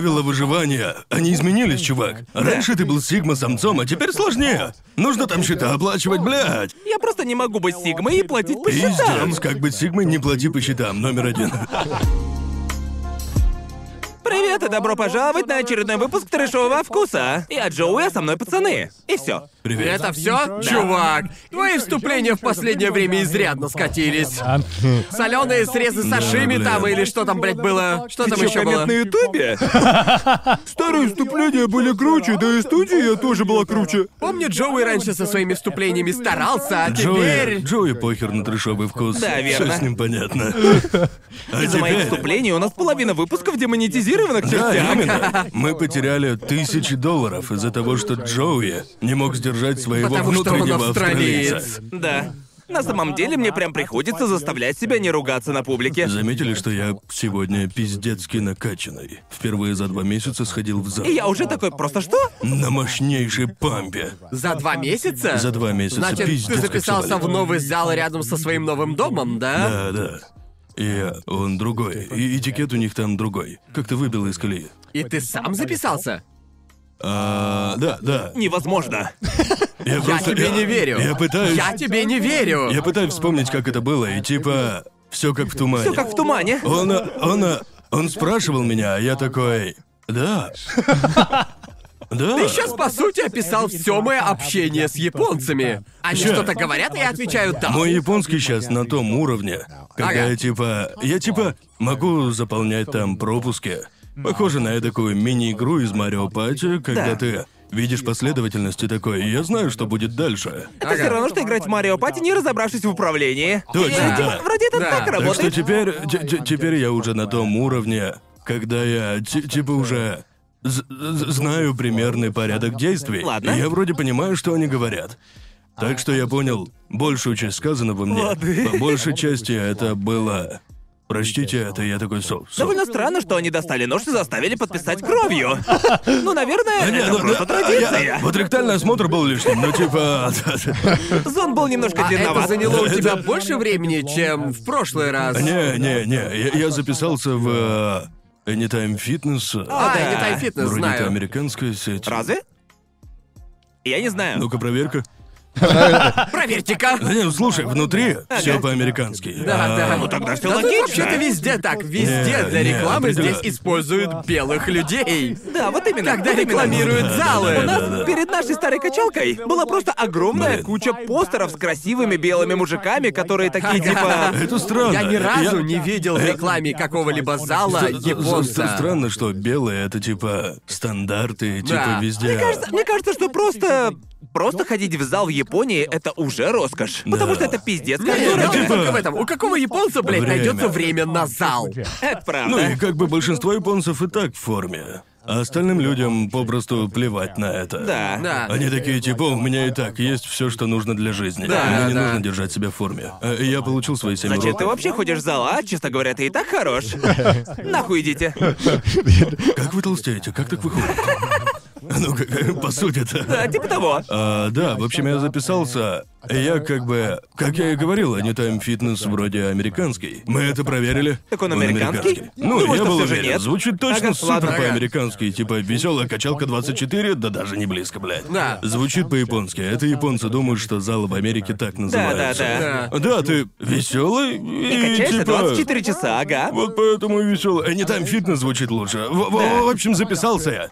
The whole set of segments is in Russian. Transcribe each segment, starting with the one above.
Правила выживания, они изменились, чувак. Раньше ты был сигма-самцом, а теперь сложнее. Нужно там счета оплачивать, блядь. Я просто не могу быть Сигмой и платить по счетам. Пиздец, как быть сигмой, не плати по счетам, номер один. Привет и добро пожаловать на очередной выпуск трэшового вкуса. Я Джоуи, а со мной пацаны. И все. Привет. Это все, чувак? Твои вступления в последнее время изрядно скатились. Соленые срезы сашими бля. там или что там, блядь, было? Что там Чё, еще было? на Ютубе? Старые вступления были круче, да и студия тоже была круче. Помню, Джоуи раньше со своими вступлениями старался, а Джоуи, теперь... Джоуи похер на трешовый вкус. Да, верно. Всё с ним понятно. А Из-за моих теперь... вступлений у нас половина выпусков демонетизированных Да, чертяк. именно. Мы потеряли тысячи долларов из-за того, что Джоуи не мог сдержать своего Потому что он внутреннего австралиец. Да. На самом деле мне прям приходится заставлять себя не ругаться на публике. Заметили, что я сегодня пиздецки накачанный. Впервые за два месяца сходил в зал. И я уже такой, просто что? На мощнейшей пампе. За два месяца? За два месяца Значит, пиздец ты записался в новый зал рядом со своим новым домом, да? Да, да. И он другой. И этикет у них там другой. Как-то выбил из колеи. И ты сам записался? А, да, да. Невозможно. Я, Я просто- тебе не верю. Я пытаюсь... Я тебе не верю. Я пытаюсь вспомнить, как это было, и типа... Все как в тумане. Все как в тумане. Он, он, он спрашивал меня, а я такой... Да. Да. Ты сейчас, по сути, описал все мое общение с японцами. Они Чё? что-то говорят, и я отвечаю «да». Мой японский сейчас на том уровне, когда Ага. я типа... Я типа могу заполнять там пропуски. Похоже на такую мини-игру из Марио Пати, когда Да. ты видишь последовательность и такой, я знаю, что будет дальше. Это все равно, что играть в Марио Пати, не разобравшись в управлении. Точно, Вроде- да. Вроде это Да. так Так Так что работает. теперь, те- те- теперь я уже на том уровне, когда я ти- типа уже з- з- знаю примерный порядок действий. Ладно. И я вроде понимаю, что они говорят. Так что я понял большую часть сказанного мне. Лады. По большей части это было. Прочтите это, я такой соп. соп». Довольно странно, что они достали нож и заставили подписать кровью. Ну, наверное, Не, это ну, просто да, традиция. я- Вот ректальный осмотр был лишним, ну типа. Зон был немножко А это длинноват. заняло у Это- тебя больше времени, чем в прошлый раз? Не, не, не. Я, я записался в э, Anytime Fitness. А, да. Anytime Fitness, Вроде это знаю. американская сеть. Разве? Я не знаю. Ну-ка, проверка. Проверьте-ка. Ну слушай, внутри все по-американски. Да, А, да. ну тогда тут логично. вообще-то везде так. Везде для рекламы здесь используют белых людей. Да, вот именно. Когда рекламируют залы. У нас перед нашей старой качалкой была просто огромная куча постеров с красивыми белыми мужиками, которые такие типа... Это странно. Я ни разу не видел в рекламе какого-либо зала Ст- ст- японца. Странно, что белые это типа стандарты, типа везде. Мне кажется, мне кажется, что просто... Просто ходить в зал в Японии — это уже роскошь. Потому что это пиздец как не, дорого. дело не только в этом. У какого японца, блядь, Время. найдется время на зал? Это правда. Ну и как бы большинство японцев и так в форме. А остальным людям попросту плевать на это. Да. Да. Они такие, типа, у меня и так есть все, что нужно для жизни. Да, Мне не да. нужно держать себя в форме. А Я получил свои семь Зачем ты уроков. вообще ходишь в зал, а? Честно говоря, ты и так хорош. Нахуй идите. Как вы толстеете? Как так выходит? Ну, как- по сути-то. Да, типа того. А, да, в общем, я записался. Я как бы, как я и говорил, они там фитнес вроде американский. Мы это проверили. Так он американский? Ну, Думаю, я что был всё же уверен. нет. Звучит точно Ага, супер ладно. по-американски. Типа веселая качалка 24, да даже не близко, блядь. Да. Звучит по-японски. Это японцы думают, что залы в Америке так называются. да. Да, ты веселый и, качаешься типа... 24 часа, ага. Вот поэтому и веселый. Anytime фитнес звучит лучше. В, в- Да. в общем, записался я.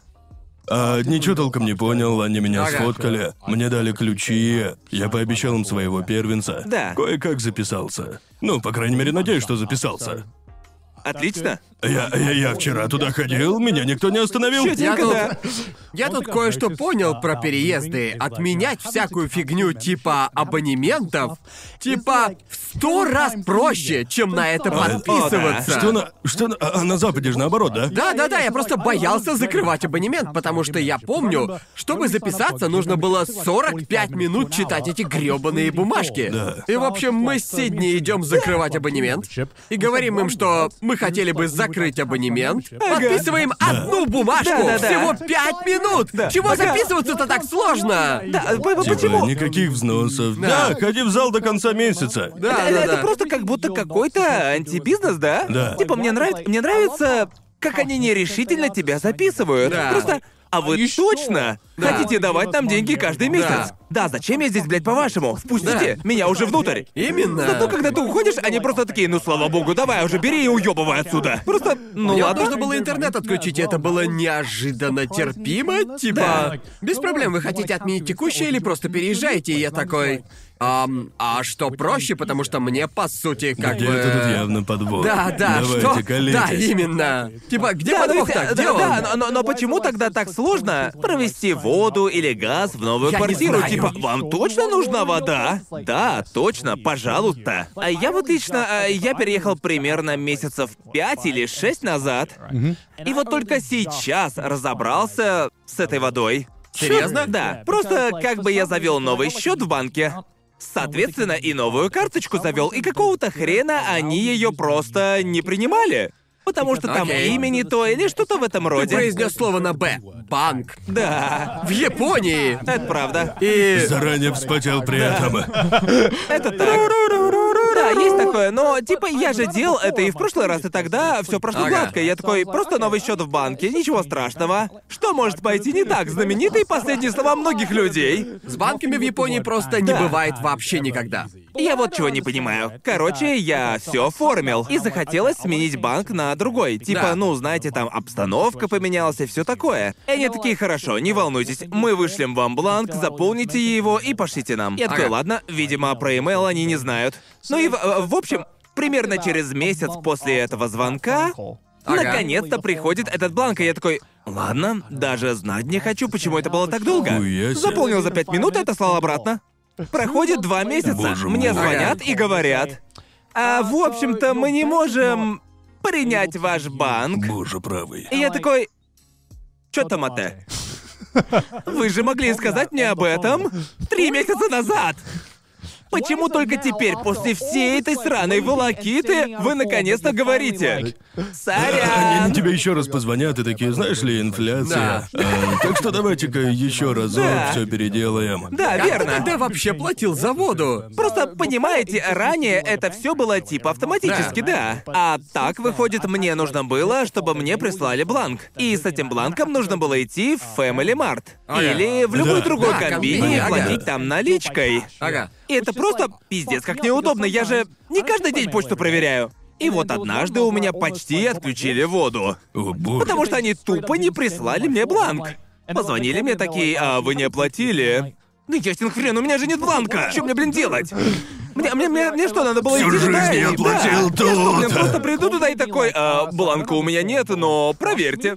А, ничего толком не понял, они меня сфоткали, мне дали ключи, я пообещал им своего первенца. Да. Кое-как записался. Ну, по крайней мере, надеюсь, что записался. Отлично. Я, я, я вчера туда ходил, меня никто не остановил. Я тут, я тут кое-что понял про переезды. Отменять всякую фигню типа абонементов, типа в сто раз проще, чем на это подписываться. Что на... Что на... А, а на Западе же наоборот, да? Да, да, да, я просто боялся закрывать абонемент, потому что я помню, чтобы записаться, нужно было 45 минут читать эти грёбаные бумажки. Да. И в общем, мы с Сидни идем закрывать абонемент и говорим им, что мы хотели бы закрыть абонемент. Подписываем одну бумажку, Да-да-да. всего 5 минут. Чего записываться-то так сложно? Да, Типа, почему? никаких взносов. Да. Да. ходи в зал до конца месяца. Да, это, да, это да. просто как будто какой-то антибизнес, да? Да. Типа, мне нравится, мне нравится как они нерешительно тебя записывают. Да. Просто, а вы точно Да. хотите давать нам деньги каждый месяц? Да, зачем я здесь, блядь, по-вашему? Впустите меня уже внутрь. Именно. Зато когда ты уходишь, они просто такие, ну слава богу, давай уже бери и уебывай отсюда. Просто, ну Мне ладно. нужно было интернет отключить, это было неожиданно терпимо. Типа, Да. без проблем, вы хотите отменить текущее или просто переезжаете? И я такой, «Ам, а что проще, потому что мне, по сути, как бы... Где-то тут явно подвох. Да, да, Давайте, что? колитесь. Да, именно. Типа, где Да, подвох так? Где да, он? да, но, но- почему тогда так сложно провести воду или газ в новую Я квартиру? Типа, вам точно нужна вода? Да, точно, пожалуйста. А я вот лично, э, я переехал примерно месяцев пять или шесть назад. И вот только сейчас разобрался с этой водой. Серьезно? Да, просто как бы я завел новый счет в банке. Соответственно, и новую карточку завел, и какого-то хрена они ее просто не принимали. Потому что там Окей. имя не то или что-то в этом Ты роде. произнес слово на «Б». Банк. Да, В Японии. это правда. И... Заранее вспотел при этом. Это так. Да, есть такое, но типа я же делал это и в прошлый раз, и тогда все прошло Ага. гладко. Я такой, просто новый счет в банке, ничего страшного. Что может пойти не так? Знаменитые последние слова многих людей. С банками в Японии просто не Да. бывает вообще никогда. Я вот чего не понимаю. Короче, я все оформил. И захотелось сменить банк на другой. Типа, Да. ну, знаете, там обстановка поменялась и все такое. И они такие, хорошо, не волнуйтесь, мы вышлем вам бланк, заполните его и пошлите нам. Я такой, Ага. ладно, видимо, про имейл они не знают. Ну и в, в общем, примерно через месяц после этого звонка Ага. Наконец-то приходит этот бланк, и я такой, ладно, даже знать не хочу, почему это было так долго. Заполнил за пять минут и отослал обратно. Проходит два месяца, Боже мне мой. звонят и говорят, а в общем-то мы не можем принять ваш банк. Боже правый. И я такой, чё там это? Вы же могли сказать мне об этом три месяца назад. Почему только теперь, после всей этой сраной волокиты, вы наконец-то говорите? Они Сорян. тебе еще раз позвонят и такие, знаешь ли, инфляция. Да. А, так что давайте-ка еще разок Да. все переделаем. Да, Как ты верно. тогда вообще платил за воду? Просто понимаете, ранее это все было типа автоматически, да. А так, выходит, мне нужно было, чтобы мне прислали бланк. И с этим бланком нужно было идти в Family Mart. Ага. Или в любой Да. другой Да, комбине и платить там наличкой. Ага. И это просто пиздец, как неудобно. Я же не каждый день почту проверяю. И вот однажды у меня почти отключили воду. О, боже. Потому что они тупо не прислали мне бланк. Позвонили мне такие, а вы не оплатили? Да ясен хрен, у меня же нет бланка! Что мне, блин, делать? Мне, мне, мне, мне что, надо было Всю идти жизнь туда я платил да. Я что, просто приду туда и такой, «А, бланка у меня нет, но проверьте.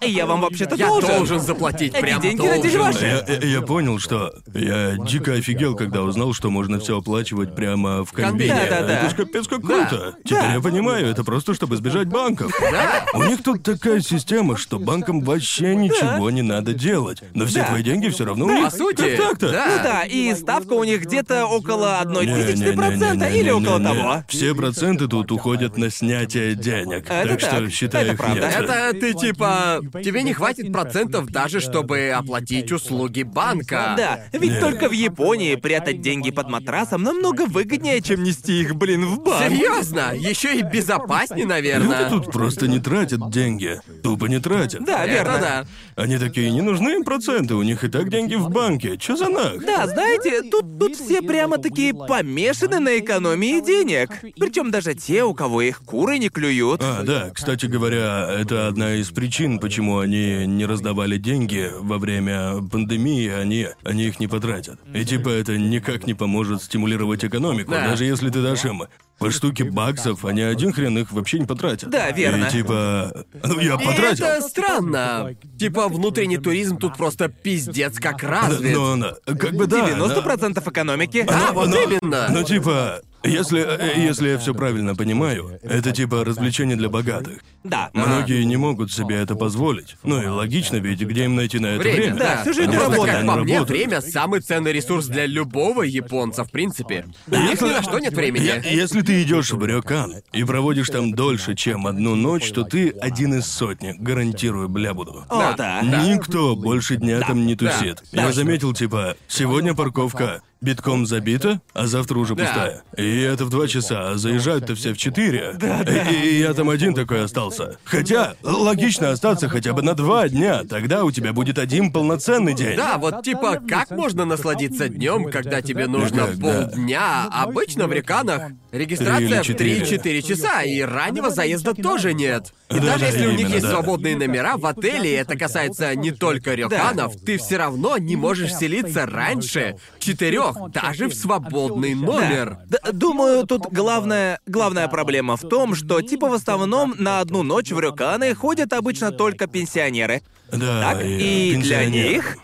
Я вам вообще-то Я должен. заплатить Эти прямо деньги на должен. диване. Я, я- понял, что я дико офигел, когда узнал, что можно все оплачивать прямо в комбине. Да-да-да. Это ж капец как круто. Теперь я понимаю, это просто чтобы избежать банков. Да. У них тут такая система, что банкам вообще ничего не надо делать. Но все Да. твои деньги все равно у них. По сути, Как так-то? да. Ну да, и ставка у них где-то около одной тысячи. 33% или около того. Все проценты тут уходят на снятие денег. Это так что считай Это их правда. нет. Это ты типа... Тебе не хватит процентов даже, чтобы оплатить услуги банка. Да, ведь Нет. только в Японии прятать деньги под матрасом намного выгоднее, чем нести их, блин, в банк. Серьезно? Еще и безопаснее, наверное. Люди тут просто не тратят деньги. Тупо не тратят. Да, Это верно. да. Они такие, не нужны им проценты, у них и так деньги в банке. Че за нах? Да, знаете, тут, тут все прямо такие помехи помешаны на экономии денег. Причем даже те, у кого их куры не клюют. А, да, кстати говоря, это одна из причин, почему они не раздавали деньги во время пандемии, они, они их не потратят. И типа это никак не поможет стимулировать экономику. Да. Даже если ты дашь им по штуке баксов, они один хрен их вообще не потратят. Да, верно. И типа, ну я И потратил. это странно. Типа внутренний туризм тут просто пиздец как развит. Но, но, как бы да. 90% экономики. Да, вот но- именно. Ну, типа, если, э, если я все правильно понимаю, это типа развлечение для богатых. Да. Многие не могут себе это позволить. Ну и логично, ведь где им найти на это время? Время, да. жизнь Они Просто, работают. как по мне, работают. время самый ценный ресурс для любого японца, в принципе. У них ни на что нет Я- времени. если ты идешь в Рёкан и проводишь там дольше, чем одну ночь, то ты один из сотни, гарантирую, бля буду. О, да. Никто больше дня там не тусит. Да. Я заметил, типа, сегодня парковка битком забита, а завтра уже Да. пустая. И это в два часа, а заезжают-то все в четыре. Да, И, и я там один такой остался. Хотя, логично остаться хотя бы на два дня, тогда у тебя будет один полноценный день. Да, вот типа, как можно насладиться днем, когда тебе нужно Как, да. полдня? Обычно в реканах регистрация в четыре. 3-4 часа, и раннего заезда тоже нет. И Да, даже да, если у них именно, есть да. свободные номера в отеле, и это касается не только реканов, ты все равно не можешь селиться раньше четырех, даже в свободный номер. Д- думаю, тут главная, главная проблема в том, что типа в основном на одну ночь в Рюканы ходят обычно только пенсионеры. Да, Так? И для пенсионер. них...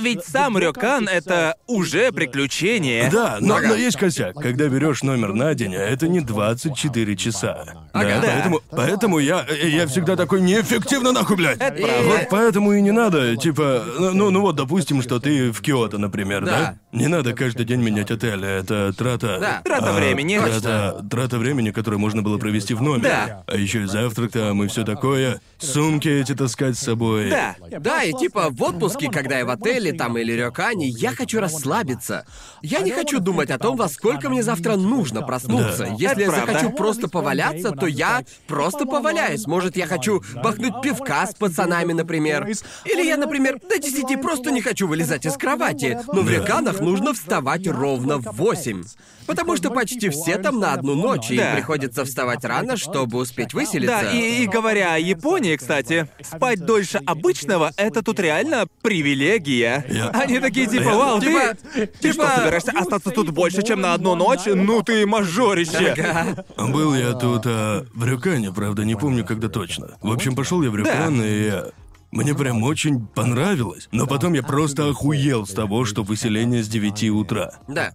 Ведь сам Рюкан — это уже приключение. Да, но, Ага. но есть косяк. Когда берешь номер на день, а это не 24 часа. Ага. да, Да. Поэтому, поэтому я, я всегда такой неэффективно нахуй, блядь. Это И- правда. Вот поэтому и не надо, типа, ну, ну вот, допустим, что ты в Киото, например, да? Да. Не надо каждый день менять отель, это трата... Да. Трата времени. Трата, трата времени, которую можно было провести в номере. Да. А еще и завтрак там и все такое. Сумки эти таскать с собой. Да. Да, и типа в отпуске, когда я в отеле там или рёкане, я хочу расслабиться. Я не хочу думать о том, во сколько мне завтра нужно проснуться. Да. Если Это я правда. захочу просто поваляться, то я просто поваляюсь. Может, я хочу бахнуть пивка с пацанами, например. Или я, например, до 10 просто не хочу вылезать из кровати. Но в реканах нужно вставать ровно в 8. Потому что почти все там на одну ночь, и Да. приходится вставать рано, чтобы успеть выселиться. Да, и, и говоря о Японии, кстати, спать дольше обычного — это тут реально привилегия. Я- Они такие типа, вау, Типа- ты, ты что, типа- собираешься остаться тут больше, чем на одну ночь? Ну ты мажорище. Ага. Был я тут а, в Рюкане, правда, не помню, когда точно. В общем, пошел я в Рюкан, и я... Мне прям очень понравилось. Но потом я просто охуел с того, что выселение с 9 утра. Да.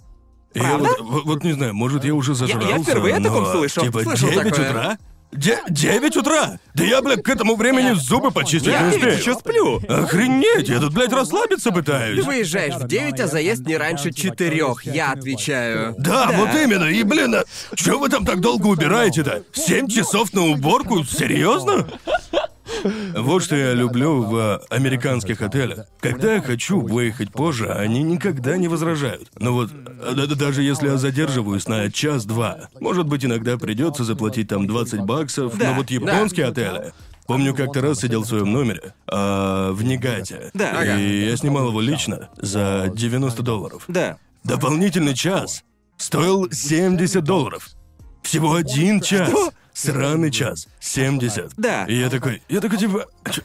И я вот, вот- вот не знаю, может, я уже зажрался, впервые о но, таком слышу. Типа Слышал 9 такое. утра? Де- 9 утра? Да я, блядь, к этому времени зубы почистить не успею. еще сплю. Охренеть, я тут, блядь, расслабиться пытаюсь. Ты выезжаешь в 9, а заезд не раньше четырех, я отвечаю. Да, вот именно, и, блин, а чё вы там так долго убираете-то? Семь часов на уборку? Серьезно? Вот что я люблю в американских отелях. Когда я хочу выехать позже, они никогда не возражают. Но вот а, да- да- даже если я задерживаюсь на час-два, может быть, иногда придется заплатить там 20 баксов, Да, но вот японские отели. Помню, как-то раз сидел в своем номере а, в Нигате. Да. Ага. И я снимал его лично за 90 долларов. Да. Дополнительный час стоил 70 долларов. Всего один час. Сраный час. 70. Да. И я такой, я такой типа... «Чё,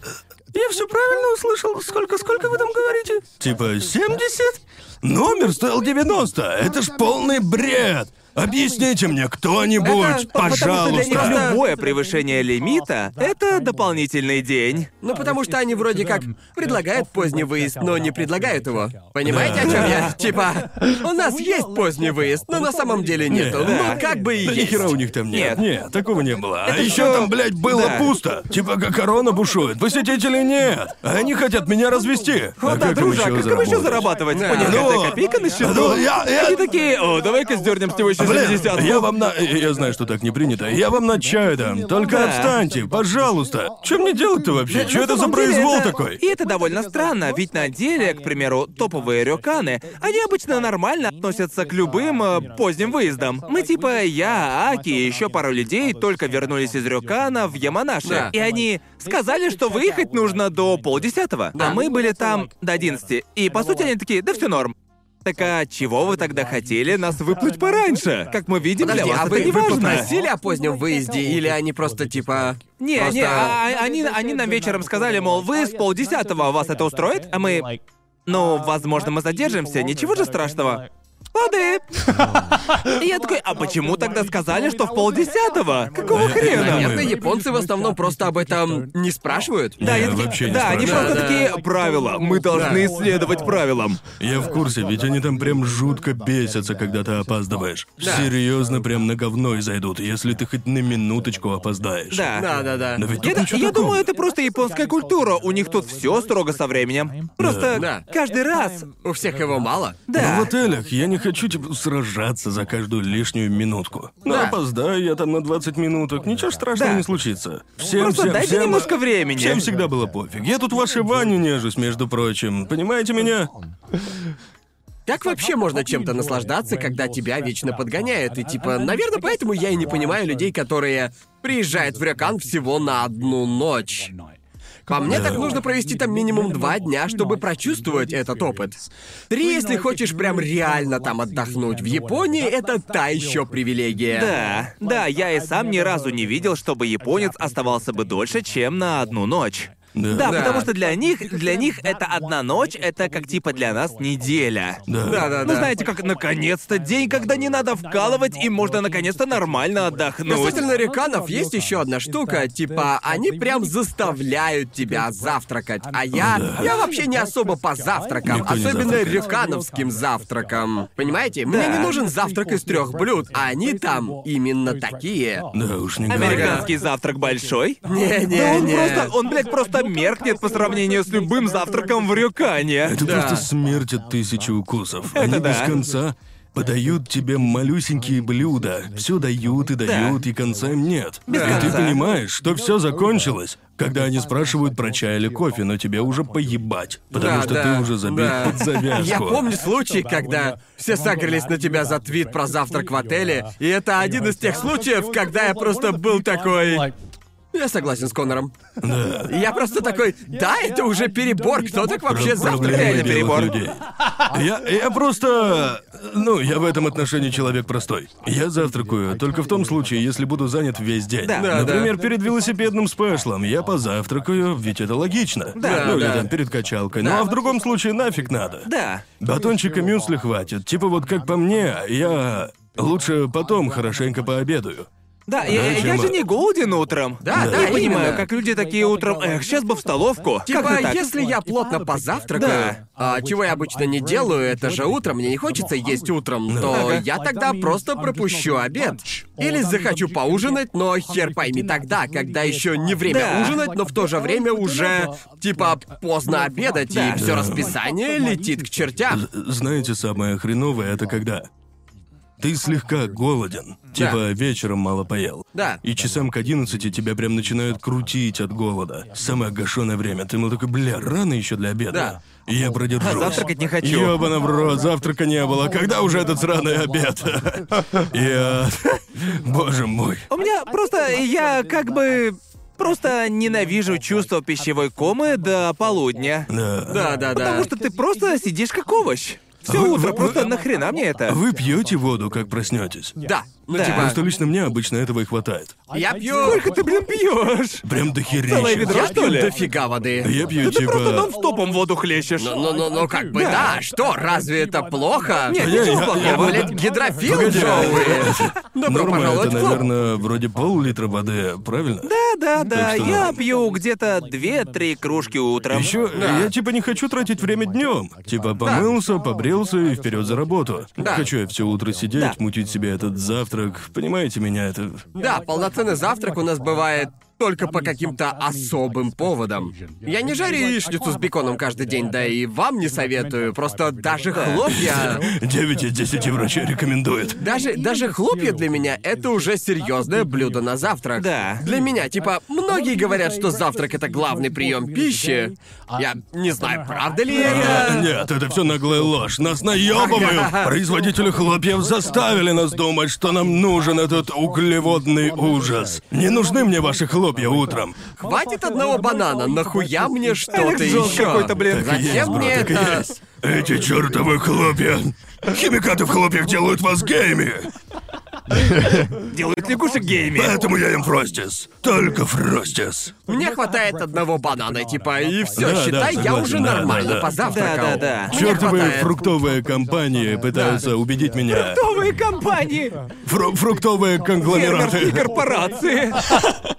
Я все правильно услышал. Сколько, сколько вы там говорите? Типа 70? Номер стоил 90. Это ж полный бред. Объясните мне кто-нибудь, Это по- потому что для них пожалуйста. просто- Любое превышение лимита — это дополнительный день. Ну, потому что они вроде как предлагают поздний выезд, но не предлагают его. Понимаете, о чем я? Типа, у нас есть поздний выезд, но на самом деле нету. Не, Ну, как бы и Да ни есть. хера у них там нет. Нет. Нет, такого не было. А еще там, блядь, было Да. пусто. Типа как корона бушует. Посетителей нет. А они хотят меня развести. О, а да, как им дружок, еще как им еще заработать? зарабатывать? Да. Понятная Ну, копейка на счету. ну, я- я- Они такие, о, давай-ка сдернем с него еще Блин, 60. я вам на... Я знаю, что так не принято. Я вам на чай дам. Только Да. отстаньте, пожалуйста. Что мне делать-то вообще? На Что это за самом деле произвол это- такой? И это довольно странно, ведь на деле, к примеру, топовые рёканы, они обычно нормально относятся к любым э, поздним выездам. Мы типа, я, Аки и еще пару людей только вернулись из рёкана в Яманаши, Да. и они сказали, что выехать нужно до полдесятого, Да. а мы были там до 11. И по сути они такие, да все норм. Так а чего вы тогда хотели нас выплыть пораньше? Как мы видим, Подожди, для вас а это вы, не вы важно. попросили о позднем выезде, или они просто типа... Не, просто... не, а- а- они, они нам вечером сказали, мол, вы с полдесятого, вас это устроит? А мы... Ну, возможно, мы задержимся, ничего же страшного. Лады. И я такой, а почему тогда сказали, что в полдесятого? Какого хрена? Наверное, японцы в основном просто об этом не спрашивают. Да, такие- вообще не да, они просто Да, да. такие правила. Мы должны Да. следовать правилам. Я в курсе, ведь они там прям жутко бесятся, когда ты опаздываешь. Да. Серьезно, прям на говно и зайдут, если ты хоть на минуточку опоздаешь. Да. Да-да-да. Но ведь Я, тут ничего я такого. думаю, это просто японская культура. У них тут все строго со временем. Просто Да. каждый раз. У всех его мало. Да. Но в отелях я не хочу, типа, сражаться за каждую лишнюю минутку. Ну, Да. опоздаю я там на 20 минуток, ничего страшного Да. не случится. Всем, Просто всем, дайте всем- немножко времени. Всем всегда было пофиг. Я тут в вашей ванне нежусь, между прочим. Понимаете меня? Как вообще можно чем-то наслаждаться, когда тебя вечно подгоняют? И типа, наверное, поэтому я и не понимаю людей, которые приезжают в Рёкан всего на одну ночь. По мне, так нужно провести там минимум два дня, чтобы прочувствовать этот опыт. Три, если хочешь прям реально там отдохнуть. В Японии это та еще привилегия. Да, да, я и сам ни разу не видел, чтобы японец оставался бы дольше, чем на одну ночь. Да. Да, Да. потому что для них, для них это одна ночь, это как типа для нас неделя. Да. Да-да-да. Ну знаете, как наконец-то день, когда не надо вкалывать, и можно наконец-то нормально отдохнуть. Касательно реканов, есть еще одна штука, типа, они прям заставляют тебя завтракать. А я, я вообще не особо по завтракам, Никто не особенно завтракает. рекановским завтракам. Понимаете, мне не нужен завтрак из трех блюд, а они там именно такие. Да уж не говори. Американский завтрак большой? Да он просто, он, блядь, просто меркнет по сравнению с любым завтраком в Рюкане. Это Да. просто смерть от тысячи укусов. Они да. без конца подают тебе малюсенькие блюда. Все дают и дают, и конца им нет. Без и конца. ты понимаешь, что все закончилось, когда они спрашивают про чай или кофе, но тебе уже поебать. Потому Да, что да, ты уже забит да. под завязку. Я помню случай, когда все сагрились на тебя за твит про завтрак в отеле, и это один из тех случаев, когда я просто был такой... Я согласен с Конором. Да. Я просто такой, да, это уже перебор, кто так вообще проблемы реально перебор. людей. Я, я просто... Ну, я в этом отношении человек простой. Я завтракаю только в том случае, если буду занят весь день. Да. Да, Например, перед велосипедным спешлом я позавтракаю, ведь это логично. Да, ну, или да. там перед качалкой. Ну, а в другом случае нафиг надо. Да. Батончика мюсли хватит. Типа вот как по мне, я лучше потом хорошенько пообедаю. Да, я, я чем- же не голоден утром. Да, Я да, понимаю, именно. как люди такие утром, эх, сейчас бы в столовку. как Типа, же так? если я плотно позавтракаю, а чего я обычно не делаю, это же утром, мне не хочется есть утром, то Ага. я тогда просто пропущу обед. Или захочу поужинать, но хер пойми тогда, когда еще не время Да. ужинать, но в то же время уже, типа, поздно обедать, Да. и все расписание летит к чертям. Знаете, самое хреновое это когда ты слегка голоден. Типа вечером мало поел. Да. И часам к 11 тебя прям начинают крутить от голода. Самое гашеное время. Ты мол такой, бля, рано еще для обеда. Да. И я продержусь. А завтракать не хочу. Ёбана в рот, завтрака не было. Когда уже этот сраный обед? Я... Боже мой. У меня просто, я как бы... Просто ненавижу чувство пищевой комы до полудня. Да. Да, да, да. Потому что ты просто сидишь как овощ. Все Вы- утро, вы- просто вы- нахрена мне это? Вы пьете воду, как проснетесь? Да. Ну, Да. типа, Просто лично мне обычно этого и хватает. я пью... Сколько ты, блин, пьешь? Прям до Целое ведро, Я что ли? дофига воды. Я пью Ты просто типа... нон-стопом воду хлещешь. Ну, ну, ну, ну, как бы да. Что, разве это плохо? Нет, Я- ничего я- плохого. Я, блядь, гидрофил, Погоди. Джоуи. Добро Норма пожаловать это, наверное, вроде пол-литра воды, правильно? Да, да, да. Что Я да. пью где-то две-три кружки утром. Еще Да. я типа не хочу тратить время днем. Типа помылся, побрился и вперед за работу. Не Да. хочу я все утро сидеть, Да. мутить себе этот завтрак. Понимаете меня, это. Да, полноценный завтрак у нас бывает только по каким-то особым поводам. Я не жарю яичницу с беконом каждый день, да и вам не советую. Просто даже хлопья... 9 из 10 врачей рекомендует. Даже, даже хлопья для меня это уже серьезное блюдо на завтрак. Да. Для меня, типа, многие говорят, что завтрак это главный прием пищи. Я не знаю, правда ли А, это. Нет, это все наглая ложь. Нас наебывают. Производители хлопьев заставили нас думать, что нам нужен этот углеводный ужас. Не нужны мне ваши хлопья утром. Хватит одного банана, нахуя мне что-то еще? какой-то, блин. Так и есть, Зачем бро, мне так и это? есть. Эти чертовы хлопья. Химикаты в хлопьях делают вас геями. Делают лягушек гейми. Поэтому я ем фростис. Только фростис. Мне хватает одного банана, типа, и все, Да, да, считай, я согласен, уже да, нормально да, да. позавтракал. Да, да, да. Мне Чертовые хватает. фруктовые компании пытаются убедить меня. Новые компании. Фру- фруктовые конгломераты. Фермерские корпорации.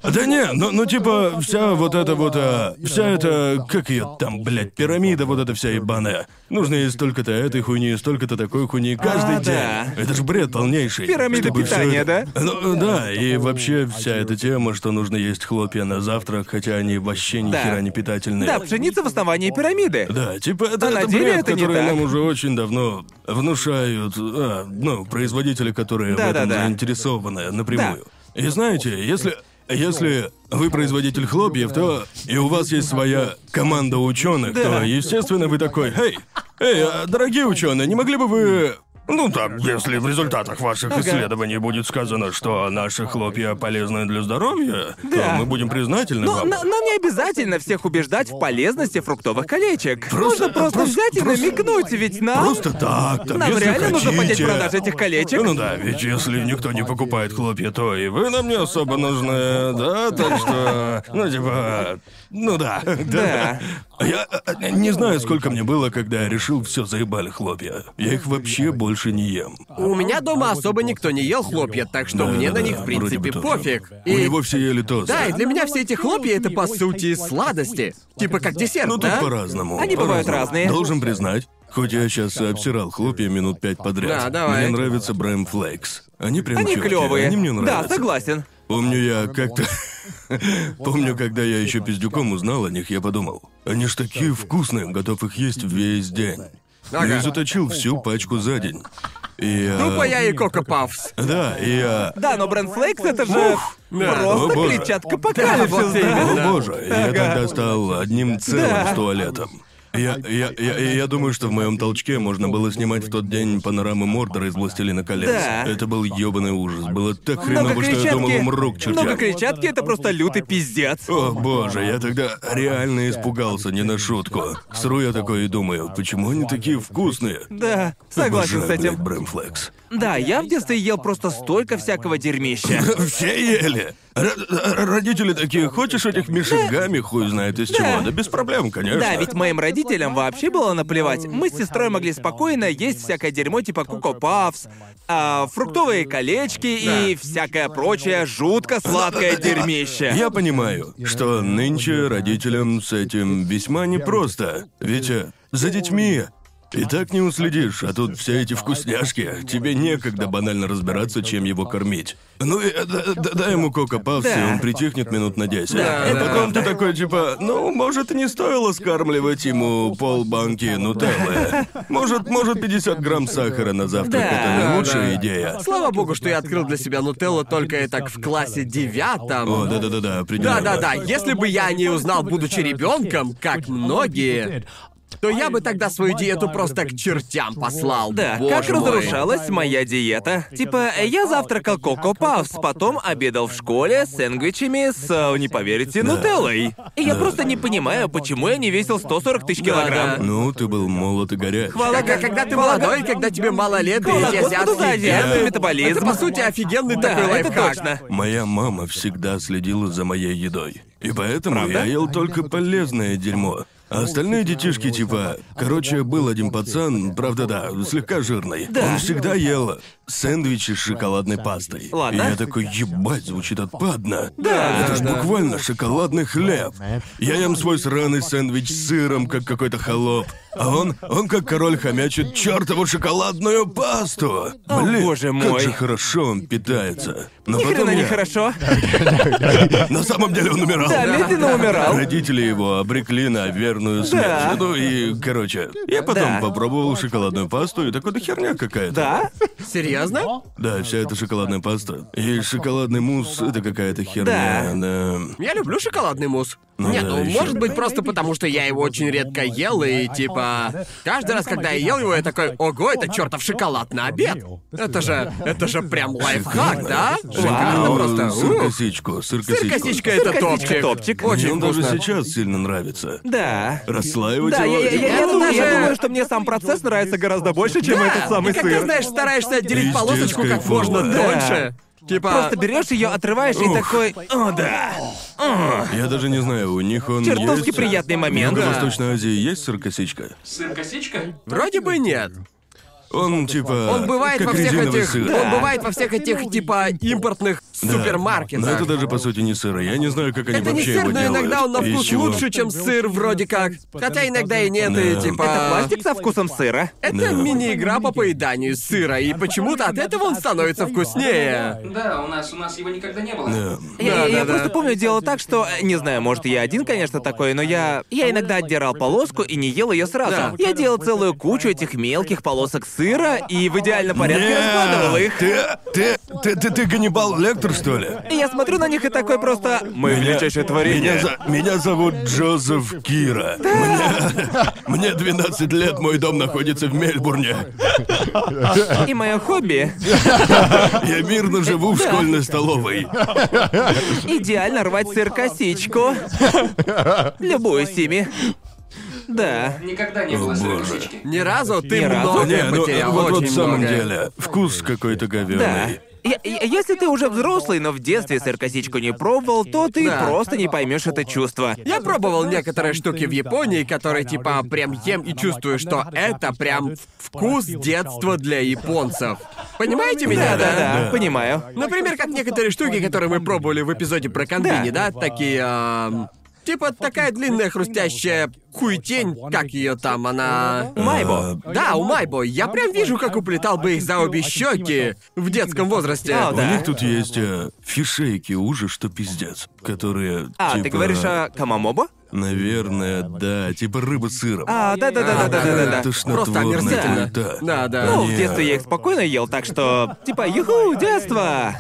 Да не, ну, ну типа вся вот эта вот, а, вся эта, как ее там, блядь, пирамида вот эта вся ебаная. Нужно есть столько-то этой хуйни, столько-то такой хуйни каждый А, день. да. Это ж бред полнейший. Пирамида питания, это- Ну да, и вообще вся эта тема, что нужно есть хлопья на завтрак, хотя они вообще ни Да. хера не питательные. Да, пшеница в основании пирамиды. Да, типа это, А на это деле бред, это не который так. нам уже очень давно внушают, а, ну, производители, которые в Да, этом да, да. заинтересованы напрямую. И знаете, если Если вы производитель хлопьев, то и у вас есть своя команда ученых, то, естественно, вы такой, эй, эй, а, дорогие ученые, не могли бы вы ну там, если в результатах ваших исследований будет сказано, что наши хлопья полезны для здоровья, то Да. мы будем признательны Но вам. на- нам не обязательно всех убеждать в полезности фруктовых колечек. Просто- Можно просто, просто- взять и просто- намекнуть, ведь нам... Просто так, там, Нам если реально нужно поднять хотите. продажи этих колечек. Ну да, ведь если никто не покупает хлопья, то и вы нам не особо нужны, да? Так что, ну типа, ну да. Да. Я э, не знаю, сколько мне было, когда я решил, все заебали хлопья. Я их вообще больше не ем. У меня дома особо никто не ел хлопья, так что мне на них, в принципе, пофиг. У И... него все ели тост. Да, и для меня все эти хлопья это по сути сладости. Типа как десерт, Ну тут да? по-разному. Они бывают по-разному. разные. Должен признать, хоть я сейчас обсирал хлопья минут пять подряд. Да, давай. Мне нравятся Брэм Флейкс. Они прям Они клевые. Они мне Да, нравятся. согласен. Помню, я как-то... Помню, когда я еще пиздюком узнал о них, я подумал, они ж такие вкусные, готов их есть весь день. Ага. Я заточил всю пачку за день. И я... Тупо я и Коко Пафс. Да, и я... Да, но Брэнд Флейкс это же да. просто О, боже. клетчатка апокалипсиса. О боже, я тогда стал одним целым Да. с туалетом. Я, я, я, я думаю, что в моем толчке можно было снимать в тот день панорамы Мордора из «Властелина колец». Да. Это был ёбаный ужас. Было так хреново, что я думал, умру к чертям. Много клетчатки это просто лютый пиздец. О боже, я тогда реально испугался, не на шутку. Сру я такой и думаю, почему они такие вкусные? Да, согласен с Обожаю, этим. блядь, Брэмфлекс. Да, я в детстве ел просто столько всякого дерьмища. Все ели. Р- родители такие, хочешь этих мишек гамми, хуй знает из чего? Да без проблем, конечно. Да, ведь моим родителям вообще было наплевать. Мы с сестрой могли спокойно есть всякое дерьмо типа Коко Пафс, а, фруктовые колечки и всякое прочее жутко сладкое дерьмище. Я понимаю, что нынче родителям с этим весьма непросто. Ведь э, за детьми и так не уследишь, а тут все эти вкусняшки. Тебе некогда банально разбираться, чем его кормить. Ну и э, д- д- дай ему кока павс, и Да. он притихнет минут на 10. Да, а да, потом ты такой, типа, ну, может, и не стоило скармливать ему полбанки нутеллы. Может, может, 50 грамм сахара на завтрак Да. это не Да, лучшая да. идея. Слава богу, что я открыл для себя нутеллу только так в классе девятом. О, да-да-да-да, определенно. Да-да-да, если бы я не узнал, будучи ребенком, как многие, то я бы тогда свою диету просто к чертям послал. Да, Боже как мой. разрушалась моя диета. Типа, я завтракал Коко Пафс, потом обедал в школе с сэндвичами с, э, не поверите, нутеллой. И я просто не понимаю, почему я не весил 140 тысяч килограмм. да. Ну, ты был молод и горяч. Хвала Как- когда ты молодой, когда тебе мало лет, и Хвала эти Господу за азиатский метаболизм. Это, по сути, офигенный Да, такой это лайфхак. точно. Моя мама всегда следила за моей едой. И поэтому Правда? я ел только полезное дерьмо. А остальные детишки типа... Короче, был один пацан, правда да, слегка жирный. Да. Он всегда ел сэндвичи с шоколадной пастой. Ладно. И я такой, ебать, звучит отпадно. Да. Это ж Да. буквально шоколадный хлеб. Я ем свой сраный сэндвич с сыром, как какой-то холоп. А он, он как король хомячит чертову шоколадную пасту. О, Блин, боже как мой. же хорошо он питается. Но Ни потом хрена я... нехорошо. На самом деле он умирал. Да, медленно умирал. Родители его обрекли на верную смерть. Да. Ну и, короче, я потом Да. попробовал шоколадную пасту, и такой, да херня какая-то. Да? Серьезно? Да, вся эта шоколадная паста. И шоколадный мусс — это какая-то херня. Да. Я люблю шоколадный мусс. Ну Нет, да, ну может быть просто потому, что я его очень редко ел, и типа. Каждый раз, когда я ел его, я такой, ого, это чертов шоколад на обед. Это же. Это же прям лайфхак, да? Шикарно просто. Сыр Ух. косичку, сыр косичку. Сыр-косичка это топчик. топчик. Мне Очень он даже сейчас сильно нравится. Да. Расслаивать Да, его... я, я- я- думаю, я даже- думаю, что мне сам процесс нравится гораздо больше, чем Да, этот самый и когда, сыр. знаешь, стараешься отделить полосочку как можно дольше. Типа. Просто берешь ее, отрываешь и Ух. такой. О, да. Я даже не знаю, у них он Чертовски есть... приятный В момент. Юго-Восточной Азии есть сыр-косичка? Сыр-косичка? Вроде бы нет. Он типа... Он бывает как во всех резиновый этих. сыр. Он бывает во всех этих, типа, импортных Да. супермаркетах. Но это даже по сути не сыр. Я не знаю, как они Это не вообще сыр, его но делают. иногда он на Из вкус чего. лучше, чем сыр, вроде как. Хотя иногда и нет, и Да. типа. Это пластик со вкусом сыра. Это Да. мини-игра по поеданию сыра, и почему-то от этого он становится вкуснее. Да, у нас у нас его никогда не было. Да. Я, Да, я да, просто да. помню, делал так, что, э, не знаю, может, я один, конечно, такой, но я... Я иногда отдирал полоску и не ел ее сразу. Да. Я делал целую кучу этих мелких полосок сыра и в идеальном порядке раскладывал их. Ты, ты, ты, ты, ты Ганнибал Лектор что ли? Я смотрю на них и такой просто... Мы величайшее творение. Меня, за- меня зовут Джозеф Кира. Мне... Мне 12 лет, мой дом находится в Мельбурне. И мое хобби Я мирно живу в школьной столовой. идеально рвать сыр-косичку. Любуюсь ими. Да. Никогда не было сыр-косички. Ни разу ты Ни разу. много Не, ну, потерял, вот, вот в самом много. деле, вкус какой-то Да. говёный. Я- Если ты уже взрослый, но в детстве сыр-косичку не пробовал, то ты Да. просто не поймешь это чувство. Я пробовал некоторые штуки в Японии, которые типа прям ем и чувствую, что это прям вкус детства для японцев. Понимаете меня, да? Да-да-да, понимаю. Например, как некоторые штуки, которые мы пробовали в эпизоде про конбини, да? Такие, ам, Типа такая длинная хрустящая хуетень, как ее там, она... Майбо. Да, у Майбо. Я прям вижу, как уплетал бы их за обе щеки в детском возрасте. А, У да. них тут есть э, фишейки уже, что пиздец, которые А, типа, ты говоришь о камамобо? Наверное, да, типа рыба с сыром. А, да-да-да-да-да-да-да. Тошнотворная Просто омерзительно. хуета. Да, да. Ну, в детстве я их спокойно ел, так что... Типа, юху, детство!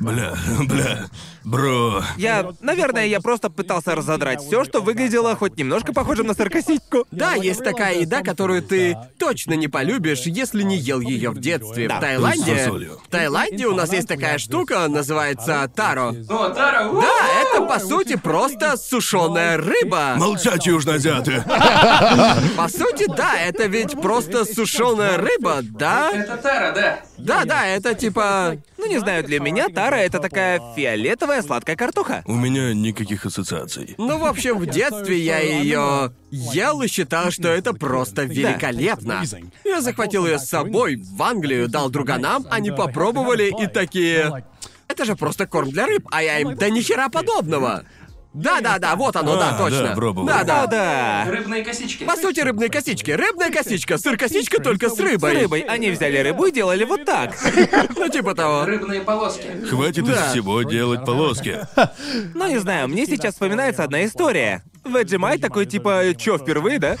Бля, бля, бро. Я, наверное, я просто пытался разодрать все, что выглядело хоть немножко похожим на саркаситку. Да, есть такая еда, которую ты точно не полюбишь, если не ел ее в детстве. Да. В Таиланде. В Таиланде у нас есть такая штука, называется таро. О, Тара, у! Да, это по сути просто сушеная рыба. Молчать, южноазиаты. По сути, да, это ведь просто сушеная рыба, да? Это Тара, да. Да, да, это типа. Ну, не знаю, для меня тара — это такая фиолетовая сладкая картоха. У меня никаких ассоциаций. Ну, в общем, в детстве я ее ел и считал, что это просто великолепно. Я захватил ее с собой в Англию, дал друганам, они попробовали и такие. Это же просто корм для рыб, а я им да нихера подобного. Да, да, да, вот оно, да, А, точно. да, пробовал. Да, да. Да. Рыбные косички. По сути, рыбные косички. Рыбная косичка, сыр-косичка только с С рыбой. рыбой. Они взяли рыбу и делали вот так. Ну, типа того. Рыбные полоски. Хватит Да. из всего делать полоски. Ну, не знаю, мне сейчас вспоминается одна история. Vegemite такой типа, чё, впервые, да?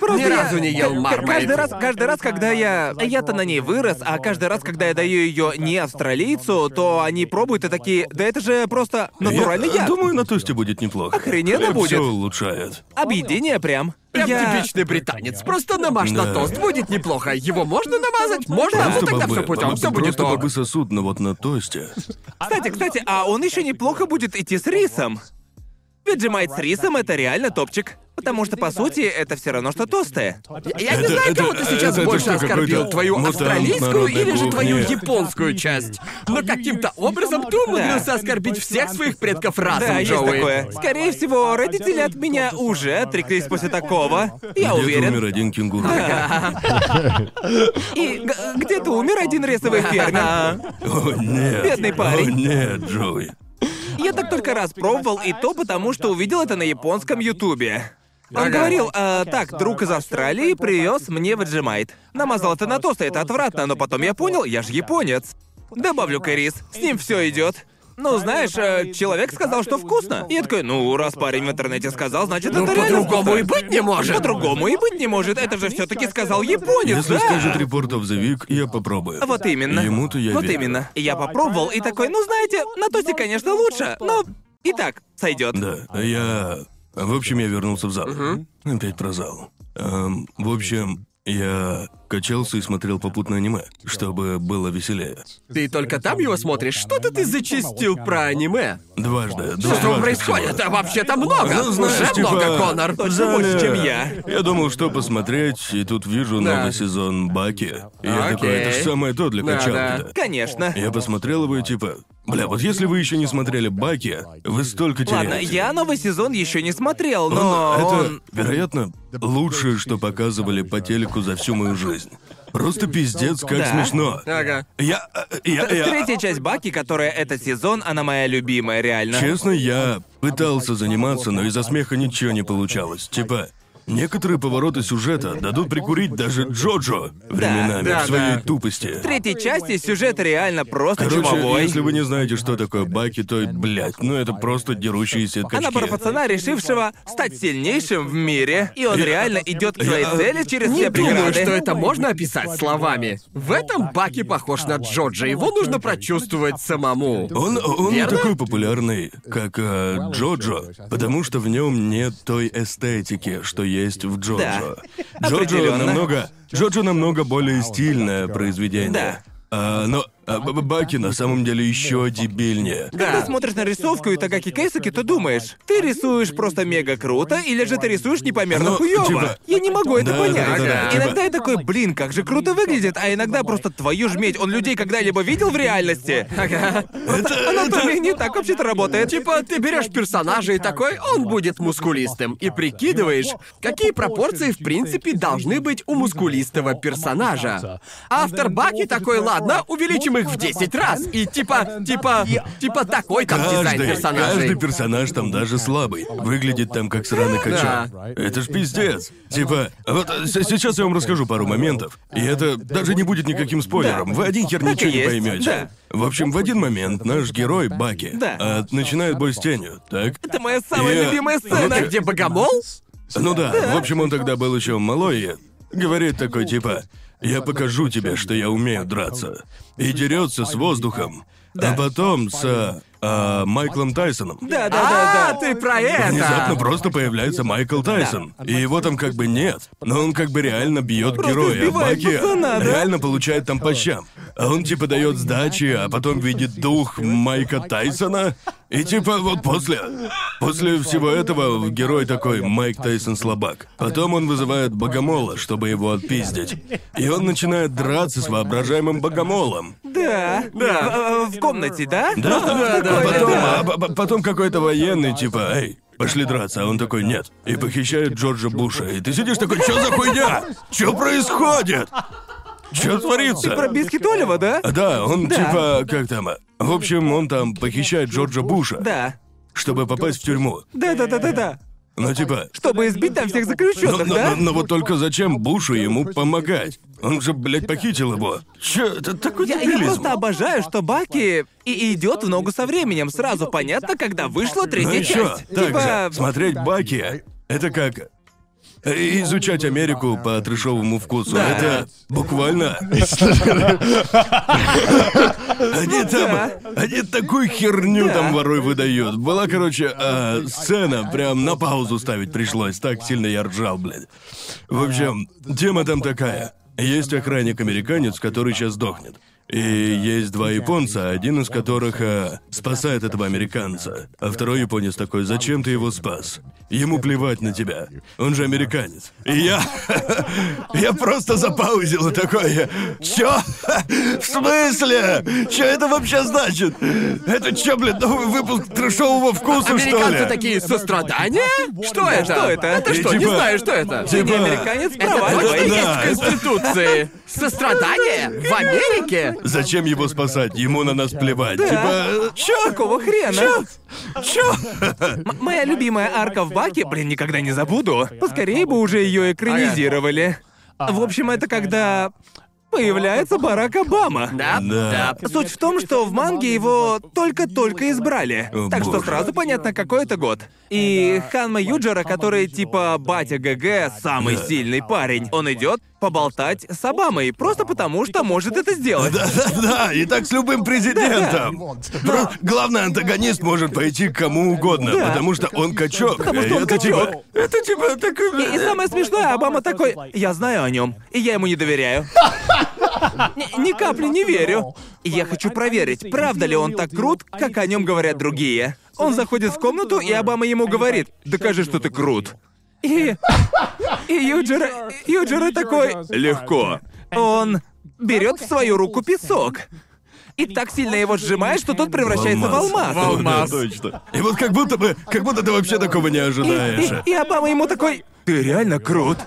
Просто Ни я- разу не ел Marmite. Каждый раз, каждый раз, когда я... Я-то на ней вырос, а каждый раз, когда я даю ее не австралийцу, то они пробуют и такие, да это же просто натуральный Я яд. думаю, на тосте будет неплохо. Охрененно будет. Все улучшает. Объедение прям. Прям Я- типичный британец. Просто намажь на Да. тост, будет неплохо. Его можно намазать? Можно? Ну Просто тогда бобы, все путем, бобы- все будет просто ок. бобы сосут, но вот на тосте. Кстати, кстати, а он еще неплохо будет идти с рисом. Vegemite с рисом это реально топчик. Потому что, по сути, это все равно, что тосты. Я не Это- знаю, это- кого ты сейчас это больше что, оскорбил, какой-то твою мутант австралийскую народной или же твою кухни? японскую часть. Но каким-то образом ты умудрился оскорбить всех своих предков разом, Да, есть Джоуи. такое. Скорее всего, родители от меня уже отреклись после такого. Я Где-то уверен. умер один кенгуру. И г- где-то умер один рисовый фермер. О, нет. Бедный парень. О, нет, Джоуи. Я так только раз пробовал, и то потому, что увидел это на японском ютубе. Он Ага. говорил, «А, так, друг из Австралии привез мне Vegemite. Намазал это на тост, это отвратно, но потом я понял, я же японец. Добавлю-ка рис, с ним все идет. Ну, знаешь, э, человек сказал, что вкусно. И я такой, ну, раз парень в интернете сказал, значит, Ну, это реально по-другому вкусно». и быть не может. По-другому и быть не может. Это же все-таки сказал японец, Если да? скажет Report of the Week, я попробую. Вот именно. Ему-то я Вот верю. именно. Я попробовал и такой, ну знаете, на тосте, конечно, лучше, но и так сойдет. Да, я... В общем, я вернулся в зал. Опять про зал. Эм, в общем, я качался и смотрел попутно аниме, чтобы было веселее. Ты только там его смотришь? Что-то ты зачистил про аниме. Дважды. Что же происходит? Это вообще-то много. Ну, знаешь, Уже типа, много, Конор. Точно зале больше, чем я. Я думал, что посмотреть, и тут вижу Да. новый сезон Баки. И я Окей. такой, это же самое то для Да, качалки-то. Конечно. Я посмотрел его и типа, бля, вот если вы еще не смотрели Баки, вы столько теряете. Ладно, я новый сезон еще не смотрел, Он- но это, он... вероятно, лучшее, что показывали по телеку за всю мою жизнь. Просто пиздец, как Да. смешно. Ага. Я, я, я, Третья часть Баки, которая этот сезон, она моя любимая, реально. Честно, я пытался заниматься, но из-за смеха ничего не получалось. Типа, некоторые повороты сюжета дадут прикурить даже Джоджо временами да, в своей да. тупости. В третьей части сюжет реально просто Короче, чумовой. если вы не знаете, что такое Баки, то, блядь, ну это просто дерущиеся Она качки. про пацана, решившего стать сильнейшим в мире, и он реально идет к своей Я- цели через Не все думаю, преграды. что это можно описать словами. В этом Баки похож на Джоджа, его нужно прочувствовать самому. Он, он не такой популярный, как э, Джоджо, потому что в нем нет той эстетики, что есть в Джоджо. Джоджо Определенно. намного, Джоджо намного более стильное произведение. Да. А, но а, Баки на самом деле еще дебильнее. Когда смотришь на рисовку и Тагаки Кейсаки, то думаешь, ты рисуешь просто мега круто, или же ты рисуешь непомерно Ну, хуёво. типа- Я не могу это Да, понять. да, да, да, типа- Иногда я такой, блин, как же круто выглядит, а иногда просто твою ж медь, он людей когда-либо видел в реальности? Ага. Анатомия не так вообще-то работает. Типа, ты берешь персонажа и такой, он будет мускулистым. И прикидываешь, какие пропорции в принципе должны быть у мускулистого персонажа. Автор Баки такой, ладно, увеличим их в 10 раз. И типа, типа, типа такой там дизайн Каждый, персонажей. каждый персонаж там даже слабый. Выглядит там как сраный качок. Это ж пиздец. Типа, вот э, сейчас я вам расскажу пару моментов. И это даже не будет никаким спойлером. Вы один хер Так ничего не поймете. да. В общем, в один момент наш герой Баки Да. а, начинает бой с тенью, так? Это моя самая И, любимая ну, сцена. Это где богомол? Ну да, в общем, он тогда был еще малой и говорит такой типа, я покажу тебе, что я умею драться. И дерется с воздухом. А потом с а, Майклом Тайсоном. Да, да, А, да, да. ты про это! Внезапно просто появляется Майкл Тайсон. И его там как бы нет. Но он как бы реально бьет Просто героя. А Баки пацана, да? реально получает там по щам. А он типа дает сдачи, а потом видит дух Майка Тайсона. И типа вот после... После всего этого герой такой Майк Тайсон слабак. Потом он вызывает богомола, чтобы его отпиздить. И он начинает драться с воображаемым богомолом. Да. Да. В, комнате, да? Да, да, да, А потом, а потом какой-то военный, типа, эй, пошли драться, а он такой, нет. И похищает Джорджа Буша. И ты сидишь такой, что за хуйня? Что происходит? Что творится? Про Бисквит Олива, да? Да, он Да. типа, как там, в общем, он там похищает Джорджа Буша, Да. чтобы попасть в тюрьму. Да, да, да, да, да. Ну типа, Чтобы избить там всех но, заключенных, но- да? но- но вот только зачем Бушу ему помогать? Он же, блядь, похитил его. Чё, это такой Я, я дебилизм. просто обожаю, что Баки и идет в ногу со временем. Сразу понятно, когда вышла Ну третья и чё? часть. Так типа. же, смотреть Баки — это как... Изучать Америку по трешовому вкусу. Да. Это буквально... Они там... Они такую херню там ворой выдают. Была, короче, а, сцена, прям на паузу ставить пришлось. Так сильно я ржал, блядь. В общем, тема там такая. Есть охранник-американец, который сейчас сдохнет. И есть два японца, один из которых а, спасает этого американца. А второй японец такой, зачем ты его спас? Ему плевать на тебя. Он же американец. И я... Я просто запаузил и такой... Чё? В смысле? Чё это вообще значит? Это чё, блин, новый выпуск трешового вкуса, что ли? Американцы такие, сострадание? Что это? что это? Это что, не типа- знаю, что это. Типа- Не американец, Это проваливай. точно есть в Конституции? Сострадание? В Америке? Зачем его спасать? Ему на нас плевать. Типа, чё? Какого хрена? Чё? Чё? М- моя любимая арка в Баке, блин, никогда не забуду. Поскорее бы уже ее экранизировали. В общем, это когда появляется Барак Обама. Да, Да. да. Суть в том, что в манге его только-только избрали. О, так что боже. сразу понятно, какой это год. И Ханма Юджера, который типа батя ГГ, самый Да. сильный парень, он идет поболтать с Обамой, просто потому что может это сделать. Да-да-да, и так с любым президентом. Про- Главный антагонист может пойти к кому угодно, Да. потому что он качок. Потому что он это качок. типа... Это типа такой... И, и самое смешное, Обама такой, я знаю о нем, и я ему не доверяю. Ни, ни капли не верю. Я хочу проверить, правда ли он так крут, как о нем говорят другие. Он заходит в комнату, и Обама ему говорит, докажи, что ты крут. И... И Юджера... Юджера такой... Легко. Он берет в свою руку песок. И так сильно его сжимает, что тот превращается в алмаз. О, да, точно. И вот как будто бы, как будто ты вообще такого не И, ожидаешь. и- и Обама ему такой, Ты реально крут.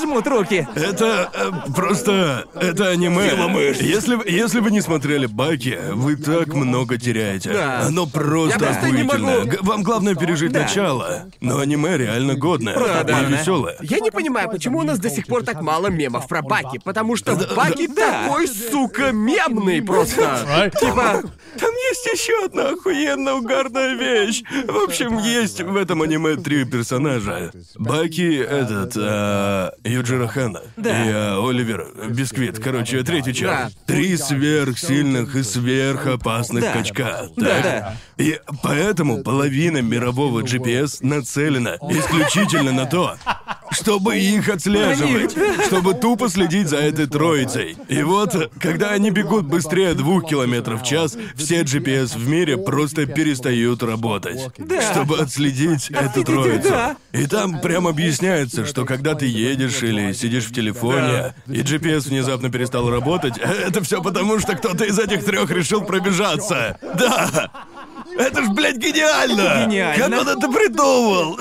Жмут руки. Это э, просто... Это аниме. Сила мышц. Если, вы- если вы не смотрели Баки, вы так много теряете. Да. Оно просто Я просто не охуительное. могу- Г- Вам главное пережить Да. начало. Но аниме реально годное. Правда. И веселое. Я не понимаю, почему у нас до сих пор так мало мемов про Баки, потому что Баки да. такой, сука, мемный просто. Типа, Там есть еще одна охуенно угарная вещь. В общем, есть в этом аниме три персонажа. Баки, этот, а, Юджиро Хана. Да. И а, Оливер Бисквит. Короче, третий чел. Да. Три сверхсильных и сверхопасных Да. качка. Да, так? да. И поэтому половина мирового GPS нацелена исключительно на то, чтобы их отслеживать, чтобы тупо следить за этой троицей. И вот, когда они бегут быстрее двух километров в час, все GPS в мире просто перестают работать, чтобы отследить эту троицу. да. И там прям объясняется, что когда ты едешь или сидишь в телефоне, и GPS внезапно перестал работать, это все потому, что кто-то из этих трех решил пробежаться. Да! Это ж, блядь, гениально! Гениально. Как он это придумал?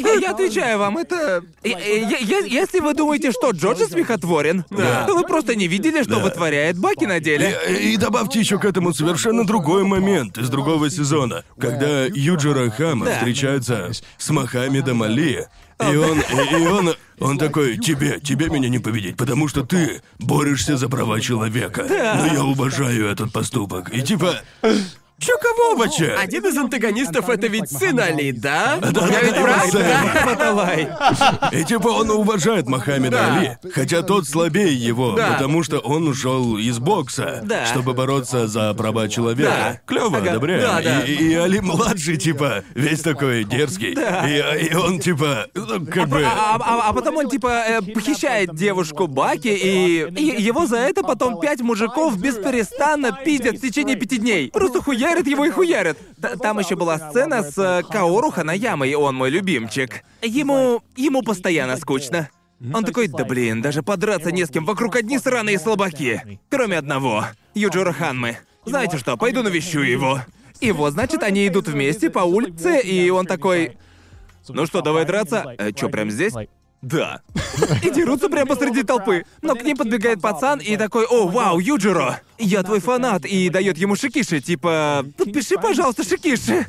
Я, я отвечаю вам, это... Я- я- я- если вы думаете, что Джорджи смехотворен, то вы просто не видели, что вытворяет Баки на деле. И, и добавьте еще к этому совершенно другой момент из другого сезона, когда Юджиро Хама Да. встречается с Мохаммедом Али. И он, и, и он, он такой, тебе, тебе меня не победить, потому что ты борешься за права человека. Но я уважаю этот поступок. И типа, вообще? один из антагонистов это ведь сын Али, да? Да, Я ведь прав, да. Баталай. И типа он уважает Мохаммеда Да. Али, хотя тот слабее его, Да. потому что он ушел из бокса, Да. чтобы бороться за права человека. Да. Клево, Ага. одобряем. Да, да. И, и Али младший, типа, весь такой дерзкий. И, и он типа, ну, как бы. А, а- а потом он типа э, похищает девушку Баки, и, и его за это потом пять мужиков бесперестанно пиздят в течение пяти дней. Просто хуярят его и хуярят. Т- Там еще была сцена с э, Каору Ханаямой, он мой любимчик. Ему... ему постоянно скучно. Он такой, да блин, даже подраться не с кем, вокруг одни сраные слабаки. Кроме одного, Юджиро Ханмы. Знаете что, пойду навещу его. И вот, значит, они идут вместе по улице, и он такой... Ну что, давай драться? Э, чё, прям здесь? Да. И дерутся прямо посреди толпы. Но к ним подбегает пацан и такой, о, вау, Юджиро, я твой фанат, и дает ему шикиши, типа, подпиши, пожалуйста, шикиши.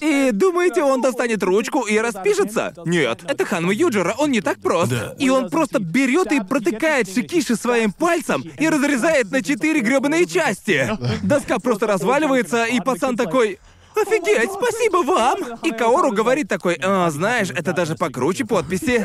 И думаете, он достанет ручку и распишется? Нет, это Ханма Юджиро, он не так прост. Да. И он просто берет и протыкает шикиши своим пальцем и разрезает на четыре гребаные части. Доска просто разваливается, и пацан такой... Офигеть, спасибо вам! И Каору говорит такой, «А, знаешь, это даже покруче подписи.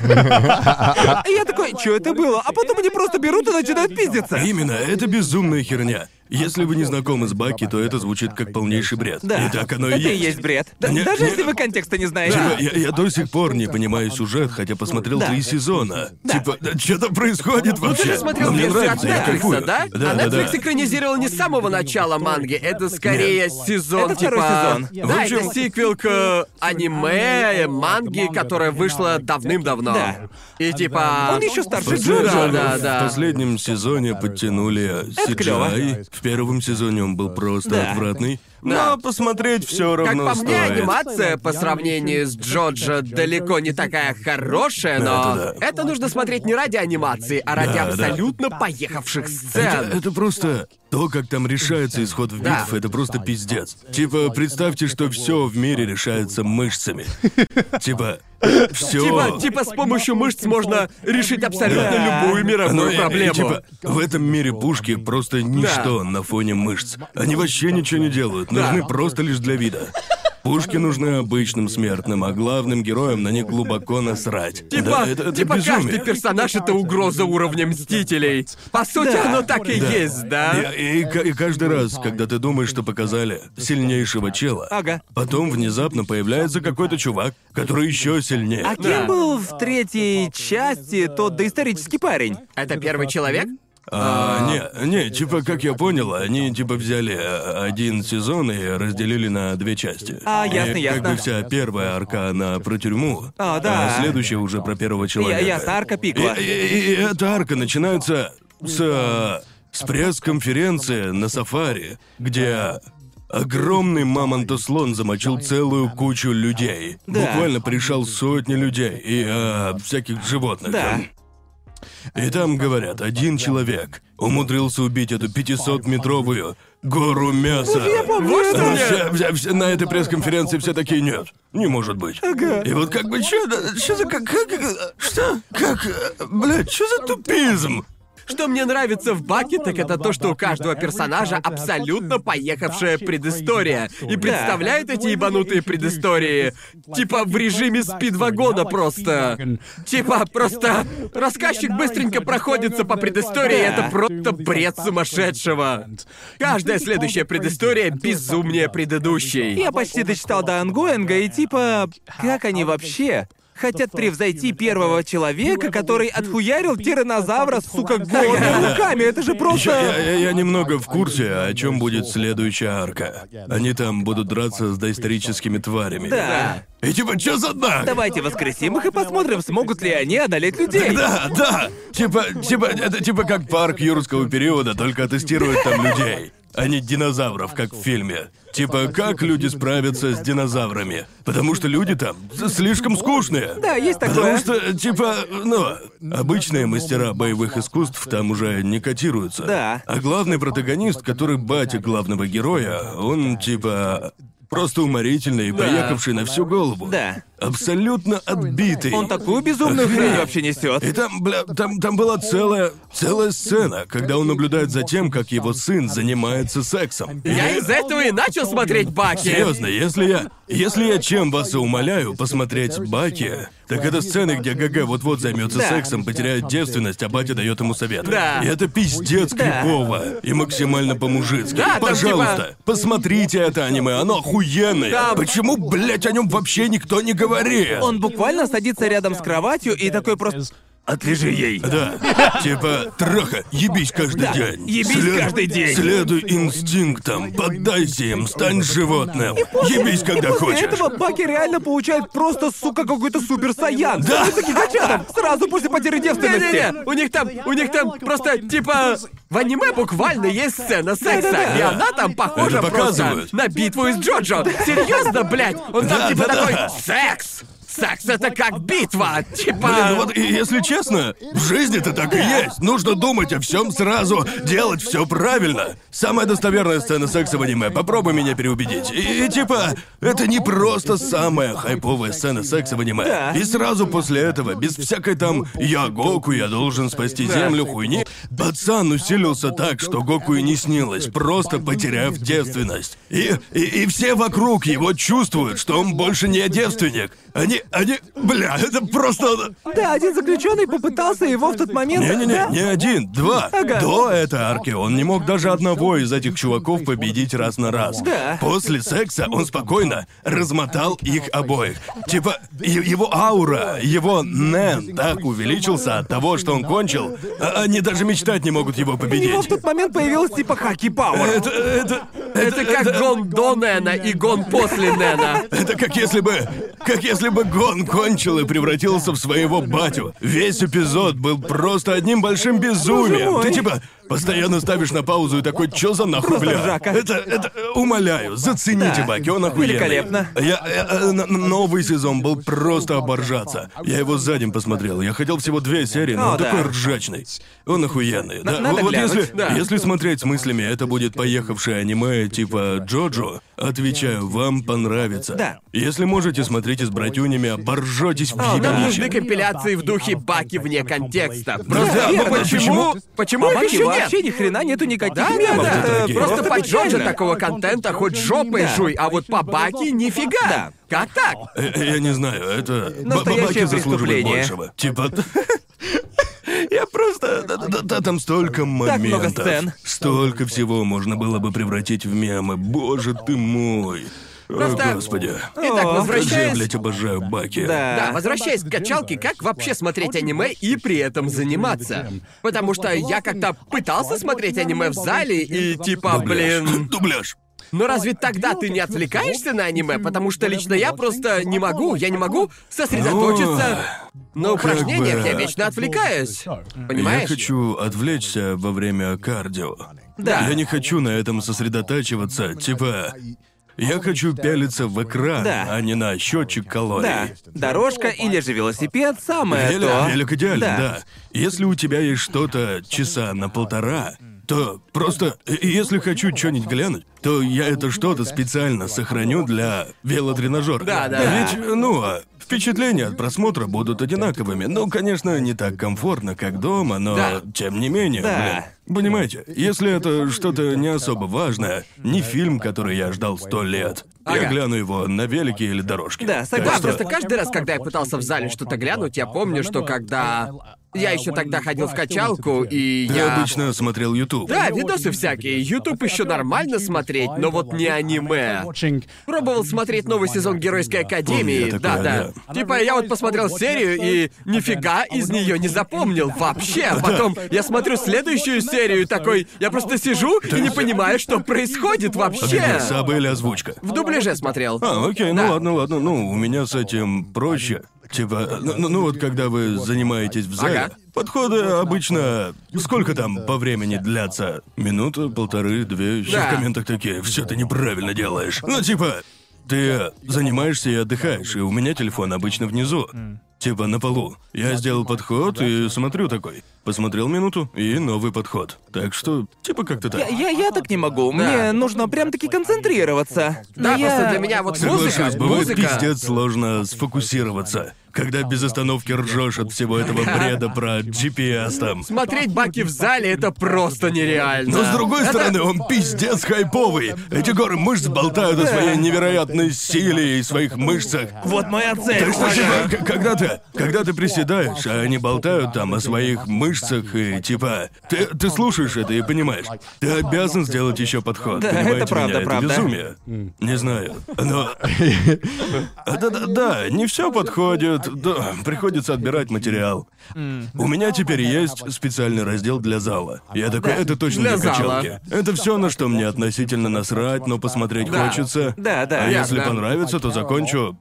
И я такой, что это было? А потом они просто берут и начинают пиздиться. Именно, это безумная херня. Если вы не знакомы с Баки, то это звучит как полнейший бред. Да. И так оно и это есть. и есть бред. Да- Не- даже не- если вы контекста не знаете. Типа, я, я до сих пор не понимаю сюжет, хотя посмотрел Да. три сезона. Типа, что там происходит Ну вообще? ты же смотрел Но мне нравится, я кайфую. Да? Да, а да, Netflix да. экранизировал не с самого начала манги, это скорее сезон, Это типа... второй сезон. Да, В общем- это сиквел к аниме, манги, которая вышла давным-давно. Да. И типа... Он еще старше Джорджа. Да, да, да. В последнем сезоне подтянули. CGI. В первом сезоне он был просто Да. отвратный. Да. Но посмотреть все Как равно по мне, стоит. анимация по сравнению с Джоджо далеко не такая хорошая, но Это да. это нужно смотреть не ради анимации, а ради Да, да. абсолютно поехавших Это, сцен. это просто то, как там решается исход в Да. битв, это просто пиздец. Типа, представьте, что все в мире решается мышцами. Типа, все. Типа, типа с помощью мышц можно решить абсолютно Да. любую мировую проблему. типа, в этом мире пушки просто ничто на фоне мышц. Они вообще ничего не делают, нужны просто лишь для вида. Пушки нужны обычным смертным, а главным героям на них глубоко насрать. Типа, Да, это, это типа безумие. каждый персонаж это угроза уровня Мстителей. По сути, Да. оно так и есть, да? И, и и каждый раз, когда ты думаешь, что показали сильнейшего чела, Ага. потом внезапно появляется какой-то чувак, который еще сильнее. А кем Да. был в третьей части тот доисторический парень? Это первый человек? А, не, не, типа, как я понял, они типа взяли э, один сезон и разделили на две части. А, ясно, И ясно. Как бы вся первая арка она про тюрьму, А, да. следующая уже про первого человека. ясно, арка Пикла. И, и- и эта арка начинается с, э, с пресс-конференции на сафари, где огромный мамонтослон замочил целую кучу людей. Да. Буквально пришел сотни людей и а, всяких животных. Да. И там говорят, один человек умудрился убить эту 500-метровую гору мяса. Я помню Ну, это. все- все- все- на этой пресс-конференции все такие нет. Не может быть. И вот как бы что, что за как, как, что, как, э, блядь, что за тупизм? Что мне нравится в Баке, так это то, что у каждого персонажа абсолютно поехавшая предыстория. И представляет эти ебанутые предыстории. Типа в режиме спидвагона просто. Типа просто рассказчик быстренько проходится по предыстории, это просто бред сумасшедшего. Каждая следующая предыстория безумнее предыдущей. Я почти дочитал до ангоинга, и типа, как они вообще хотят превзойти первого человека, который отхуярил тиранозавра, сука, голыми руками? Это же просто... я, я- я немного в курсе, о чем будет следующая арка. Они там будут драться с доисторическими тварями. Да. И типа, что за нах? Давайте воскресим их и посмотрим, смогут ли они одолеть людей. Да, да. Типа, типа, это типа как парк юрского периода, только тестируют там людей, а не динозавров, как в фильме. Типа, как люди справятся с динозаврами? Потому что люди там слишком скучные. Да, есть Потому такое. что, типа, ну, обычные мастера боевых искусств там уже не котируются. Да. А главный протагонист, который батя главного героя, он, типа, просто уморительный и поехавший на всю голову. Да. Абсолютно отбитый. Он такую безумную хрень вообще несет. И там, бля, там, там была целая, целая сцена, когда он наблюдает за тем, как его сын занимается сексом. Я из-за этого и начал смотреть Баки. Серьезно, если я, если я чем вас и умоляю посмотреть Баки, так это сцены, где ГГ вот-вот займется Да. сексом, потеряет девственность, а батя дает ему совет. Да. И это пиздец Да. крипово и максимально по-мужицки. Да, там Пожалуйста, типа- посмотрите это аниме, оно охуенное. Там- Почему, блядь, о нем вообще никто не говорит? Он буквально садится рядом с кроватью и такой просто... Отлежи ей. Да. Типа, троха, ебись каждый Да, день. ебись каждый день. Следуй инстинктам, поддайся им, стань животным. Ебись, когда После хочешь. этого Баки реально получает просто, сука, какой-то супер саян. Да. Гигачатом. Сразу после потери девственности. Не-не-не, у них там, у них там просто, типа, в аниме буквально есть сцена секса, Да-да-да. и она там похожа Это просто показывают. на битву из Джоджо. Серьезно, блядь? Он там типа такой, секс! Секс это как битва, типа... Блин, ну вот и если честно, в жизни-то так и есть. Нужно думать о всем сразу, делать все правильно. Самая достоверная сцена секса в аниме. Попробуй меня переубедить. И, и типа, это не просто самая хайповая сцена секса в аниме. Да. И сразу после этого, без всякой там «я Гоку, я должен спасти землю» хуйни, пацан усилился так, что Гоку и не снилось, просто потеряв девственность. И, и, и все вокруг его чувствуют, что он больше не девственник. Они, они, бля, это просто... Да, один заключенный попытался его в тот момент... Не-не-не, Да? не один, два. Ага. До этой арки он не мог даже одного из этих чуваков победить раз на раз. Да. После секса он спокойно размотал их обоих. Типа, его аура, его нэн так увеличился от того, что он кончил, а они даже мечтать не могут его У него в победить. тот момент появилась типа хаки пауэр. Это, это, Это как гон до Нена и гон после Нена. Это как если бы... Как если бы Гон кончил и превратился в своего батю. Весь эпизод был просто одним большим безумием. Ты типа постоянно ставишь на паузу и такой, чё за нахуй, Просто бля? ржака. Это, это, умоляю, зацените Да. Баки, он охуенный. Великолепно. Я, э, н- н- новый сезон был просто оборжаться. Я его сзади посмотрел. Я хотел всего две серии, но О, он да. такой ржачный. Он охуенный. Да, надо вот глянуть, если, да. если смотреть с мыслями, это будет поехавшее аниме типа Джоджо, отвечаю, вам понравится. Да. Если можете, смотрите с братюнями, оборжетесь в Нам ебище. нужны компиляции в духе Баки вне контекста. Просто Да, ну верно. почему? Почему А их Баки еще? Вообще ни хрена нету никаких Да, да, мемов. да. Это дорогие. Просто по Джоджо печально. такого контента хоть жопой Да. жуй, а вот по Баки нифига. Да. Как так? Э, э, Я не знаю, это... Настоящее Бабаки заслуживают преступление. большего. Типа... Я просто... да- да- да, Там столько моментов. много сцен. Столько всего можно было бы превратить в мемы. Боже ты мой. Просто- О, господи. Итак, Как же я, возвращаясь... блядь, обожаю Баки. Да. Да, возвращаясь к качалке, как вообще смотреть аниме и при этом заниматься? Потому что я как-то пытался смотреть аниме в зале и типа, блин... Дубляж. Но разве тогда ты не отвлекаешься на аниме? Потому что лично я просто не могу, я не могу сосредоточиться на упражнениях, я вечно отвлекаюсь. Я Понимаешь? хочу отвлечься во время кардио. Да. Я не хочу на этом сосредотачиваться. Типа, я хочу пялиться в экран, Да. а не на счетчик калорий. Да, дорожка или же велосипед самое Велик, то. велик идеально, Да. Если у тебя есть что-то часа на полтора, то просто, и- если хочу что-нибудь глянуть, то я это что-то специально сохраню для велотренажера. Да, да. Ведь, ну, а впечатления от просмотра будут одинаковыми. Ну, конечно, не так комфортно, как дома, но Да. тем не менее, Да. блин. Понимаете, если это что-то не особо важное, не фильм, который я ждал сто лет, я Ага. гляну его на велике или дорожке. Да, Так согласен. Что- просто каждый раз, когда я пытался в зале что-то глянуть, я помню, что когда... Я еще тогда ходил в качалку, и Я я... обычно смотрел YouTube. Да, видосы всякие. Ютуб еще нормально смотреть, но вот не аниме. Пробовал смотреть новый сезон Геройской Академии. Помню да, да. Типа я вот посмотрел серию и нифига из нее не запомнил вообще. А потом я смотрю следующую серию и такой, я просто сижу и не понимаю, что происходит вообще. Сабы или озвучка? В дубляже смотрел. А, окей, Да. ну ладно, ладно. Ну, у меня с этим проще. Типа, ну, ну- ну вот когда вы занимаетесь в зале, Ага. подходы обычно... Сколько там по времени длятся? Минута, полторы, две? Еще Да. в комментах такие, все ты неправильно делаешь. Ну, типа, ты занимаешься и отдыхаешь, и у меня телефон обычно внизу. Типа на полу. Я сделал подход и смотрю такой. Посмотрел минуту и новый подход. Так что, типа как-то так. Я, я, я так не могу. Мне нужно прям-таки концентрироваться. Да, Но я... просто для меня вот музыка, Соглашусь, бывает музыка... пиздец сложно сфокусироваться. Когда без остановки ржешь от всего этого бреда про GPS там. Смотреть баки в зале это просто нереально. Но с другой стороны, он пиздец хайповый. Эти горы мышц болтают о своей невероятной силе и своих мышцах. Вот моя цель. Так что, типа, когда ты, когда ты приседаешь, а они болтают там о своих мышцах и типа, ты, ты слушаешь это и понимаешь, ты обязан сделать еще подход. Да, понимаете это правда, меня? правда. Это безумие. Не знаю, но да-да-да, не все подходит. Да, приходится отбирать материал. У меня теперь есть специальный раздел для зала. Я такой, это точно Для для, качалки. Это все, на что мне относительно насрать, но посмотреть Да. хочется. Да, да. А если понравится, то закончу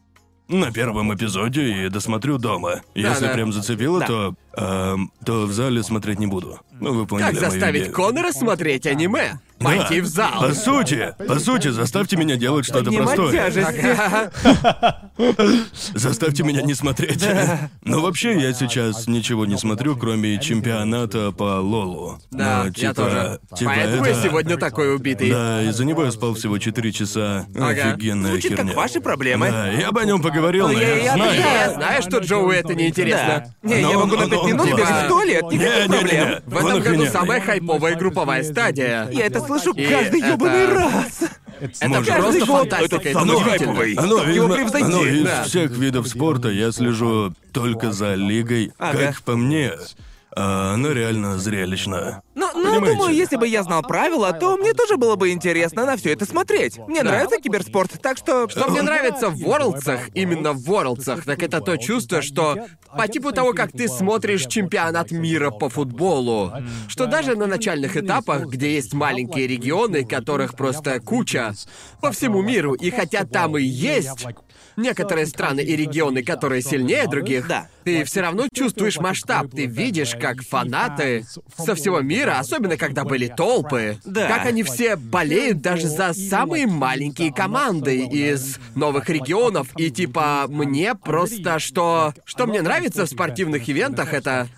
на первом эпизоде и досмотрю дома. Если да. прям зацепило, Да. то эм, то в зале смотреть не буду. Ну, вы поняли Как мою заставить идею. Конора смотреть аниме? Пойти Да. в зал. По сути, по сути, заставьте меня делать что-то Поднимать простое. тяжести. Заставьте меня не смотреть. Но вообще я сейчас ничего не смотрю, кроме чемпионата по Лолу. Да, Но, я типа, тоже. Типа Поэтому это- я сегодня такой убитый. Да, из-за него я спал всего 4 часа. Ага. Офигенная Звучит как херня. ваши проблемы. Да, я бы о нем поговорил, Ну, но я- я, я- знаю. я- Я знаю, что Джоуи это неинтересно. Да. Не, Но я могу на он- пять он минут классный. бегать в туалет, никаких Не-не-не-не. проблем. В Он этом году самая хайповая групповая стадия. Я это слышу И каждый это- ёбаный раз. Это Может. просто Каждый год фантастика. это самый удивительно. хайповый. Оно его превзойти? оно из Да. всех видов спорта я слежу только за лигой. Ага. Как по мне, а, оно реально зрелищно. Но, но Понимаете? думаю, если бы я знал правила, то мне тоже было бы интересно на все это смотреть. Мне нравится киберспорт, так что... Что мне нравится в Ворлдсах, именно в Ворлдсах, так это то чувство, что по типу того, как ты смотришь чемпионат мира по футболу, что даже на начальных этапах, где есть маленькие регионы, которых просто куча по всему миру, и хотя там и есть некоторые страны и регионы, которые сильнее других, Да. ты все равно чувствуешь масштаб. Ты видишь, как фанаты со всего мира, особенно когда были толпы, Да. как они все болеют даже за самые маленькие команды из новых регионов. И типа мне просто что... Что мне нравится в спортивных ивентах, это...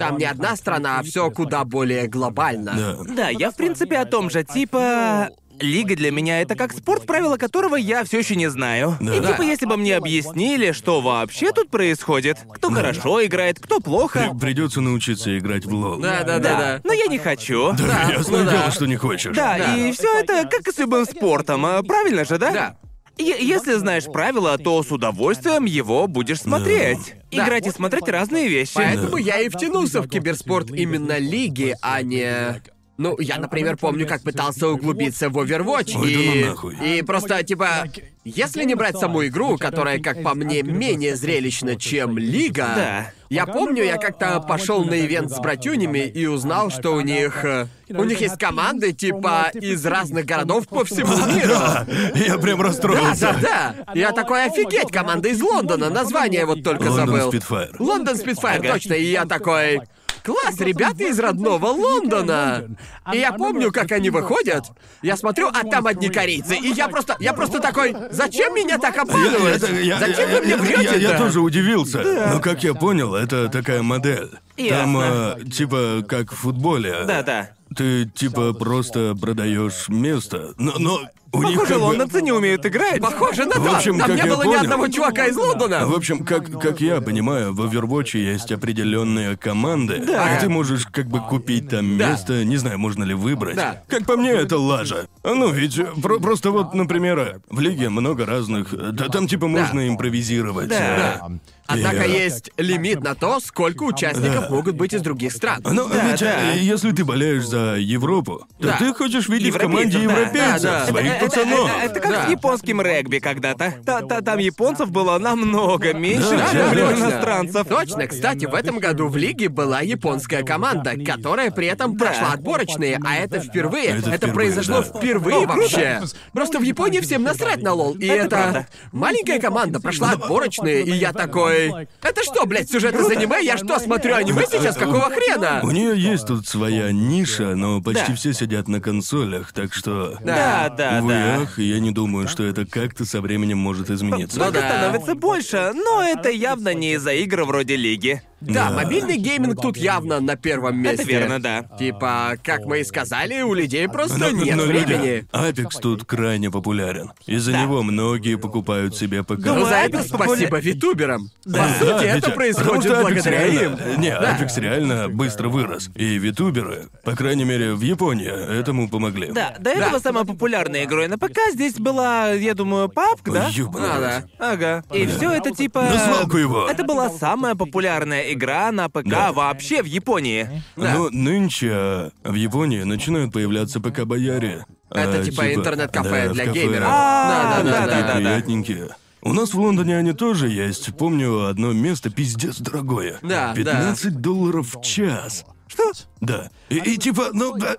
Там не одна страна, а все куда более глобально. Да. Да, я в принципе о том же, типа... Лига для меня это как спорт, правила которого я все еще не знаю. И Да. типа, если бы мне объяснили, что вообще тут происходит, кто хорошо играет, кто плохо. Придется научиться играть в лол. Да, да, да, да. Но я не хочу. Да, ясное ну дело, да. что не хочешь. Да, Да. и все это как и с любым спортом, а, правильно же, да? Да. Е- если знаешь правила, то с удовольствием его будешь смотреть. Да. Играть и смотреть разные вещи. Поэтому я и втянулся в киберспорт именно лиги, а не... Ну, я, например, помню, как пытался углубиться в Overwatch Ой, да и... нахуй. И просто, типа, если не брать саму игру, которая, как по мне, менее зрелищна, чем Лига... Да. Я помню, я как-то пошел на ивент с братюнями и узнал, что у них... э, У них есть команды, типа, из разных городов по всему миру. Да, я прям Да, расстроился. да, да. Я такой, офигеть, команда из Лондона, название вот только Лондон забыл. Спитфайр. Лондон Спитфайр, точно. И я такой, класс, ребята из родного Лондона. И я помню, как они выходят. Я смотрю, а там одни корейцы. И я просто, я просто такой, зачем меня так я- Зачем вы мне врете я, я тоже удивился. Но как я понял, это такая модель. Там, э, типа, как в футболе. Да-да. Ты, типа, просто продаешь место. Но, но у них Похоже, бы- лондонцы не умеют играть. Похоже на В то. общем, Там как не я было ни понял- одного чувака из Лондона. В общем, как, как я понимаю, в Overwatch есть определенные команды. Да. И ты можешь как бы купить там Да. место, не знаю, можно ли выбрать. Да. Как по мне, это лажа. Ну, ведь э, про- просто вот, например, в лиге много разных. Да там типа можно импровизировать. Да. э, Однако э, есть лимит на то, сколько участников могут быть из других стран. Ну, Да, ведь да. э, если ты болеешь за Европу, то Да. ты хочешь видеть в команде Европейцев, да. европейцев, Да, да. своих Это- пацанов. Это, это как Да. с японским регби когда-то. Та- та- там японцев было намного меньше, Да, чем да, блин, точно. иностранцев. Точно, кстати, в этом году в лиге была японская команда, которая при этом прошла отборочные, а это впервые. Это впервые, произошло да. впервые вообще. Просто в Японии всем насрать на лол. И это, правда. маленькая команда прошла отборочные, и я такой. Это что, блядь, сюжет из аниме? Я что, смотрю аниме сейчас? Какого хрена? У нее есть тут своя ниша, но почти Да. все сидят на консолях, так что. Да, да, Увы, да. ах, я не думаю, что это как-то со временем может измениться. Только да. становится больше, но это явно не из-за игр вроде Лиги. Да, мобильный гейминг тут явно на первом месте. Это верно, да. Типа, как мы и сказали, у людей просто Но- нет но, времени. Apex тут крайне популярен. Из-за Да. него многие покупают себе ПК. Ну, за это спасибо витуберам. Да. По сути, Да, это ведь- потому происходит что Apex благодаря реально- им. Не, Да. Apex реально быстро вырос. И витуберы, по крайней мере, в Японии этому помогли. Да, до этого Да. самой популярной игрой на ПК здесь была, я думаю, PUBG, да? Ёбаный А, рот. да. Ага. И все это типа. На свалку его. Это была самая популярная игра на ПК Да. вообще в Японии. Но нынче а, в Японии начинают появляться ПК-бояре. Это А, типа интернет-кафе да, в для кафе. геймеров. А, Да-да-да. Такие да, да. приятненькие. У нас в Лондоне они тоже есть. Помню, одно место пиздец дорогое. Да, да. 15 долларов в час. Что? Да. И, и типа, ну... да,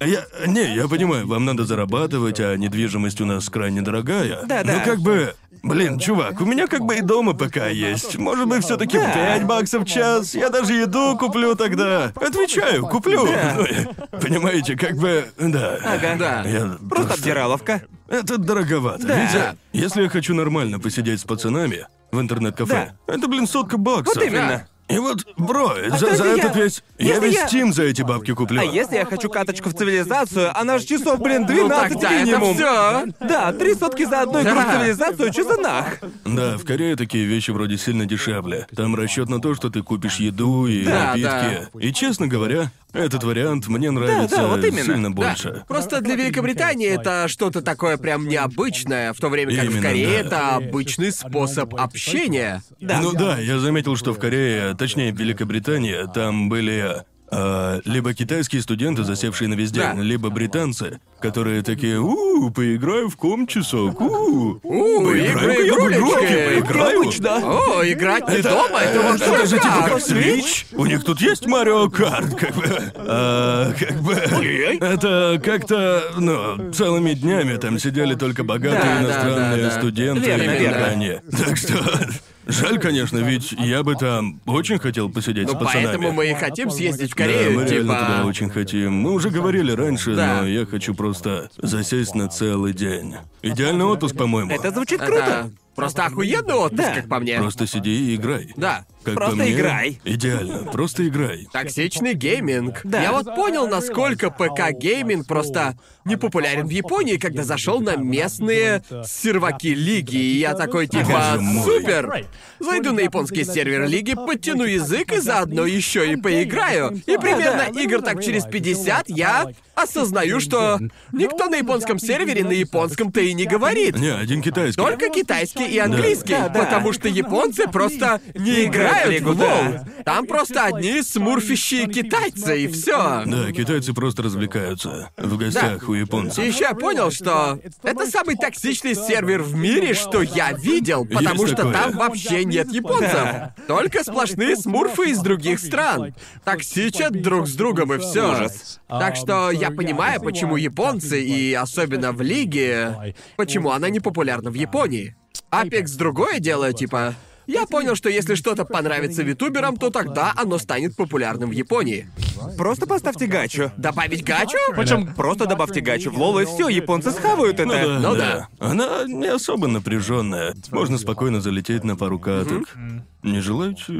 Я, не, я понимаю, вам надо зарабатывать, а недвижимость у нас крайне дорогая. Да-да. Ну как бы, блин, чувак, у меня как бы и дома пока есть. Может быть, все таки Да. 5 баксов в час. Я даже еду куплю тогда. Отвечаю, куплю. Ну, понимаете, как бы, да. Ага. Да. Я Просто обдираловка. это дороговато. Да. Я- если я хочу нормально посидеть с пацанами в интернет-кафе, это, блин, сотка баксов. Вот именно. И вот, бро, за, кстати, за я- этот весь... Я если весь я- Steam за эти бабки куплю. А если я хочу каточку в цивилизацию, она же часов, блин, 12 Ну это минимум. всё. Да, три сотки за одну игру в Да. цивилизацию, что за нах? Да, в Корее такие вещи вроде сильно дешевле. Там расчет на то, что ты купишь еду и Да, напитки. И, честно говоря, этот вариант мне нравится да, вот именно. сильно Да. больше. Просто для Великобритании это что-то такое прям необычное, в то время как в Именно, Корее да. это обычный способ общения. Да. Ну да, я заметил, что в Корее, точнее в Великобритании, там были а, либо китайские студенты, засевшие на весь день, Да. либо британцы, которые такие, у поиграю в ком часок, у У, поиграю игры, игрулечки. поиграю». О, играть не дома, это Это, вообще это же типа как? Switch. У них тут есть Марио Карт, как бы. А, как бы. Это как-то, ну, целыми днями там сидели только богатые Да, да, иностранные да, да. студенты и верно. компания. Так что. Жаль, конечно, ведь я бы там очень хотел посидеть Ну, с пацанами. поэтому мы и хотим съездить в Да, Корею, мы реально туда типа. очень хотим. Мы уже говорили раньше, Да. но я хочу просто засесть на целый день. Идеальный отпуск, по-моему. Это звучит круто. Это просто охуенный отпуск, Да. как по мне. Просто сиди и играй. Да. Как Просто мне, играй. Идеально, просто играй. Токсичный гейминг. Да. Я вот понял, насколько ПК-гейминг просто не популярен в Японии, когда зашел на местные серваки лиги. И я такой типа, супер! Зайду на японский сервер лиги, подтяну язык и заодно еще и поиграю. И примерно игр так через 50 я осознаю, что никто на японском сервере на японском-то и не говорит. Не, один китайский. Только китайский и английский, да. потому что японцы просто не играют в лигу, в да. Там просто одни смурфящие китайцы и все. Да, китайцы просто развлекаются в гостях у И японцев. еще я понял, что это самый токсичный сервер в мире, что я видел, потому Есть что такое. там вообще нет японцев. Только сплошные смурфы из других стран. Токсичат друг с другом и все. Ужас. Так что я понимаю, почему японцы, и особенно в лиге, почему она не популярна в Японии. Apex другое дело, типа. Я понял, что если что-то понравится ютуберам, то тогда оно станет популярным в Японии. Просто поставьте гачу. Добавить гачу? Причем просто добавьте гачу в лол, и все, японцы схавают это. Ну да. Она не особо напряженная. Можно спокойно залететь на пару каток. Не желаете?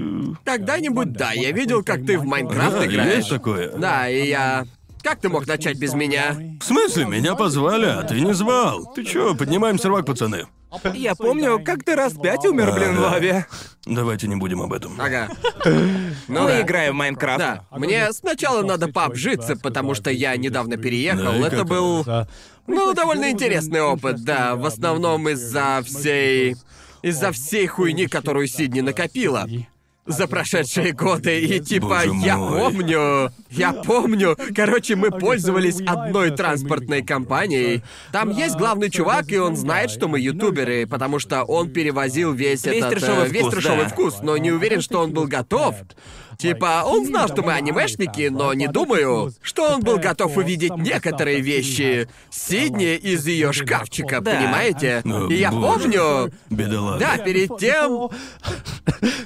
Когда-нибудь, да, я видел, как ты в Майнкрафт Да, играешь. есть такое. Да, и я... Как ты мог начать без меня? В смысле, меня позвали, а ты не звал. Ты чё, поднимаем сервак, пацаны? Я помню, как ты раз пять умер, блин, в лаве. Давайте не будем об этом. Ага. Ну Мы да. играем в Майнкрафт. Да, мне сначала надо пообжиться, потому что я недавно переехал. Да, и Это как был, ну, довольно интересный опыт, да. В основном из-за всей... Из-за всей хуйни, которую Сидни накопила. За прошедшие годы, и типа, Боже я мой. помню, я помню. Короче, мы пользовались одной транспортной компанией. Там есть главный чувак, и он знает, что мы ютуберы, потому что он перевозил весь, Весь этот... э, трешовый весь вкус, трешовый да. вкус, но не уверен, что он был готов. Типа, он знал, что мы анимешники, но не думаю, что он был готов увидеть некоторые вещи Сидни из ее шкафчика, Да. понимаете? О, И я боже. помню, Бедолага. да, перед тем...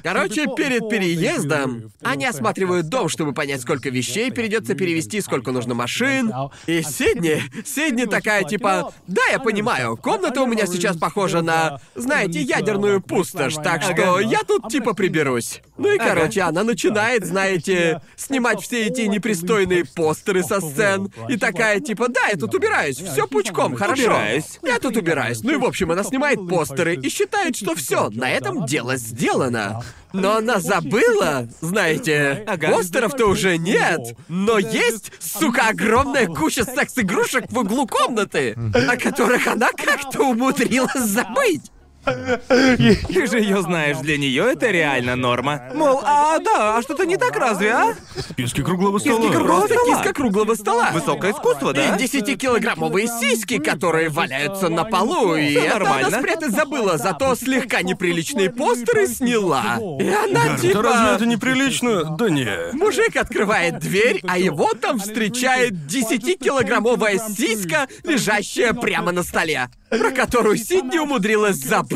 Короче, перед переездом они осматривают дом, чтобы понять, сколько вещей придется перевести, сколько нужно машин. И Сидни, Сидни такая типа, да, я понимаю, комната у меня сейчас похожа на, знаете, ядерную пустошь, так что я тут типа приберусь. Ну и, короче, она начинает, знаете, снимать все эти непристойные постеры со сцен. И такая типа, да, я тут убираюсь, все пучком, хорошо. Убираюсь. Я тут убираюсь. Ну и в общем, она снимает постеры и считает, что все, на этом дело сделано. Но она забыла, знаете, Ага. постеров-то уже нет. Но есть, сука, огромная куча секс-игрушек в углу комнаты, о которых она как-то умудрилась забыть. Ты же ее знаешь, для нее это реально норма. Мол, а да, а что-то не так разве, а? Киски круглого стола. Киски круглого стола. киска круглого стола. Высокое искусство, да? И 10-килограммовые сиськи, которые валяются на полу, и это нормально. она спрятать забыла, зато слегка неприличные постеры сняла. И она Гарн, типа... да разве это неприлично? Да не. Мужик открывает дверь, а его там встречает 10-килограммовая сиська, лежащая прямо на столе, про которую Сидни умудрилась забыть.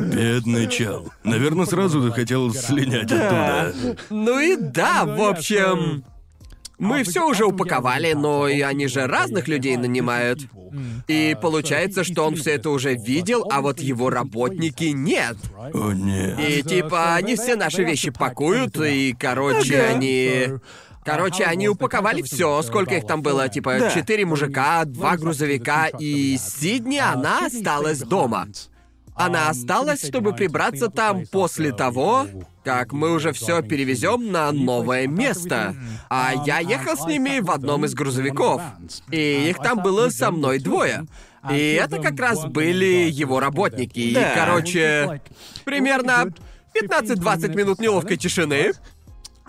Бедный чел. Наверное, сразу захотел слинять оттуда. Ну и да, в общем... Мы все уже упаковали, но и они же разных людей нанимают. И получается, что он все это уже видел, а вот его работники нет. О, нет. И типа они все наши вещи пакуют, и короче они. Короче, они упаковали все, сколько их там было, типа Да. четыре мужика, два грузовика, и Сидни она осталась дома. Она осталась, чтобы прибраться там после того, как мы уже все перевезем на новое место. А я ехал с ними в одном из грузовиков. И их там было со мной двое. И это как раз были его работники. И, короче, примерно 15-20 минут неловкой тишины.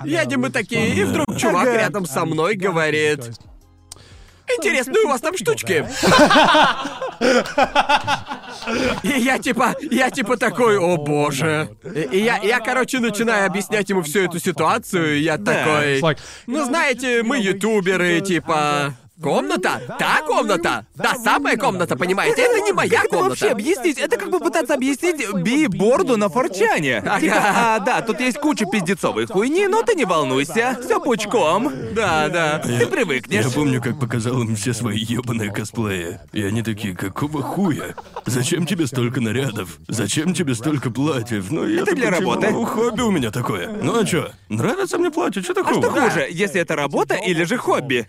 Едем мы такие, и вдруг чувак рядом со мной говорит... Интересные у вас там штучки. И я типа, я типа такой, о боже. И, и я, я, короче, начинаю объяснять ему всю эту ситуацию, и я такой, ну знаете, мы ютуберы, типа... Комната? Та комната? Та самая комната, понимаете? Это не моя Как это вообще комната. объяснить? Это как бы пытаться объяснить би-борду на форчане. Типа, а, да, тут есть куча пиздецовой хуйни, но ты не волнуйся, все пучком. Да, да. Ты привыкнешь. Я помню, как показал им все свои ёбаные косплеи. И они такие, какого хуя? Зачем тебе столько нарядов? Зачем тебе столько платьев? Ну, я Это для работы. хобби у меня такое. Ну а чё? Нравится мне платье, что А такого? что хуже, если это работа или же хобби?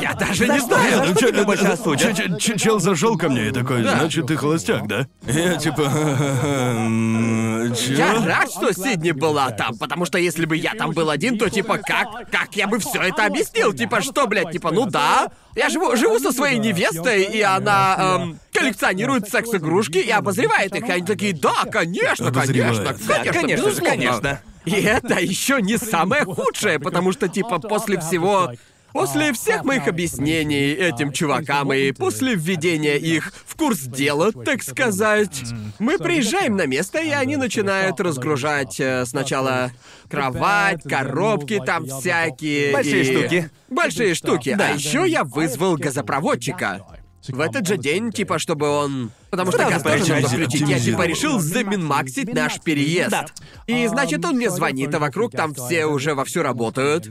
Я даже не что? знаю. Больше осудят? Ч- ч- Чел зашел ко мне и такой, значит, ты холостяк, да? Я типа, «М, чё? Я рад, что Сидни была там, потому что если бы я там был один, то типа как, как я бы все это объяснил? Типа что, блядь, типа, ну да, я живу, живу со своей невестой, и она эм, коллекционирует секс-игрушки и обозревает их. И они такие, да, конечно, Обозревает. конечно, Да, конечно, конечно же, безусловно». конечно. И это еще не самое худшее, потому что типа после всего После всех моих объяснений этим чувакам и после введения их в курс дела, так сказать, мы приезжаем на место, и они начинают разгружать э, сначала кровать, коробки там всякие. Большие и- штуки. Большие штуки. А еще я вызвал газопроводчика. в этот же день, типа, чтобы он... Потому что газ тоже поэтому надо включить. Я, типа, решил заминмаксить наш переезд. Да. И, значит, он мне звонит, а вокруг там все уже вовсю работают.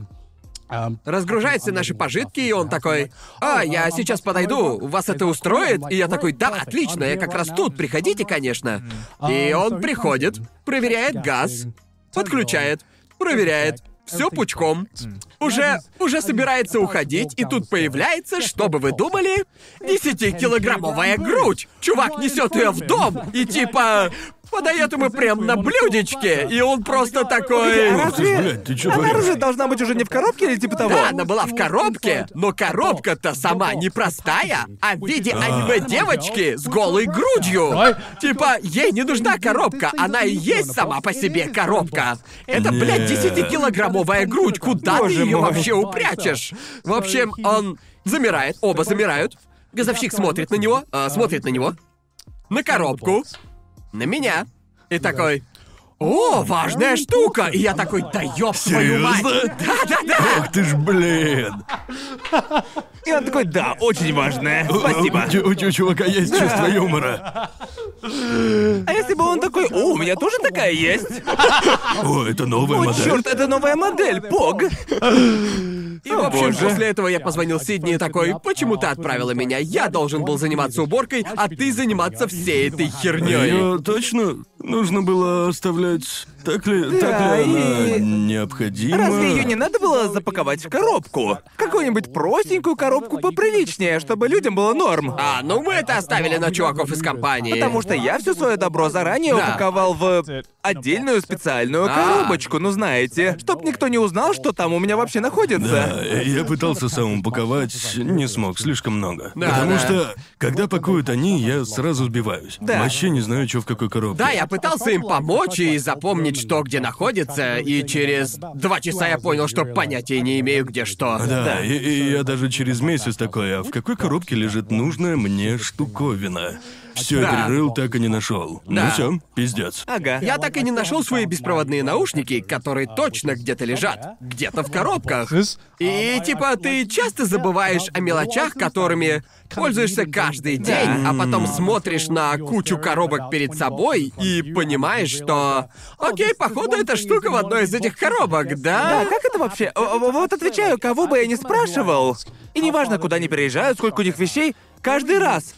Разгружают все наши пожитки, и он такой, «А, я сейчас подойду, вас это устроит?» И я такой, «Да, отлично, я как раз тут, приходите, конечно». И он приходит, проверяет газ, подключает, проверяет, все пучком. Уже, уже собирается уходить, и тут появляется, что бы вы думали, 10-килограммовая грудь. Чувак несет ее в дом и типа подает ему прям на блюдечке, и он просто такой. Ж, блядь, ты чё Она творишь? же должна быть уже не в коробке или типа того? Да, она была в коробке, но коробка-то сама не простая, а в виде аниме-девочки с голой грудью. Типа, ей не нужна коробка, она и есть сама по себе коробка. Это, блядь, Нет. 10-килограммовая грудь, куда Боже ты ее мой. вообще упрячешь? В общем, он замирает, оба замирают. Газовщик смотрит на него, а, смотрит на него, на коробку, на меня, и такой... О, важная штука! И я такой, да ёб твою мать! Да-да-да! Ах ты ж, блин. И он такой, да, очень важное. Спасибо. У, у- у чувака есть чувство юмора. А если бы он такой, о, у меня тоже такая есть? О, это новая О, модель. черт, это новая модель, Пог. И, в общем, боже. после этого я позвонил Сидни и такой, почему ты отправила меня? Я должен был заниматься уборкой, а ты заниматься всей этой херней. Ее точно нужно было оставлять. Так ли, так Да, ли она и- необходима? Разве ее не надо было запаковать в коробку? Какую-нибудь простенькую коробку поприличнее, чтобы людям было норм. А, ну мы это оставили на чуваков из компании. Потому что я все свое добро заранее Да. упаковал в отдельную специальную А. коробочку, ну знаете, чтоб никто не узнал, что там у меня вообще находится. Да, я пытался сам упаковать, не смог, слишком много. Да, Потому да. что, когда пакуют они, я сразу сбиваюсь. Да. Вообще не знаю, что в какой коробке. Да, я пытался им помочь и запомнить, что где находится, и через два часа я понял, что понятия не имею, где что. Да, И, и я даже через месяц такой, а в какой коробке лежит нужная мне штуковина? Все Да. перерыл, так и не нашел. Да. Ну все, пиздец. Ага. Я так и не нашел свои беспроводные наушники, которые точно где-то лежат. Где-то в коробках. И типа ты часто забываешь о мелочах, которыми пользуешься каждый день, а потом смотришь на кучу коробок перед собой и понимаешь, что... Окей, походу, эта штука в одной из этих коробок, Да, да? как это вообще? О, о, Вот отвечаю, кого бы я ни спрашивал. И неважно, куда они переезжают, сколько у них вещей, каждый раз.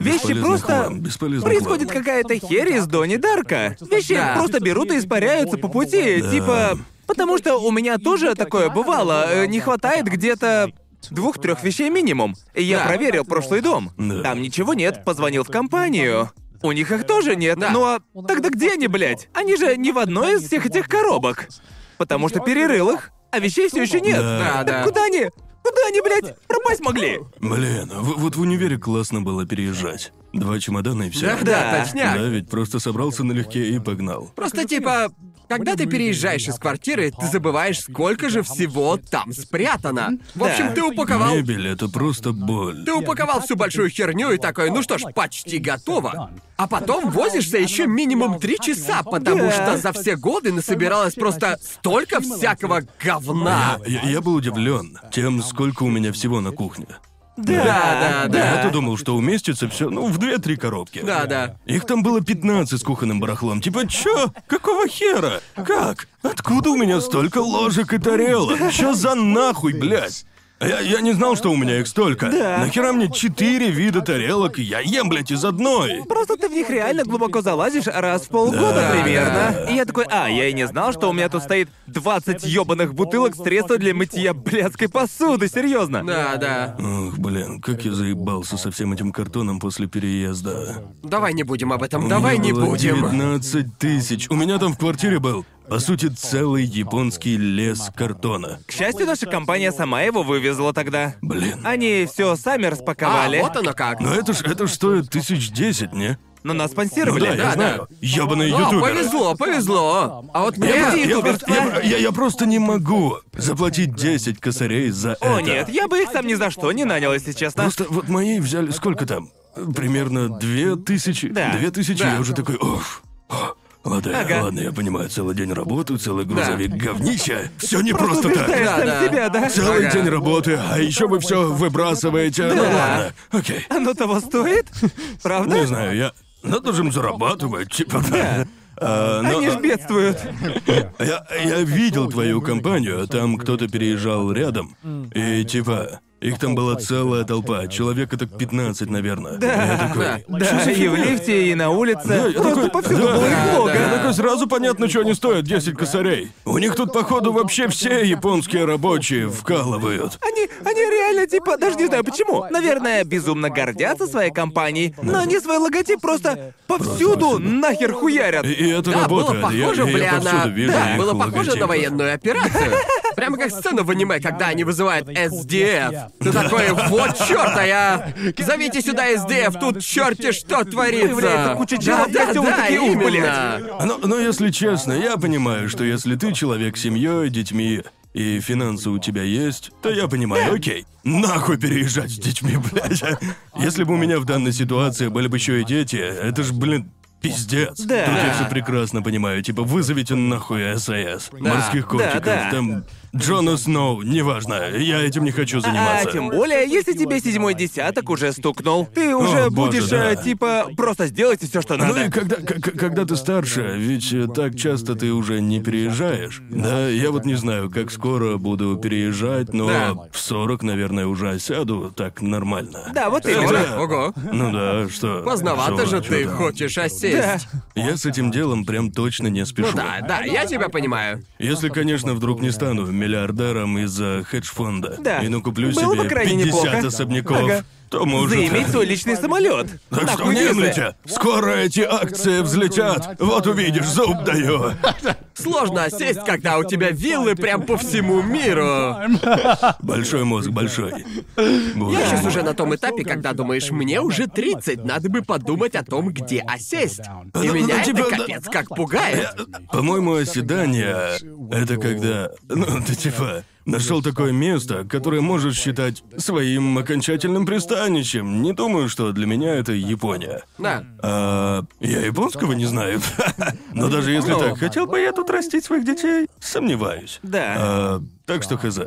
Вещи Бесполезный просто... хлам, бесполезный Происходит какая-то херь из Дони Дарка. Вещи Да. просто берут и испаряются по пути, типа... Потому что у меня тоже такое бывало. э, Не хватает где-то двух-трех вещей минимум. И я Да. проверил прошлый дом. Да. Там ничего нет, позвонил в компанию. У них их тоже нет. Да. Ну а тогда где они, блядь? Они же не в одной из всех этих коробок. Потому что перерыл их, а вещей все еще нет. Да, Так да. куда они? Куда они, блядь, пропасть могли? Блин, в- вот в универе классно было переезжать. Два чемодана и все. Да, да, точняк. Да, ведь просто собрался налегке и погнал. Просто типа, когда ты переезжаешь из квартиры, ты забываешь, сколько же всего там спрятано. В общем, Да. ты упаковал Мебель — это просто боль. Ты упаковал всю большую херню и такой, ну что ж, почти готово. А потом возишься еще минимум три часа, потому Да. что за все годы насобиралось просто столько всякого говна. Я, я был удивлен тем, сколько у меня всего на кухне. Да, да, Я-то да. думал, что уместится все, ну, в две-три коробки. Да, да. Их там было 15 с кухонным барахлом. Типа, чё? Какого хера? Как? Откуда у меня столько ложек и тарелок? Чё за нахуй, блядь? Я, я не знал, что у меня их столько. Нахера мне четыре вида тарелок, и я ем, блядь, из одной? Просто ты в них реально глубоко залазишь раз в полгода Да, примерно. да. И я такой, а, я и не знал, что у меня тут стоит 20 ёбаных бутылок средства для мытья блядской посуды, серьезно. Да, да. Ох, блин, как я заебался со всем этим картоном после переезда. Давай не будем об этом, У давай меня не было будем. 19 тысяч. У меня там в квартире был, по сути, целый японский лес картона. К счастью, наша компания сама его вывезла тогда. Блин. Они все сами А, распаковали. вот оно как. Но это ж, это ж стоит тысяч десять, не? Но нас Ну спонсировали. да, я да, знаю. Ёбаные О, ютуберы. повезло, повезло. А вот мне... Я, я просто, я, я- я просто не могу заплатить 10 косарей за это. О, нет, я бы их сам ни за что не нанял, если честно. Просто вот мои взяли сколько там? Примерно две тысячи. Да, Две тысячи, да. я уже такой, оф. о, Ладно, Ага. ладно, я понимаю, целый день работаю, целый грузовик говнища. Все не просто, Убеждаешь так. сам Да, да. себя, да? Целый Ага. день работы, а еще вы все выбрасываете. Ну ладно, окей. Оно того стоит? Правда? Не знаю, я. Надо же им зарабатывать, типа. А, но- Они ж бедствуют. Я, я видел твою компанию, там кто-то переезжал рядом. И типа, их там была целая толпа, человека так 15, наверное. Да. Я такой, Да, и в лифте, и на улице. Да, я Просто такой, повсюду да, было их да, много. Я такой, сразу понятно, что они стоят 10 косарей. У них тут, походу, вообще все японские рабочие вкалывают. Они, они реально, типа, даже не знаю почему. Наверное, безумно гордятся своей компанией, но они свой логотип просто повсюду нахер хуярят. И, и это Да, было работает. Я- похоже, я, бля, повсюду на... вижу Да, было похоже на военную операцию. Прямо как сцена в аниме, когда они вызывают SDF. Ты такой, вот черт, а я... Зовите сюда SDF, тут черти что творится. Куча да, да, да, такие, «Ух, именно. Но, но если честно, я понимаю, что если ты человек с семьей, детьми и финансы у тебя есть, то я понимаю, окей, нахуй переезжать с детьми, блядь. Если бы у меня в данной ситуации были бы еще и дети, это ж, блин, пиздец. Да. Тут я все прекрасно понимаю, типа вызовите нахуй САС, морских котиков, да. там Джона Сноу, неважно, я этим не хочу А заниматься. тем более, если тебе седьмой десяток уже стукнул, ты уже О, боже, будешь, да. э, типа, просто сделайте все, что Ну надо. и когда, когда ты старше, ведь э, так часто ты уже не переезжаешь. Да, я вот не знаю, как скоро буду переезжать, но Да. в 40, наверное, уже осяду так нормально. Да, вот Ого, именно. Ого. Ну да, что... Поздновато что- же ты там? хочешь Да. осесть. Я с этим делом прям точно не спешу. Ну да, да, я тебя понимаю. Если, конечно, вдруг не стану миллиардером из-за хедж-фонда Да. и накуплю Было бы себе крайне 50 неплохо. особняков, Ага. То может... Заиметь свой личный самолет. Так что Нахуй не если- злите. Скоро эти акции взлетят. Вот увидишь, зуб даю. Сложно осесть, когда у тебя виллы прям по всему миру. Большой мозг, большой. Боже Я сейчас уже на том этапе, когда думаешь, мне уже 30, надо бы подумать о том, где осесть. И Ну, меня ну, это типа, да. капец как пугает. По-моему, оседание это когда. Ну, ты типа. Нашел такое место, которое можешь считать своим окончательным пристанищем. Не думаю, что для меня это Япония. Да. А, я японского не знаю. Но даже если так, хотел бы я тут растить своих детей? Сомневаюсь. Да. А, так что хз.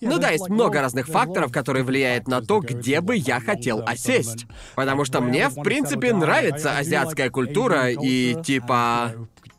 Ну да, есть много разных факторов, которые влияют на то, где бы я хотел осесть. Потому что мне, в принципе, нравится азиатская культура и типа...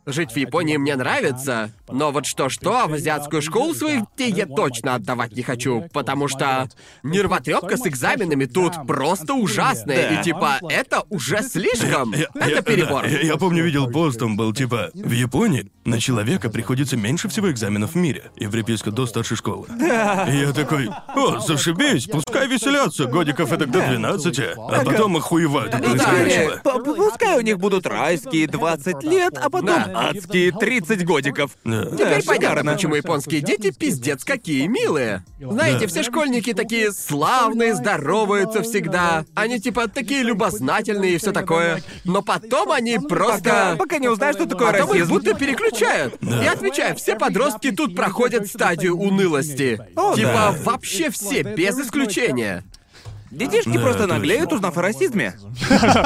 Жить в Японии мне нравится, но вот что-что, а в азиатскую школу своих детей я точно отдавать не хочу, потому что нервотрепка с экзаменами тут просто ужасная, Да. и типа это уже слишком. Я- Это я- перебор. да, я, я помню, видел пост, там был типа В Японии на человека приходится меньше всего экзаменов в мире И приписка до старшей школы И я такой, о, зашибись, пускай веселятся Годиков это до 12 А потом охуевают от Ну да, происходящего П- п- Пускай у них будут райские 20 лет, а потом Да. Адские 30 годиков. Да. Да, Теперь понятно, шикарно. почему японские дети пиздец какие милые. Знаете, Да. все школьники такие славные, здороваются всегда. Они типа такие любознательные и все такое. Но потом они Пока, просто... пока не узнаешь, что такое Потом их расизм. будто переключают. Я отвечаю, все подростки тут проходят стадию унылости. О, типа да. вообще все, без исключения. Детишки Да, просто наглеют, узнав о расизме.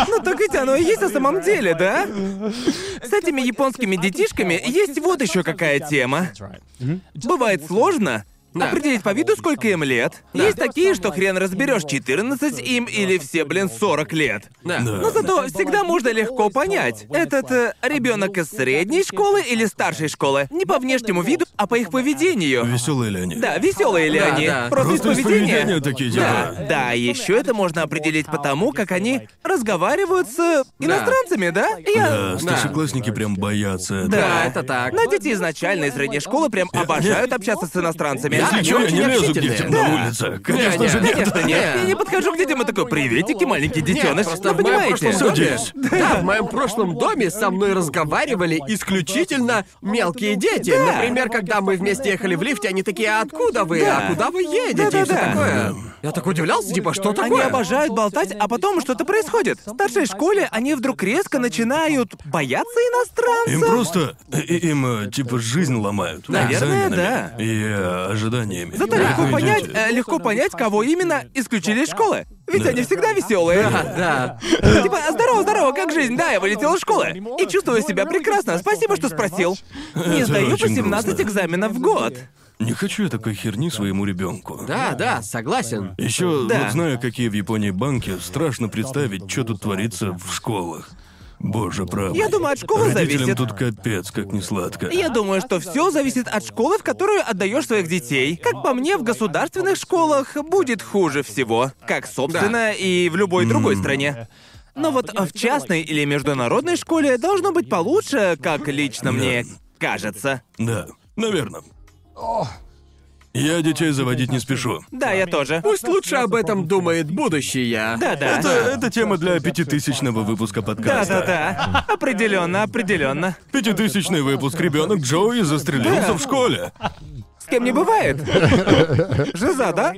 Ну так ведь оно и есть на самом деле, да? С этими японскими детишками есть вот еще какая тема. Бывает сложно Да. определить по виду, сколько им лет. Есть такие, что хрен разберешь, 14 им или все, блин, 40 лет. Да. Но зато всегда можно легко понять, этот ребенок из средней школы или старшей школы. Не по внешнему виду, а по их поведению. Веселые ли они? Да, веселые ли Да, они? да. Просто, Просто из поведения. поведения такие, типа. Да, да, еще это можно определить по тому, как они разговаривают с иностранцами, да? Я... Да, старшеклассники прям боятся Да, это так. Но дети изначально из средней школы прям обожают общаться с иностранцами. Если они чё, я не лезу к детям Да. на улице Конечно Не, же не, нет Конечно, нет. Не. Я не подхожу к детям и такой, приветики, маленький детеныш. Нет, просто в моем понимаете? прошлом доме... Да, в моем прошлом доме со мной разговаривали исключительно мелкие дети. Да. Например, когда мы вместе ехали в лифте, они такие, а откуда вы? Да. А куда вы едете? И все Да-да-да. такое. Я так удивлялся, типа, что Они такое? обожают болтать, а потом что-то происходит. В старшей школе они вдруг резко начинают бояться иностранцев. Им просто... и- Им, э, типа, жизнь ломают. Наверное, да. И э, ожиданиями. Зато Да. легко понять, э, легко понять, кого именно исключили из школы. Ведь они всегда веселые. Да. Типа, здорово, здорово, как жизнь? Да, я вылетел из школы. И чувствую себя прекрасно. Спасибо, что спросил. Не Это сдаю по очень 17 грустно. экзаменов в год. Не хочу я такой херни своему ребенку. Да, да, согласен. Еще, Да. вот зная, какие в Японии банки, страшно представить, что тут творится в школах. Боже, правда. Я думаю, от школы Родителям зависит. тут капец, как не сладко. Я думаю, что все зависит от школы, в которую отдаешь своих детей. Как по мне, в государственных школах будет хуже всего. Как, собственно, и в любой другой стране. Но вот в частной или международной школе должно быть получше, как лично мне кажется. Да, наверное. Я детей заводить не спешу. Да, я тоже. Пусть лучше об этом думает будущее. Да-да. Это, это тема для пятитысячного выпуска подкаста. Да-да-да. Определенно, определенно. Пятитысячный выпуск. Ребенок Джоуи застрелился Да. в школе. С кем не бывает. Жиза, да?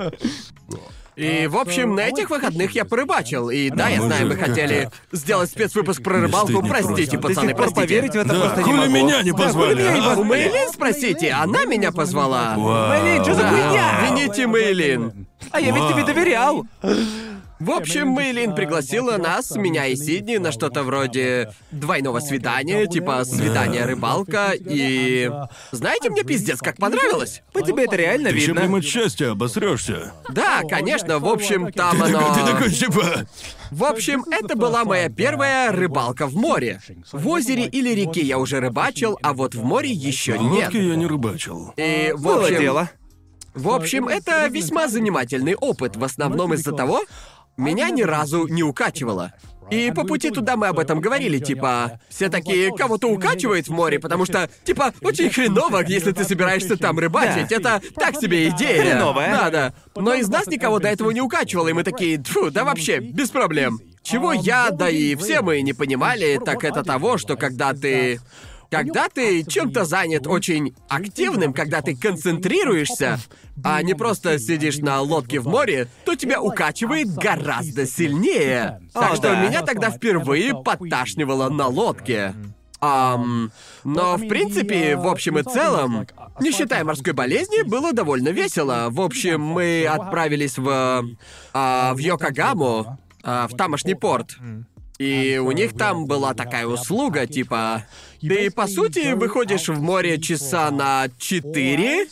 И, в общем, на этих выходных я порыбачил. И да, я знаю, как хотели сделать спецвыпуск про рыбалку. Простите, пацаны, простите. поверить в это Да, просто не могу. меня не позвали, а? У. Мэйлин спросите, она меня позвала. Блин, что за хуйня? Вините Мэйлин. А я ведь тебе доверял. В общем, Мэйлин пригласила нас, меня и Сидни, на что-то вроде двойного свидания, типа свидание-рыбалка, и... Знаете, мне пиздец как понравилось. По тебе это реально Ты видно. прям от счастья обосрешься. Да, конечно, в общем, там Ты такой, ты оно... такой, типа... В общем, это была моя первая рыбалка в море. В озере или реке я уже рыбачил, а вот в море еще В нет. лодке я не рыбачил. И, в Было общем, дело. В общем, это весьма занимательный опыт, в основном из-за того, меня ни разу не укачивало. И по пути туда мы об этом говорили, типа, все такие, кого-то укачивает в море, потому что, типа, очень хреново, если ты собираешься там рыбачить. Это так себе идея. Хреновая. Да, да. Но из нас никого до этого не укачивало, и мы такие, тьфу, да вообще, без проблем. Чего я, да и все мы не понимали, так это того, что когда ты когда ты чем-то занят очень активным, когда ты концентрируешься, а не просто сидишь на лодке в море, то тебя укачивает гораздо сильнее. Так что меня тогда впервые подташнивало на лодке. Ам, но, в принципе, в общем и целом, не считая морской болезни, было довольно весело. В общем, мы отправились в... а, в Йокогаму, а, в тамошний порт. И у них там была такая услуга, типа... Ты, по сути, выходишь в море часа на четыре?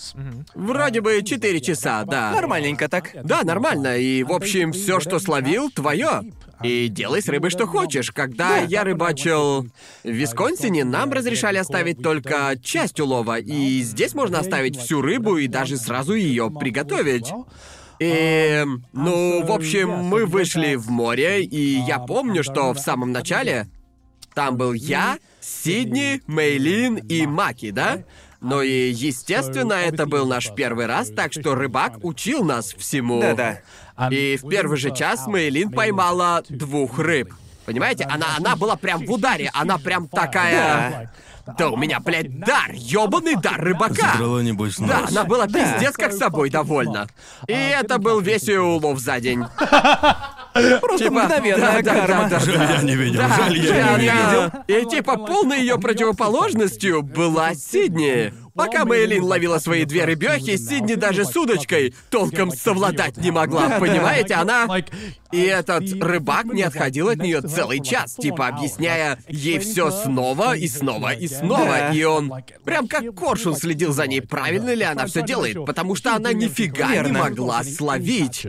Вроде бы четыре часа, да. Нормальненько так. Да, нормально. И, в общем, все, что словил, твое. И делай с рыбой что хочешь. Когда я рыбачил в Висконсине, нам разрешали оставить только часть улова. И здесь можно оставить всю рыбу и даже сразу ее приготовить. И, ну, в общем, мы вышли в море, и я помню, что в самом начале там был я, Сидни, Мейлин и Маки, да? Ну и, естественно, это был наш первый раз, так что рыбак учил нас всему. Да-да. И в первый же час Мейлин поймала двух рыб. Понимаете, она, она была прям в ударе, она прям такая... Да у меня, блядь, дар, ёбаный дар рыбака. Задрала, небось, нос. Да, она была пиздец как собой довольна. И это был весь ее улов за день. Просто Типа, мгновенная да, да, карма. да, да, Жаль, я не видел, да, жаль, я да, не видел. да. И типа полной ее противоположностью была Сидни. Пока Мэйлин ловила свои две рыбехи, Сидни даже с удочкой толком совладать не могла, понимаете? Она... И этот рыбак не отходил от нее целый час, типа объясняя ей все снова и снова и снова. И он прям как коршун следил за ней, правильно ли она все делает, потому что она нифига не могла словить.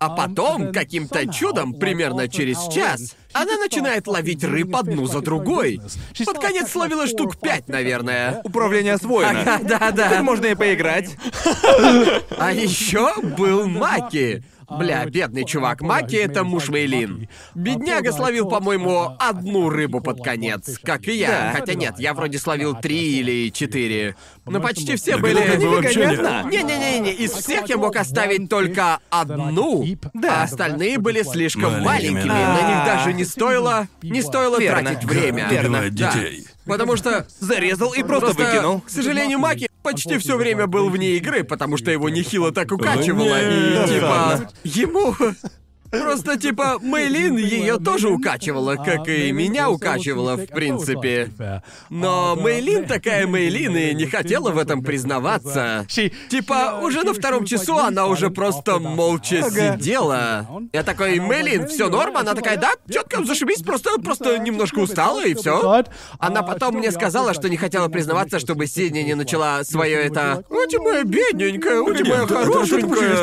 А потом, каким-то чудом, примерно через час, она начинает ловить рыб одну за другой. Под конец словила штук пять, наверное. Управление освоено. Ага, да, да. можно и поиграть. А еще был Маки. Бля, бедный чувак. Маки — это муж Мейлин. Бедняга словил, по-моему, одну рыбу под конец, как и я. Да. Хотя нет, я вроде словил три или четыре. Но почти все Так были... это как бы вообще Нифига не нет. одна. Не-не-не, из всех я мог оставить только одну, Да. а остальные были слишком Маленькими, маленькими. да. На них даже не стоило, не стоило Верно. тратить время. Верно. Убивает Да. детей. Потому что Зарезал и просто, Просто, выкинул. к сожалению, Маки почти все время был вне игры, потому что его нехило так укачивало. О, и типа ему. Просто типа Мэйлин ее тоже укачивала, как и меня укачивала, в принципе. Но Мэйлин такая Мэйлин и не хотела в этом признаваться. Типа, уже на втором часу она уже просто молча сидела. Я такой, Мэйлин, все норм? Она такая, да, четко, зашибись, просто, просто немножко устала и все. Она потом мне сказала, что не хотела признаваться, чтобы Сидни не начала свое это. У тебя моя бедненькая, у тебя моя хорошенькая.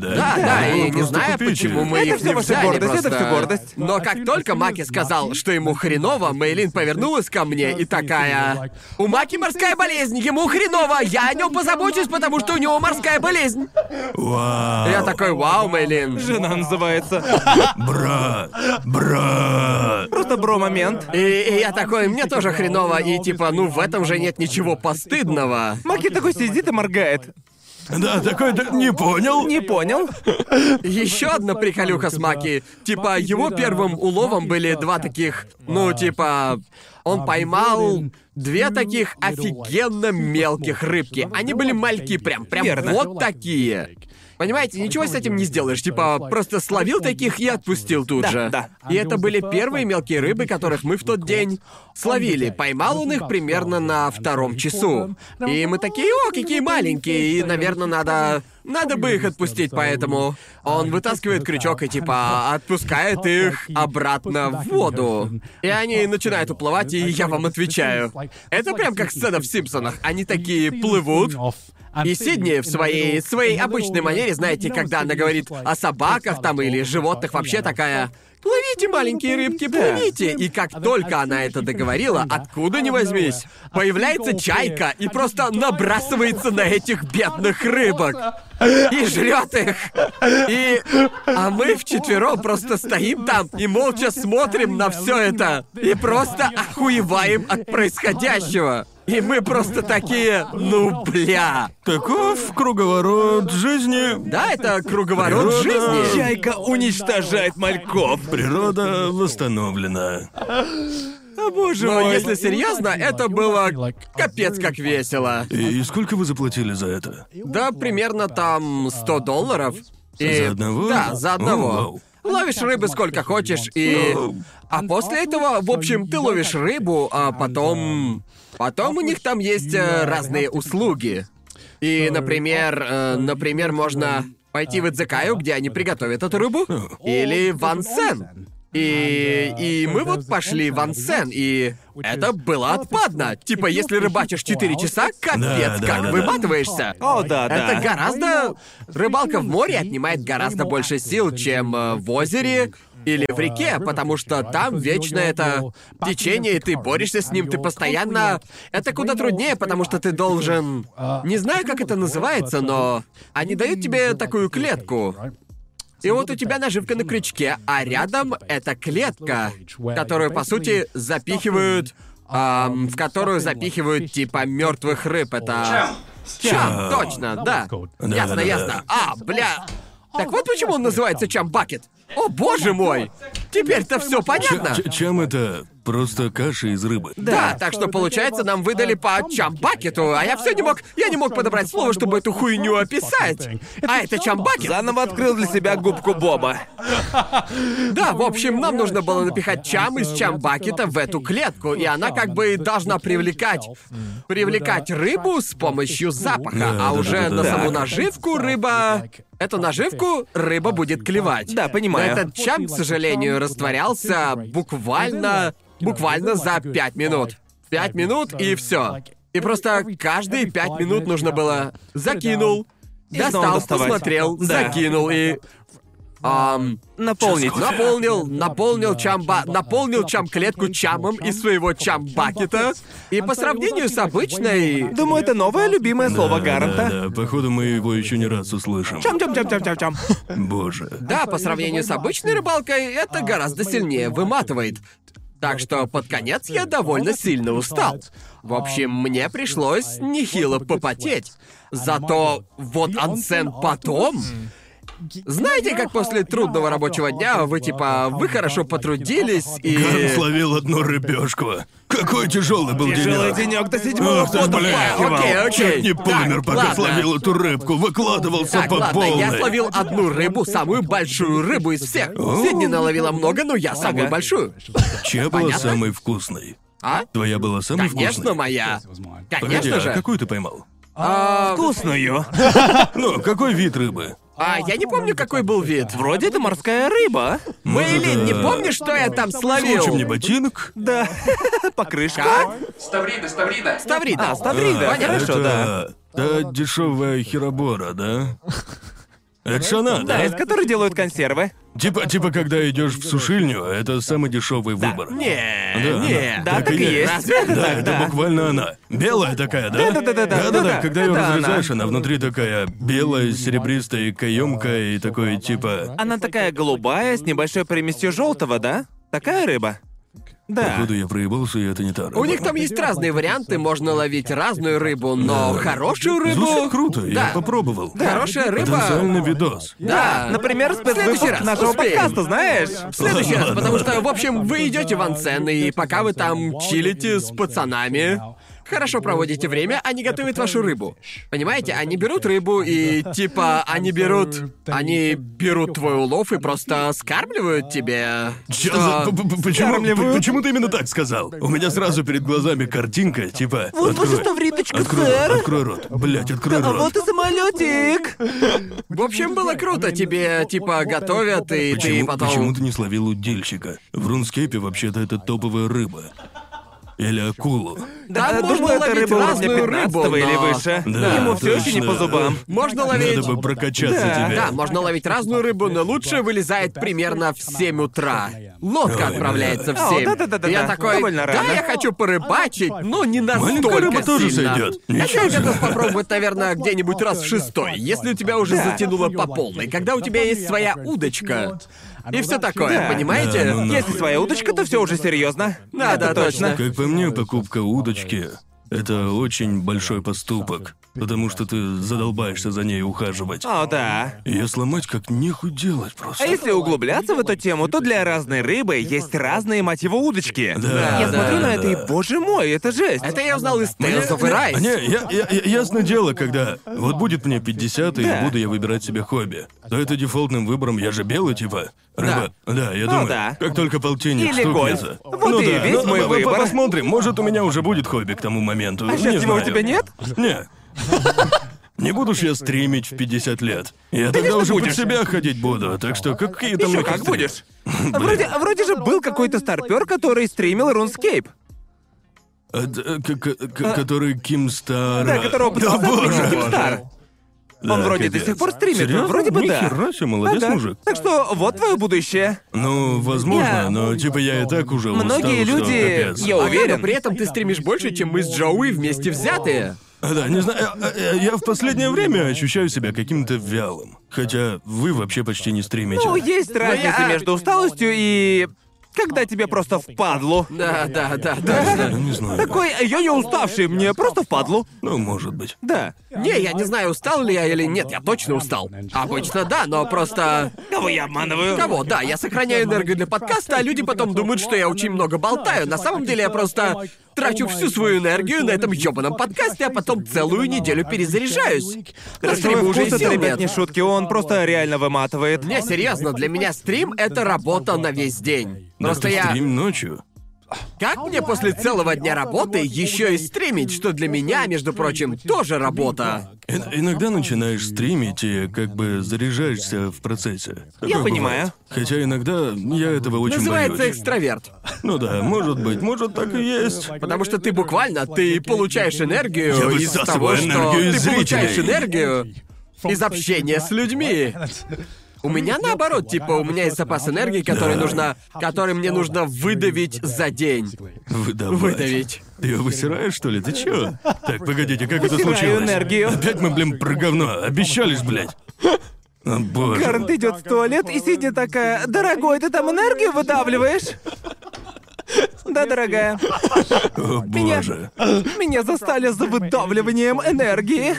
да? Да, и не знаю, почему мы их не ваша взяли гордость, это просто. всё гордость. Но как только Маки сказал, что ему хреново, Мейлин повернулась ко мне и такая... У Маки морская болезнь, ему хреново, я о нем позабочусь, потому что у него морская болезнь. Вау. Я такой, вау, Мейлин. Жена называется. Брат, брат. Просто бро-момент. И, и я такой, мне тоже хреново, и типа, ну в этом же нет ничего постыдного. Маки такой сидит и моргает. Да, такой, да, не понял? Не понял? Еще одна приколюха с Маки. Типа, его первым уловом были два таких, ну, типа, он поймал две таких офигенно мелких рыбки. Они были мальки прям, прям Верно. вот такие. Понимаете, ничего с этим не сделаешь. Типа, просто словил таких и отпустил тут Да, же. да. И это были первые мелкие рыбы, которых мы в тот день словили. Поймал он их примерно на втором часу. И мы такие, о, какие маленькие, и, наверное, надо... Надо бы их отпустить, поэтому он вытаскивает крючок и типа отпускает их обратно в воду. И они начинают уплывать, и я вам отвечаю. Это прям как сцена в Симпсонах. Они такие плывут, и Сидни в своей, своей обычной манере, знаете, когда она говорит о собаках там или животных, вообще такая... Плывите, маленькие рыбки, плывите! И как только она это договорила, откуда ни возьмись, появляется чайка и просто набрасывается на этих бедных рыбок. И жрет их. И... А мы вчетвером просто стоим там и молча смотрим на все это. И просто охуеваем от происходящего. И мы просто такие, ну бля. Таков круговорот жизни. Да, это круговорот Природа. жизни. Чайка уничтожает мальков. Природа восстановлена. О боже Но мой. если серьезно, это было капец как весело. И сколько вы заплатили за это? Да, примерно там 100 долларов. И... За одного? Да, за О, одного. вау. Ловишь рыбы сколько хочешь, и... А после этого, в общем, ты ловишь рыбу, а потом... Потом у них там есть э, разные услуги. И, например, э, например, можно пойти в Идзекаю, где они приготовят эту рыбу, или в Ансен. И, и мы вот пошли в Ансен, и это было отпадно. Типа, если рыбачишь 4 часа, капец, Да, да, как да, да. выматываешься. О, да, да. Это гораздо... Рыбалка в море отнимает гораздо больше сил, чем э, в озере или в реке, потому что там вечно это течение, и ты борешься с ним, ты постоянно... Это куда труднее, потому что ты должен... Не знаю, как это называется, но... Они дают тебе такую клетку. И вот у тебя наживка на крючке, а рядом эта клетка, которую, по сути, запихивают... ам, в которую запихивают типа мертвых рыб. Это... Чем? Чам, точно, да. Ясно, ясно. А, бля. Так вот почему он называется Чамбакет. О, боже мой! Теперь-то все понятно. Ч- чем это? Просто каша из рыбы. Да, так что получается, нам выдали по чамбакету, а я все не мог. Я не мог подобрать слово, чтобы эту хуйню описать. А это чамбакет? Заново открыл для себя губку Боба. Да, в общем, нам нужно было напихать чам из чамбакета в эту клетку, и она как бы должна привлекать. Привлекать рыбу с помощью запаха, а уже на саму наживку рыба. Эту наживку рыба будет клевать. Да, понимаю. Этот чам, к сожалению, растворялся буквально. буквально за пять минут. Пять минут и все. И просто каждые пять минут нужно было закинул, достал, посмотрел, Да. закинул и. Ам, Наполнить. Наполнил, наполнил чамба, наполнил чам-клетку чамом из своего чам-бакета. И по сравнению с обычной... Думаю, это новое любимое слово Гаранта. Да, да, походу мы его еще не раз услышим. Чам-чам-чам-чам-чам. Боже. Да, по сравнению с обычной рыбалкой, это гораздо сильнее выматывает. Так что под конец я довольно сильно устал. В общем, мне пришлось нехило попотеть. Зато вот ансен потом... Знаете, как после трудного рабочего дня вы типа вы хорошо потрудились и. Карл словил одну рыбешку. Какой тяжелый был Тяжелый денек. денек до седьмого Ах ты блин. Окей, окей. Чуть не Так, помер, пока ладно. словил эту рыбку. Выкладывался Так, по ладно, полной. я словил одну рыбу, самую большую рыбу из всех. Сидни наловила много, но я самую Ага. большую. Чья была самой вкусной? А? Твоя была самой Конечно, вкусной? моя. Погоди, Конечно а же. какую ты поймал? А, Вкусную. Ну, какой вид рыбы? А, я не помню, какой был вид. Вроде это морская рыба. Бейлин, не э, помнишь, что я там словил? Случай мне ботинок? Да. Покрышка. Ставрида, Ставрида. Ставрида. А, ставрида. А, Хорошо, да. та дешевая херобора, да? Это шана, Да, да? из которой делают консервы. Типа, типа, когда идешь в сушильню, это самый дешевый выбор. Не, Да, не. Да, так и есть. Разве? Да, Так, это да. буквально она. Белая такая, да? Да-да-да-да-да, Да-да-да, да-да, когда ее это разрезаешь, она. она внутри такая белая, серебристая, каемкая и такое типа. Она такая голубая, с небольшой примесью желтого, да? Такая рыба. Да. Походу я проебался, и это не та рыба. У них там есть разные варианты, можно ловить разную рыбу, но хорошую рыбу... Звучит круто, я Да. попробовал. Хорошая рыба... Потенциальный видос. Да. Например, следующий спецвыпуск раз нашего успеем. подкаста, знаешь? В следующий раз, потому что, в общем, вы идете в Ансен, и пока вы там чилите с пацанами, хорошо проводите время, они готовят вашу рыбу. Понимаете, они берут рыбу и, типа, они берут... Они берут твой улов и просто скармливают тебе... Чё за- п- п- Почему, Скармливают? почему ты именно так сказал? У меня сразу перед глазами картинка, типа. Вот открой, ваша ставриточка, открой, сэр. открой рот. Блять, открой А рот. вот и самолетик. В общем, было круто, тебе, типа, готовят, и ты Почему, потом... почему ты не словил удильщика? В рунскейпе вообще-то это топовая рыба. Или акулу. Да, А, можно Думаю, это ловить рыба уровня разную 15 рыбу, или но- выше. Да, Ему все еще не точно. по зубам. Можно ловить... Надо бы прокачаться Да, тебе. Да, можно ловить разную рыбу, но лучше вылезает примерно в 7 утра. Лодка Ой, отправляется в. О, 7. да-да-да-да-да. Я такой, Довольно да, рано. я хочу порыбачить, но не Маленькая настолько рыба тоже сильно. сойдет. Это Ничего я себе. готов попробовать, наверное, где-нибудь раз в шестой, если у тебя уже затянуло по полной, когда у тебя есть своя удочка. И все такое, Да. понимаете? Да, ну. Если своя удочка, то все уже серьезно. Да, да, точно. Как по мне, покупка удочки — это очень большой поступок. Потому что ты задолбаешься за ней ухаживать. О, да. Ее сломать как нехуй делать просто. А если углубляться в эту тему, то для разной рыбы есть разные, мать его, удочки. Да, Я да, смотрю на да. это и, боже мой, это жесть. Это я узнал из Tales of Arise. Не, я, я- я- ясно дело, когда вот будет мне 50, и Да. буду я выбирать себе хобби, то это дефолтным выбором, я же белый, типа. Рыба. Да, я Ну думаю, да. как только полтинник Или гольф. стукнется. Вот ну и да, весь ну, мой ну, выбор. Посмотрим, может, у меня уже будет хобби к тому моменту. А не сейчас его у знаю. тебя нет? Не. Не буду ж я стримить в 50 лет. Я тогда уже под будешь. себя ходить буду, так что какие там Еще нахуй как будешь. Вроде, вроде же был какой-то старпер, который стримил RuneScape. А, д- к- к- к- Который Ким Стар. Да, которого Да, боже. Кимстар. Он Да, вроде до капец. сих пор стримит, вроде бы да. Нихера себе, молодец, Ага. мужик. Так что вот твое будущее. Ну, возможно, Я- но типа я и так уже Многие устал, люди- что капец. я Ага, уверен. при этом ты стримишь больше, чем мы с Джоуи вместе взятые. Да, не знаю, э, э, я в последнее время ощущаю себя каким-то вялым. Хотя вы вообще почти не стримите. Ну, есть разница между усталостью и... Когда тебе просто впадлу. Да, да, да, точно. Ну, не знаю. Такой, я не уставший, мне просто впадлу. Ну, может быть. Да. Не, я не знаю, устал ли я или нет, я точно устал. Обычно да, но просто... Кого я обманываю? Кого? Да, я сохраняю энергию для подкаста, а люди потом думают, что я очень много болтаю. На самом деле я просто трачу всю свою энергию на этом ёбаном подкасте, а потом целую неделю перезаряжаюсь. На стриме уже сил это, ребят, нет. не шутки, он просто реально выматывает. Не, серьезно, для меня стрим — это работа на весь день. Просто ты я... стрим ночью. Как мне после целого дня работы еще и стримить, что для меня, между прочим, тоже работа? Ин- иногда начинаешь стримить и как бы заряжаешься в процессе. Такое понимаю. бывает. Хотя иногда я этого очень Называется боюсь. экстраверт. Ну да, может быть, может так и есть. Потому что ты буквально, ты получаешь энергию Я из высасываю того, что энергию из ты получаешь энергию из общения с людьми. У меня наоборот, типа, у меня есть запас энергии, который Да. нужно, который мне нужно выдавить за день. Выдавать. Выдавить. Ты её высираешь, что ли? Ты чё? Так, погодите, как это Высираю случилось? энергию. Опять мы, блин, про говно. Обещались, блядь. О, боже. Карнт идет в туалет и Сидни такая, дорогой, ты там энергию выдавливаешь? Да, дорогая. О, Меня, боже. меня застали за выдавливанием энергии.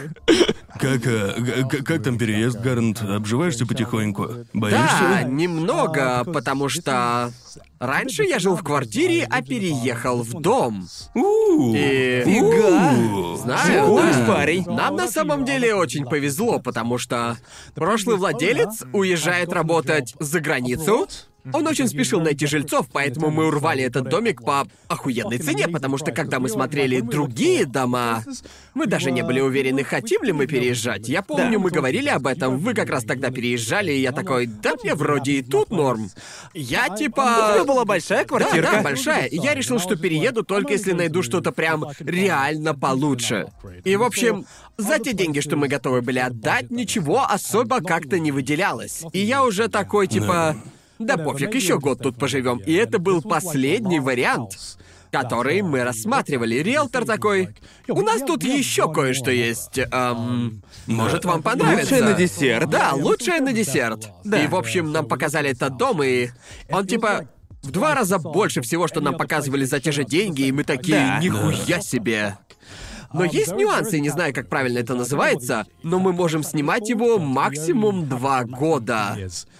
Как, э, г- к- как там переезд, Гарнт? Обживаешься потихоньку? Да, Боишься? немного, потому что раньше я жил в квартире, а переехал в дом. У-у-у. И... У-у-у. Знаю, да. парень. Нам на самом деле очень повезло, потому что прошлый владелец уезжает работать за границу. Он очень спешил найти жильцов, поэтому мы урвали этот домик по охуенной цене, потому что когда мы смотрели другие дома, мы даже не были уверены, хотим ли мы переезжать. Я помню, мы говорили об этом, вы как раз тогда переезжали, и я такой, да мне вроде и тут норм. Я У типа... тебя была большая квартирка? Да, да, большая. И я решил, что перееду только если найду что-то прям реально получше. И, в общем, за те деньги, что мы готовы были отдать, ничего особо как-то не выделялось. И я уже такой, типа... Да пофиг, еще год тут поживем. И это был последний вариант, который мы рассматривали. Риэлтор такой. У нас тут еще кое-что есть. эм, может, вам понравится. Лучшее на десерт. Да, лучшее на десерт. Да. И, в общем, нам показали этот дом, и он типа в два раза больше всего, что нам показывали за те же деньги, и мы такие, Да. нихуя себе. Но есть нюансы, не знаю, как правильно это называется, но мы можем снимать его максимум два года.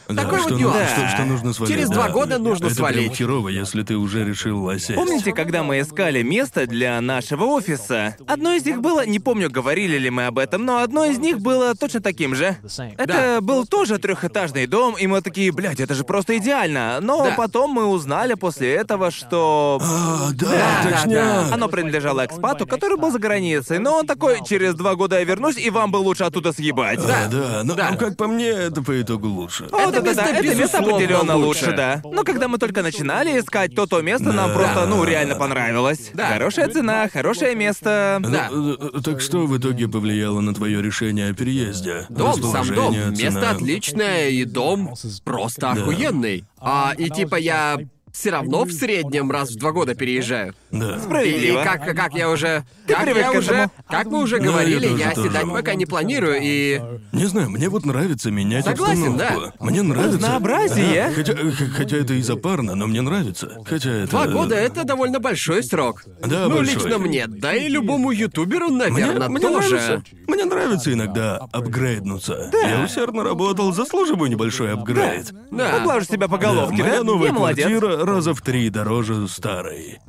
Да, Такой что, вот нюанс. что- что нужно свалить. Через два да. года нужно это свалить. Прям херово, если ты уже решил осесть. Помните, когда мы искали место для нашего офиса? Одно из них было, не помню, говорили ли мы об этом, но одно из них было точно таким же. Это был тоже трехэтажный дом, и мы такие, блядь, это же просто идеально. Но Да. потом мы узнали после этого, что А, да, Да, да, точняк. оно принадлежало экспату, который был за границей. Но он такой, через два года я вернусь, и вам бы лучше оттуда съебать. Да, да, но Да. ну, как по мне, это по итогу лучше. Вот Это да, место, это место определенно лучше. лучше, да. Но когда мы только начинали искать, то то место нам Да. просто, ну, реально понравилось. Да. Хорошая цена, хорошее место. Ну, Да. э, э, так что в итоге повлияло на твое решение о переезде? Дом, сам дом, место цена? отличное, и дом просто охуенный. А, и типа я все равно в среднем раз в два года переезжаю. Да. И, и Справедливо. как, как я уже... Ты как привык я к уже... Как мы уже Да, я говорили, тоже, я тоже. седать пока не планирую, и... Не знаю, мне вот нравится менять Согласен, обстановку. Мне нравится. Разнообразие. Да, хотя, хотя это и запарно, но мне нравится. Хотя это... Два года — это довольно большой срок. Да, ну, большой. лично мне, да и любому ютуберу, Мне, наверное, мне тоже. нравится. Мне нравится иногда апгрейднуться. Я усердно работал, заслуживаю небольшой апгрейд. Да. Поглажешь себя по головке, да? Моя новая Я молодец. Раза в три дороже старой.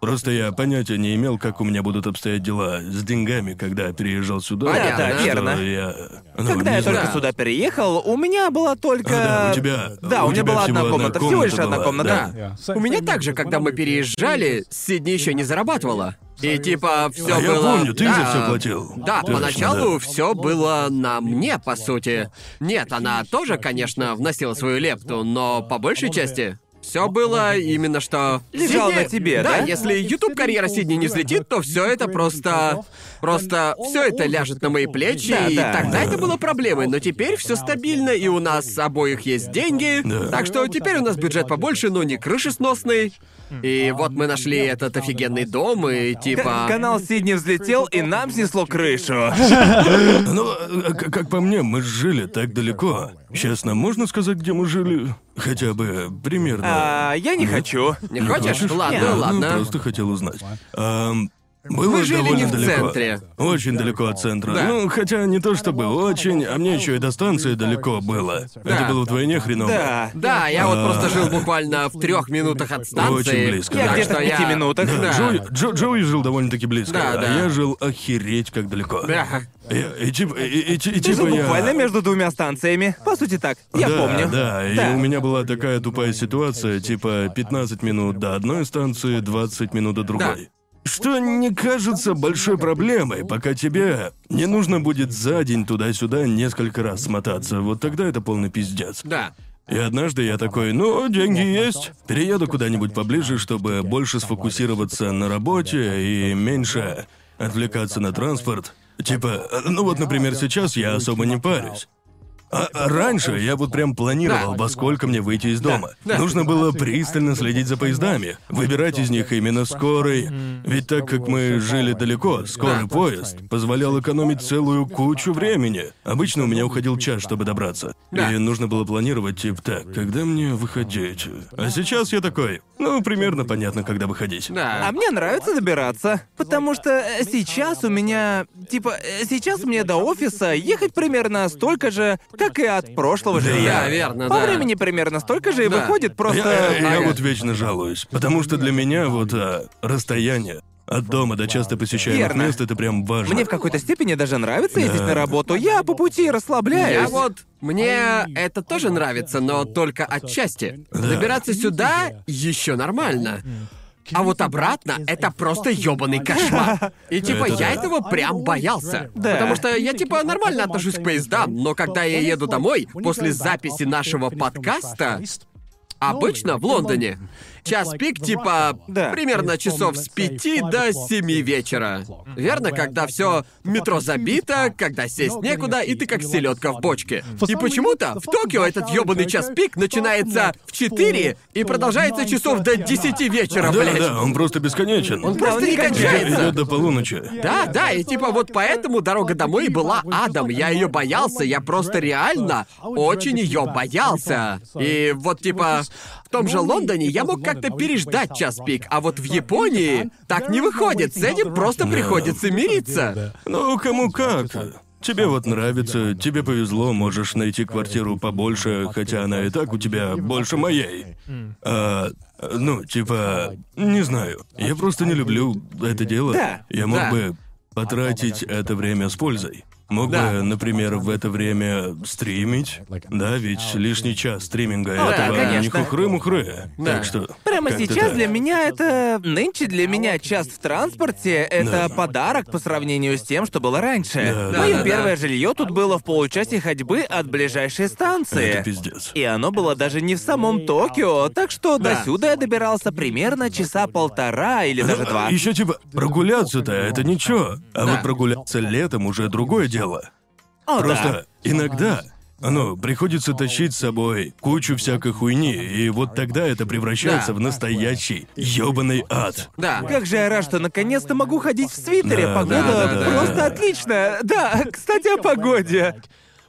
Просто я понятия не имел, как у меня будут обстоять дела с деньгами, когда переезжал сюда. Так что верно. Я, ну, Когда я только знаю. сюда переехал, у меня была только... А, да, у тебя- Да, у у меня была одна одна комната, всего лишь комната одна была, комната. да. У меня также, когда мы переезжали, Сидни еще не зарабатывала. И типа все А я было. помню, ты да, за все платил. Да, Точно, поначалу да. все было на мне, по сути. Нет, она тоже, конечно, вносила свою лепту, но по большей части все было именно что. Лежало Сидни- на тебе, да? да? если YouTube карьера Сидни не взлетит, то все это просто. Просто все это ляжет на мои плечи, Да, и да. тогда это было проблемой. Но теперь все стабильно, и у нас обоих есть деньги. Да. Так что теперь у нас бюджет побольше, но не крышесносный. И вот мы нашли этот офигенный дом, и типа. К- Канал Сидни взлетел, и нам снесло крышу. Ну, а, к- как по мне, мы жили так далеко. Честно, можно сказать, где мы жили? Хотя бы примерно. А, я не хочу. Не хочешь? Ладно, ладно. просто хотел узнать. Ам, было Мы жили довольно не в далеко. центре. Очень далеко от центра. Да. Ну, хотя не то чтобы очень, а мне еще и до станции далеко было. Да. Это было вдвойне хреново. Да. Да, я вот просто жил буквально в трех минутах от станции. Очень близко, Я да. где-то в пяти я- минутах. Да, Да. Джоуи, Джо- Джоуи жил довольно-таки близко, Да, а да. я жил охереть как далеко. Да. И, и типа, и, и- и Ты типа жил я... буквально между двумя станциями. По сути так. Я да, помню. Да, и у меня была такая тупая ситуация, типа 15 минут до одной станции, 20 минут до другой. Что не кажется большой проблемой, пока тебе не нужно будет за день туда-сюда несколько раз смотаться. Вот тогда это полный пиздец. Да. И однажды я такой, ну, деньги есть. Перееду куда-нибудь поближе, чтобы больше сфокусироваться на работе и меньше отвлекаться на транспорт. Типа, ну вот, например, сейчас я особо не парюсь. А а раньше я вот прям планировал, во сколько мне выйти из дома. Нужно было пристально следить за поездами, выбирать из них именно скорый. Ведь так как мы жили далеко, скорый поезд позволял экономить целую кучу времени. Обычно у меня уходил час, чтобы добраться. И нужно было планировать, типа, так, когда мне выходить? А сейчас я такой, ну, примерно понятно, когда выходить. Да. А мне нравится добираться, потому что э, сейчас у меня, типа, э, сейчас мне до офиса ехать примерно столько же, как и от прошлого жилья. Да, верно, По да. времени примерно столько же и Да. выходит просто... Я, я Ага. вот вечно жалуюсь, потому что для меня вот а, расстояние от дома до часто посещаемых Верно. мест это прям важно. Мне в какой-то степени даже нравится ездить Да. на работу. Я по пути расслабляюсь. Я вот... Мне это тоже нравится, но только отчасти. Добираться сюда еще нормально. А вот обратно это просто ёбаный кошмар. И типа Это я да. этого прям боялся. Да. Потому что я типа нормально отношусь к поездам, но когда я еду домой после записи нашего подкаста, обычно в Лондоне, час пик типа Да. примерно часов с 5 до 7 вечера. Верно, когда все метро забито, когда сесть некуда, и ты как селедка в бочке. И почему-то в Токио этот ёбаный час пик начинается в 4 и продолжается часов до 10 вечера, Да, блядь. да, он просто бесконечен. Он просто не кончается. идет до полуночи. Да, да, и типа вот поэтому дорога домой была адом. Я ее боялся, я просто реально очень ее боялся. И вот типа том же Лондоне я мог как-то переждать час пик, а вот в Японии так не выходит. С этим просто приходится мириться. Ну, кому как. Тебе вот нравится, тебе повезло, можешь найти квартиру побольше, хотя она и так у тебя больше моей. А, ну, типа, не знаю. Я просто не люблю это дело. Да, Я мог да. бы потратить это время с пользой. Мог Да. бы, например, в это время стримить. Да, ведь лишний час стриминга О, да, этого не конечно. хухры-мухры. Да. Так что. Прямо сейчас так. для меня это... Нынче для меня час в транспорте — это Да. подарок по сравнению с тем, что было раньше. Да, да, Мое да, первое да. жилье тут было в получасе ходьбы от ближайшей станции. Это пиздец. И оно было даже не в самом Токио, так что Да. до сюда я добирался примерно часа полтора или даже два. Еще типа, прогуляться-то это ничего. А Да. вот прогуляться летом уже другое дело. О, Просто иногда, ну, приходится тащить с собой кучу всякой хуйни, и вот тогда это превращается Да. в настоящий ёбаный ад. Да. да. Как же я рад, что наконец-то могу ходить в свитере. Да, Погода да, да, да. просто отличная. Да, кстати, о погоде.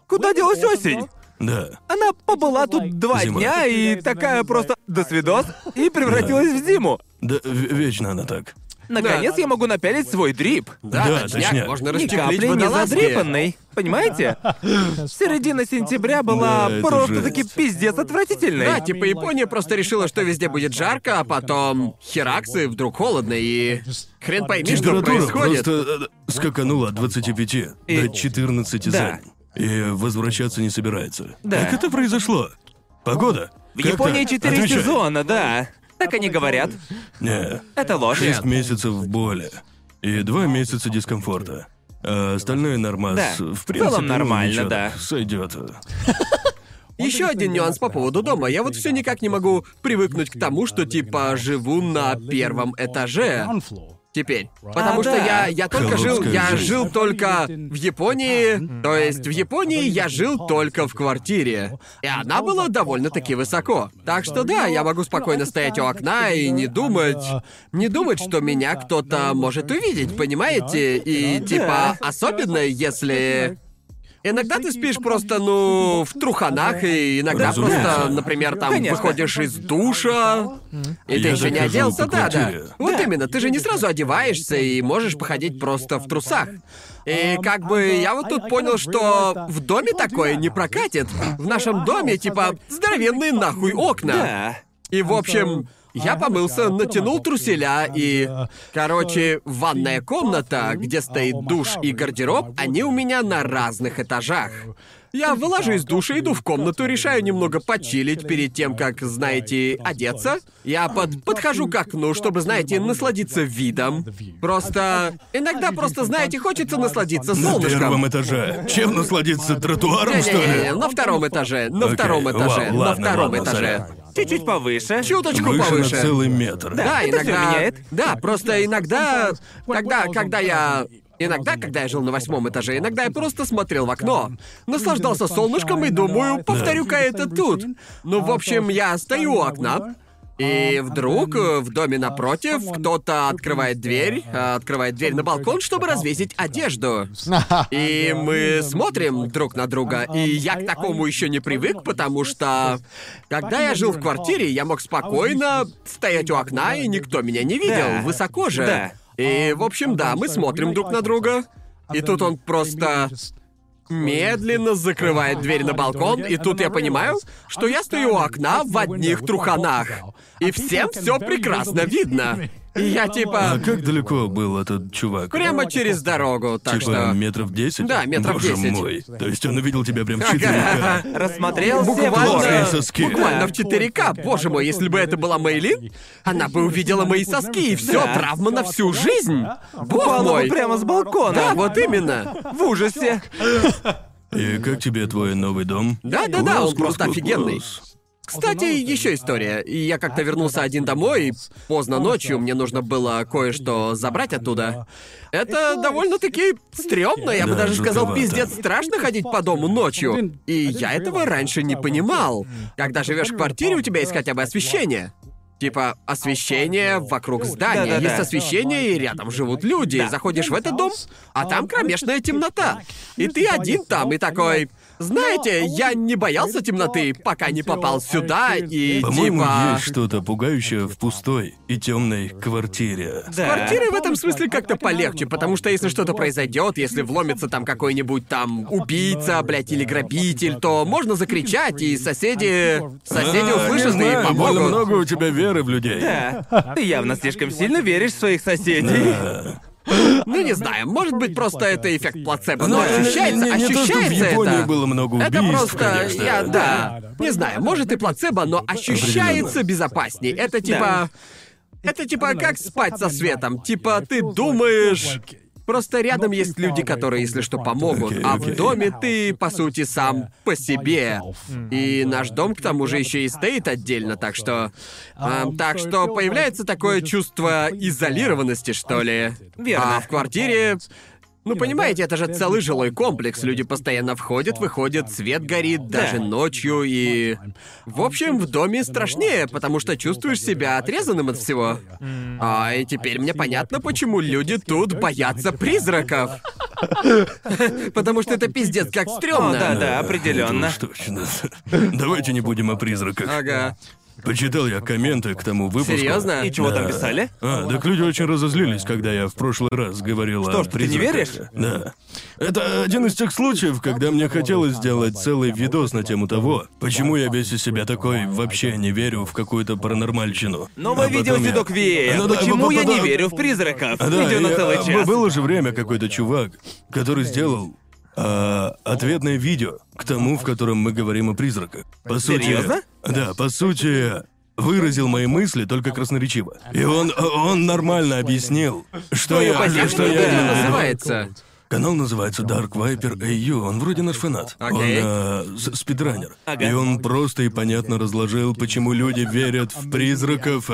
Куда делась осень? Да. Она побыла тут два Зима. дня и такая просто до свидос и превратилась в зиму. Да, в- вечно она так. Наконец я могу напялить свой дрип. Да, Да, точняк, точняк. можно Ни расчехлить капли не водолазки. задрипанный. Понимаете? Середина сентября была Да, это просто-таки пиздец отвратительной. Да, типа Япония просто решила, что везде будет жарко, а потом хераксы вдруг холодно и хрен пойми, что Температура происходит. просто э, скаканула от 25 И- до 14 за Да. день. И возвращаться не собирается. Да. Как это произошло? Погода? В Японии четыре сезона, да. Так они говорят. Не, Это ложь. шесть месяцев боли и два месяца дискомфорта. А остальное нормас. Да. В В принципе, целом ну, нормально, да. Сойдет. Еще один нюанс по поводу дома. Я вот все никак не могу привыкнуть к тому, что типа живу на первом этаже. Теперь. Потому А, что да. я, я только жил, я жизнь. жил только в Японии, то есть в Японии я жил только в квартире. И она была довольно-таки высоко. Так что да, я могу спокойно стоять у окна и не думать, не думать, что меня кто-то может увидеть, понимаете? И типа, особенно если... Иногда ты спишь просто, ну, в труханах, и иногда Разумеется. просто, например, там Конечно. выходишь из душа, и ты Я еще не оделся, по да, да. квартире. Вот именно, ты же не сразу одеваешься и можешь походить просто в трусах. И как бы я вот тут понял, что в доме такое не прокатит. В нашем доме, типа, здоровенные нахуй окна. Да. И, в общем, я помылся, натянул труселя и... Короче, ванная комната, где стоит душ и гардероб, они у меня на разных этажах. Я вылажу из душа, иду в комнату, решаю немного почилить перед тем, как, знаете, одеться. Я под, подхожу к окну, чтобы, знаете, насладиться видом. Просто... Иногда просто, знаете, хочется насладиться На солнышком. первом этаже. Чем насладиться тротуаром, что Не-не-не, ли? на втором этаже, на втором этаже, на втором этаже. Чуть-чуть повыше. Чуточку Выше повыше. на целый метр. Да, это иногда. всё меняет. Да, просто иногда, когда, когда я Иногда, когда я жил на восьмом этаже, иногда я просто смотрел в окно, наслаждался солнышком и думаю, повторю-ка это тут. Ну, в общем, я стою у окна, и вдруг э, в доме напротив кто-то открывает дверь, э, открывает дверь на балкон, чтобы развесить одежду. И мы смотрим друг на друга, и я к такому еще не привык, потому что когда я жил в квартире, я мог спокойно стоять у окна, и никто меня не видел, высоко же. И, в общем, да, мы смотрим друг на друга. И тут он просто медленно закрывает дверь на балкон, и тут я понимаю, что я стою у окна в одних труханах. И всем все прекрасно видно. И я А типа как далеко был этот чувак? прямо через дорогу, так Типа что... метров десять? Да, метров Боже 10. мой. То есть он увидел тебя прям в 4К. Рассмотрел все Буквально, соски. буквально в 4К. Боже мой, если бы это была Мейлин, она бы увидела мои соски, и все, Да. травма на всю жизнь. Бог мой. прямо с балкона. Да, вот именно. В ужасе. И как тебе твой новый дом? Да-да-да, он просто офигенный. класс. Кстати, еще история. И я как-то вернулся один домой, и поздно ночью мне нужно было кое-что забрать оттуда. Это довольно-таки стрёмно, я бы Да, даже сказал, пиздец, страшно ходить по дому ночью. И я этого раньше не понимал. Когда живешь в квартире, у тебя есть хотя бы освещение. Типа, освещение вокруг здания. Да-да-да. Есть освещение, и рядом живут люди. Заходишь в этот дом, а там кромешная темнота. И ты один там, и такой... Знаете, я не боялся темноты, пока не попал сюда, и По-моему, типа... есть что-то пугающее в пустой и темной квартире. Да. Квартиры в этом смысле как-то полегче, потому что если что-то произойдет, если вломится там какой-нибудь там убийца, блядь, или грабитель, то можно закричать, и соседи... Соседи А, услышат и помогут. много у тебя веры в людей. Да. Ты явно слишком сильно веришь в своих соседей. Ну, не знаю, может быть, просто это эффект плацебо, но ощущается, ощущается Японии это. было много убийств, Это просто, конечно. я, да, не знаю, может и плацебо, но ощущается безопасней. Это типа, это типа как спать со светом. Типа ты думаешь, просто рядом есть люди, которые, если что, помогут, а в доме ты по сути сам по себе. И наш дом к тому же еще и стоит отдельно, так что, эм, так что появляется такое чувство изолированности, что ли. Верно. А в квартире ну, понимаете, это же целый жилой комплекс. Люди постоянно входят, выходят, свет горит, даже ночью, и... В общем, в доме страшнее, потому что чувствуешь себя отрезанным от всего. А, и теперь мне понятно, почему люди тут боятся призраков. Потому что это пиздец как стрёмно. да, да, определенно. Давайте не будем о призраках. Ага. Почитал я комменты к тому выпуску. Серьезно? И чего там Да. писали? А, так люди очень разозлились, когда я в прошлый раз говорил Что о ж, ты не призраках. веришь? Да. Это один из тех случаев, когда мне хотелось сделать целый видос на тему того, почему я весь из себя такой вообще не верю в какую-то паранормальщину. Новое А потом видео я- Дедок VA. Ну да, Почему я б- не верю в призраков? А, Да, Видео на я- целый б- час. Было же время какой-то чувак, который сделал а, ответное видео к тому, в котором мы говорим о призраках. По сути, Серьезно? Да, по сути, выразил мои мысли только красноречиво. И он, он нормально объяснил, что я, что я называется? Канал называется Dark Viper AU, он вроде наш фанат. Окей. Он э, с- спидранер. Ага. И он просто и понятно разложил, почему люди верят в призраков.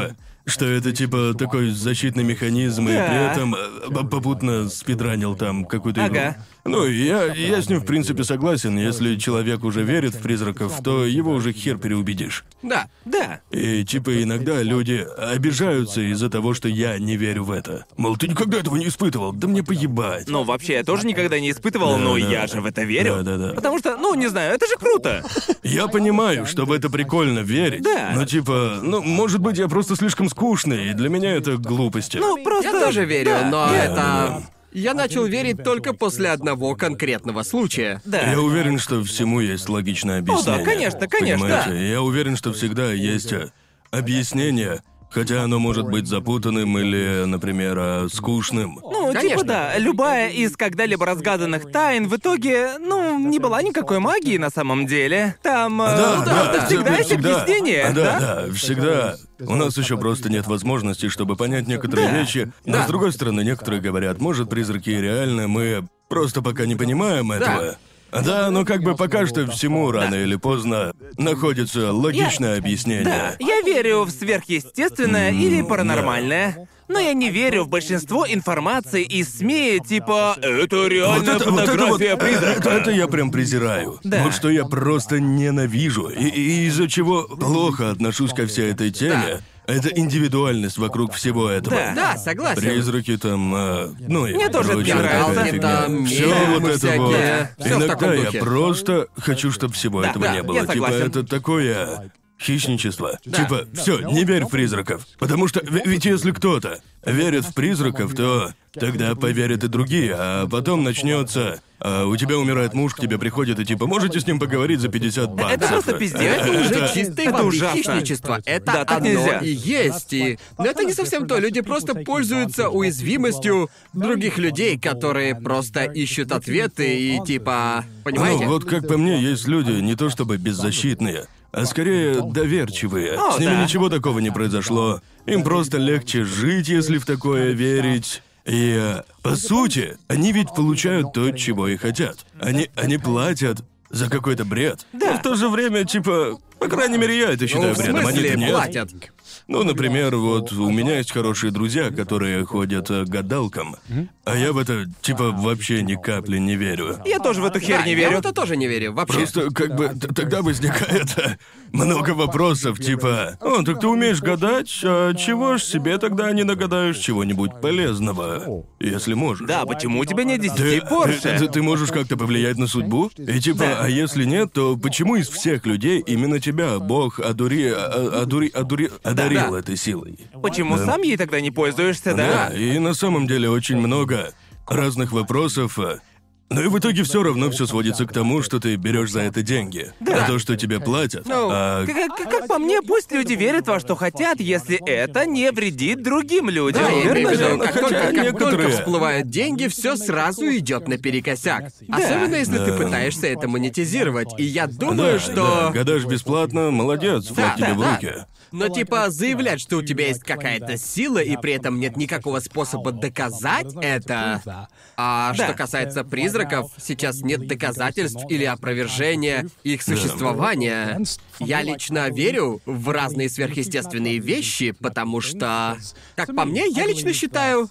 Что это типа такой защитный механизм, и Да. при этом э, попутно спидранил там какую-то игру. Ага. Ну, я, я с ним в принципе согласен. Если человек уже верит в призраков, то его уже хер переубедишь. Да. Да. И типа иногда люди обижаются из-за того, что я не верю в это. Мол, ты никогда этого не испытывал. Да мне поебать. Ну, вообще, я тоже никогда не испытывал, но да. я же в это верю. Да-да-да. Потому что, ну, не знаю, это же круто. Я понимаю, что в это прикольно верить. Да. Но типа, ну, может быть, я просто слишком скучный, и для меня это глупости. Ну, просто... Я тоже верю, Да, но я- это... Я начал верить только после одного конкретного случая. Да. Я уверен, что всему есть логичное объяснение. конечно, конечно, Понимаете? да. Я уверен, что всегда есть э, объяснение, хотя оно может быть запутанным или, например, э, скучным. Ну, Конечно. типа да, любая из когда-либо разгаданных тайн в итоге, ну, не была никакой магии на самом деле. Там, э, Да, ну, да, это всегда есть объяснение, А, да? да, да, всегда. У нас еще просто нет возможности, чтобы понять некоторые Да. вещи. Но Да. с другой стороны, некоторые говорят, может, призраки реальны, мы просто пока не понимаем этого. Да, но как бы пока что всему рано или поздно находится логичное Да, объяснение. я верю в сверхъестественное или паранормальное. Но я не верю в большинство информации из СМИ, типа «Это Вот реальная это, вот это вот, фотография э, призрака». это, это я прям презираю. Да. Вот что я просто ненавижу. И, и из-за чего плохо отношусь ко всей этой теме. Это индивидуальность вокруг всего этого. Да. Да, согласен. Призраки там, э, ну и Мне тоже прочая такая фигня. Там Всё мемы вот это всякие. вот. Всё в Иногда таком я духе. просто хочу, чтобы всего Да, этого да, не я было. Типа согласен. это такое хищничество. Типа, все, не верь в призраков. Потому что ведь если кто-то верит в призраков, то тогда поверят и другие, а потом начнется. а у тебя умирает муж, к тебе приходит и типа, можете с ним поговорить за 50 баксов? Это просто пиздец. Это уже чистое это ужасно. хищничество. Это Да, так одно нельзя. и есть. И... Но это не совсем то. Люди просто пользуются уязвимостью других людей, которые просто ищут ответы и типа... Понимаете? Ну, вот как по мне, есть люди не то чтобы беззащитные, а скорее доверчивые. О, С ними да. ничего такого не произошло. Им просто легче жить, если в такое верить. И, э, по сути, они ведь получают то, чего и хотят. Они, они платят за какой-то бред. Но в то же время, типа, по крайней мере, я это Ну, считаю в бредом, смысле нет. платят? Ну, например, вот у меня есть хорошие друзья, которые ходят э, к гадалкам, а я в это, типа, вообще ни капли не верю. Я тоже в эту херь Да, не я верю. в это тоже не верю. Вообще. Просто как бы т- тогда возникает э, много вопросов, типа, «О, так ты умеешь гадать, а чего ж себе тогда не нагадаешь чего-нибудь полезного, если можешь?» Да, почему у тебя нет Ты, 10 ты- Порше? ты- ты можешь как-то повлиять на судьбу? И типа, а если нет, то почему из всех людей именно тебя Бог одури, а- одури, одури, одарил Да. этой силой? Почему сам ей тогда не пользуешься, да? Да, и на самом деле очень много разных вопросов. э, Но и в итоге все равно все сводится к тому, что ты берешь за это деньги. А то, что тебе платят. Ну, а Как, как- как по мне, пусть люди верят во что хотят, если это не вредит другим людям. Да, в верно же? как Хотя только, как некоторые- только всплывают деньги, все сразу идет наперекосяк. Особенно если ты пытаешься это монетизировать. И я думаю, да, что. да, гадаешь бесплатно, молодец, Да, тебе в да, руки. Но типа заявлять, что у тебя есть какая-то сила, и при этом нет никакого способа доказать это. А Да. что касается призраков, сейчас нет доказательств или опровержения их существования. Я лично верю в разные сверхъестественные вещи, потому что, как по мне, я лично считаю,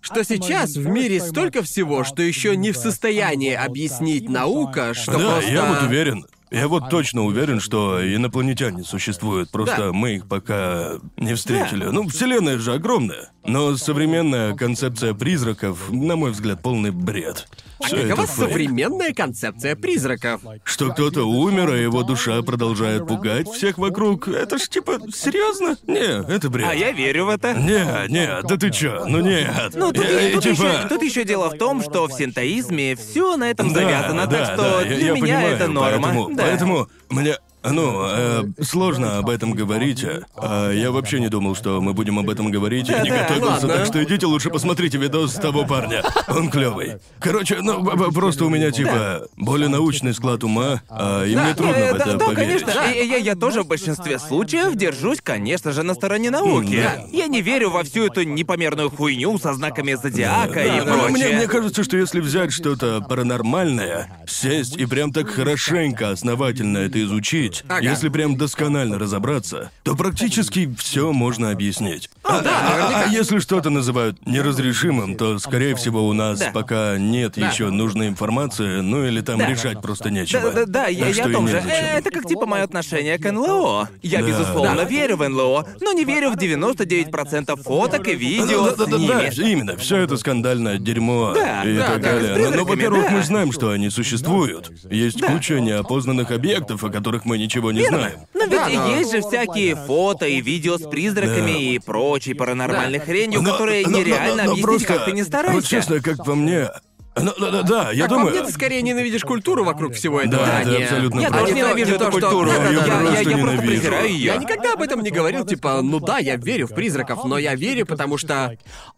что сейчас в мире столько всего, что еще не в состоянии объяснить наука, что да, просто... я вот уверен. Я вот точно уверен, что инопланетяне существуют, просто Да. мы их пока не встретили. Ну, Вселенная же огромная. Но современная концепция призраков, на мой взгляд, полный бред. А какова современная концепция призраков? Что кто-то умер, а его душа продолжает пугать всех вокруг. Это ж типа серьезно? Не, это бред. А я верю в это. Не, не, да ты чё? Ну нет. Ну, тут, Я- и- тут типа... еще, тут еще дело в том, что в синтоизме все на этом Да, завязано, да, так что да, я- для я меня понимаю, это норма. Поэтому, поэтому мне, ну, э, сложно об этом говорить. А я вообще не думал, что мы будем об этом говорить. Я не Да, готовился, так что идите лучше посмотрите видос того парня. Он клевый. Короче, ну просто у меня типа более научный склад ума, а, и мне трудно Э, в да, это да, поверить. конечно. И- и я, я тоже в большинстве случаев держусь, конечно же, на стороне науки. Да. Я не верю во всю эту непомерную хуйню со знаками зодиака и Да, прочее. Мне, мне кажется, что если взять что-то паранормальное, сесть и прям так хорошенько, основательно это изучить, Ага. если прям досконально разобраться, то практически все можно объяснить. а, да, наверняка. а если что-то называют неразрешимым, то, скорее всего, у нас Да. пока нет Да. еще нужной информации, ну или там Да. решать просто нечего. Да, да, да, я, я о том же. Э, Это как типа мое отношение к НЛО. Я, Да. безусловно, Да. верю в НЛО, но не верю в 99% фоток и видео Да, да, да, да, ними. именно, все это скандальное дерьмо Да, и да, так да, далее. Но- призраками, во-первых, да. мы знаем, что они существуют. Есть куча неопознанных объектов, о которых мы ничего не знаем. Но ведь Да, но- есть же всякие фото и видео с призраками Да. и прочей паранормальной Да. хренью, Но- которые но- но- нереально но объяснить, просто- как ты не старайся. Вот честно, как по мне. Ну, да, да, да, я Как по думаю. мне, ты скорее ненавидишь культуру вокруг всего этого, Да, а не- абсолютно Я прав. тоже не то- ненавижу не эту то, что- культуру. Да, да, Я, да, я- да. я просто просто презираю ее. Я никогда об этом не говорил, типа, ну да, я верю в призраков, но я верю, потому что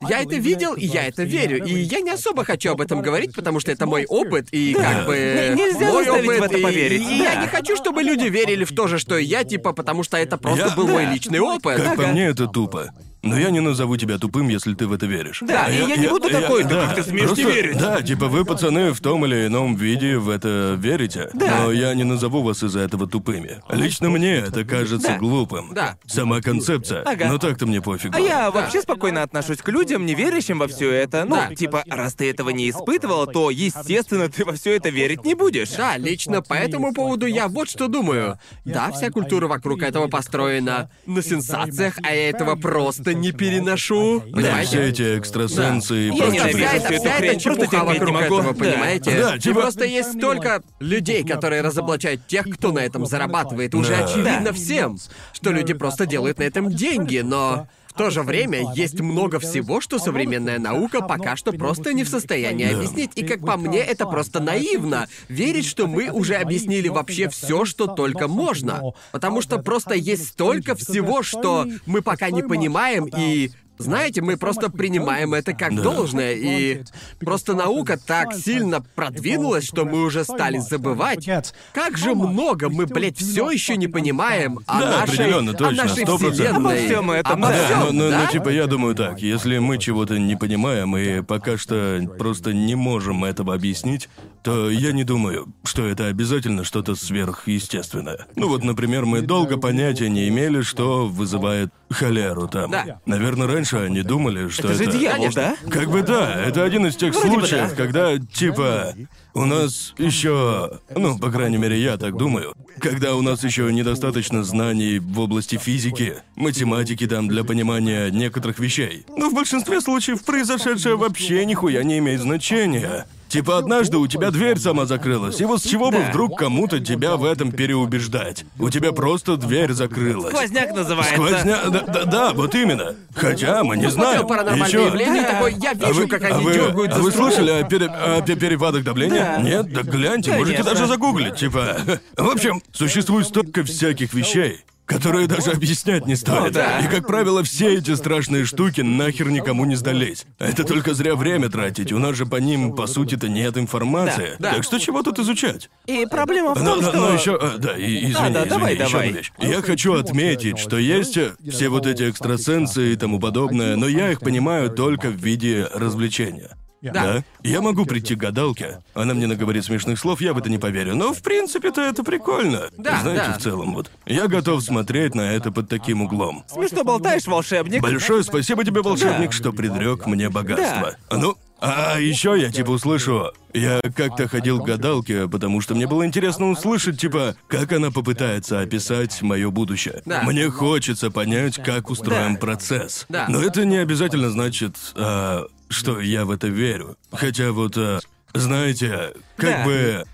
я это видел, и я это верю. И я не особо хочу об этом говорить, потому что это мой опыт, и как бы... Н- нельзя мой опыт, в это и- поверить, И, да. я не хочу, чтобы люди верили в то же, что и я, типа, потому что это просто Я- был да. мой личный опыт. Как по Ага. мне, это тупо. Но я не назову тебя тупым, если ты в это веришь. Да, и я не буду такой, «Да как ты смеешь не просто- верить?» Да, типа вы, пацаны, в том или ином виде в это верите. Да. Но я не назову вас из-за этого тупыми. Лично мне это кажется Да. глупым. Да. Сама концепция. Ага. Но так-то мне пофигу. А я вообще спокойно отношусь к людям, не верящим во все это. Ну, Да. типа, раз ты этого не испытывал, то, естественно, ты во все это верить не будешь. Да, лично по этому поводу я вот что думаю. Да, вся культура вокруг этого построена на сенсациях, а я этого просто не переношу. Да, все эти экстрасенсы и Я Просто прочее. ненавижу вся эта, вся эта просто чепуха терпеть не вокруг могу. этого, Да. понимаете? Да, И типа- просто есть столько людей, которые разоблачают тех, кто на этом зарабатывает. Уже Да. очевидно Да. всем, что люди просто делают на этом деньги, но... В то же время есть много всего, что современная наука пока что просто не в состоянии Да. объяснить. И как по мне, это просто наивно. Верить, что мы уже объяснили вообще все, что только можно. Потому что просто есть столько всего, что мы пока не понимаем, и знаете, мы просто принимаем это как Да. должное, и просто наука так сильно продвинулась, что мы уже стали забывать, как же много мы, блядь, все еще не понимаем о Да, нашей, определенно, о точно, нашей 100%. вселенной. Обо всем этом, Обо да. всем, но, но- но, да? типа, я думаю так, если мы чего-то не понимаем и пока что просто не можем этого объяснить, то я не думаю, что это обязательно что-то сверхъестественное. Ну вот, например, мы долго понятия не имели, что вызывает холеру там. Да. Наверное, раньше они думали, что Это это... же дьявол, да? Как бы да, это один из тех Вроде бы случаев, да. когда, типа, у нас еще, ну, по крайней мере, я так думаю, когда у нас еще недостаточно знаний в области физики, математики там для понимания некоторых вещей. Но в большинстве случаев произошедшее вообще нихуя не имеет значения. Типа однажды у тебя дверь сама закрылась, и вот с чего бы Да. вдруг кому-то тебя в этом переубеждать? У тебя просто дверь закрылась. Сквозняк называется. Сквозня... Да, да, да, вот именно. Хотя мы не знаем. Смотрел паранормальное Ещё- явление, такой, я а вижу, вы, как а вы- дергают а вы слышали о, пере- о пе- перепадах давления? Да. Нет? Да гляньте, можете Конечно. даже загуглить, типа. В общем, существует столько всяких вещей, которые даже объяснять не стоит. да. И, как правило, все эти страшные штуки нахер никому не сдались. Это только зря время тратить. У нас же по ним, по сути-то, нет информации. Да, да. Так что чего тут изучать? И проблема в Но, том, но- что... но еще, а, да, и, извини, А, да, извини, давай, еще давай. одна вещь. Я хочу отметить, что есть э, все вот эти экстрасенсы и тому подобное, но я их понимаю только в виде развлечения. Да. Я могу прийти к гадалке, она мне наговорит смешных слов, я в это не поверю. Но в принципе-то это прикольно. Да, Знаете, да. в целом вот. Я готов смотреть на это под таким углом. Смешно болтаешь, волшебник. Большое спасибо тебе, волшебник, что предрек мне богатство. Ну, а еще я типа услышу. Я как-то ходил к гадалке, потому что мне было интересно услышать, типа, как она попытается описать мое будущее. Да. Мне хочется понять, как устроен Да. процесс. Да. Но это не обязательно значит, а, что я в это верю. Хотя вот, а, знаете, как Да. бы.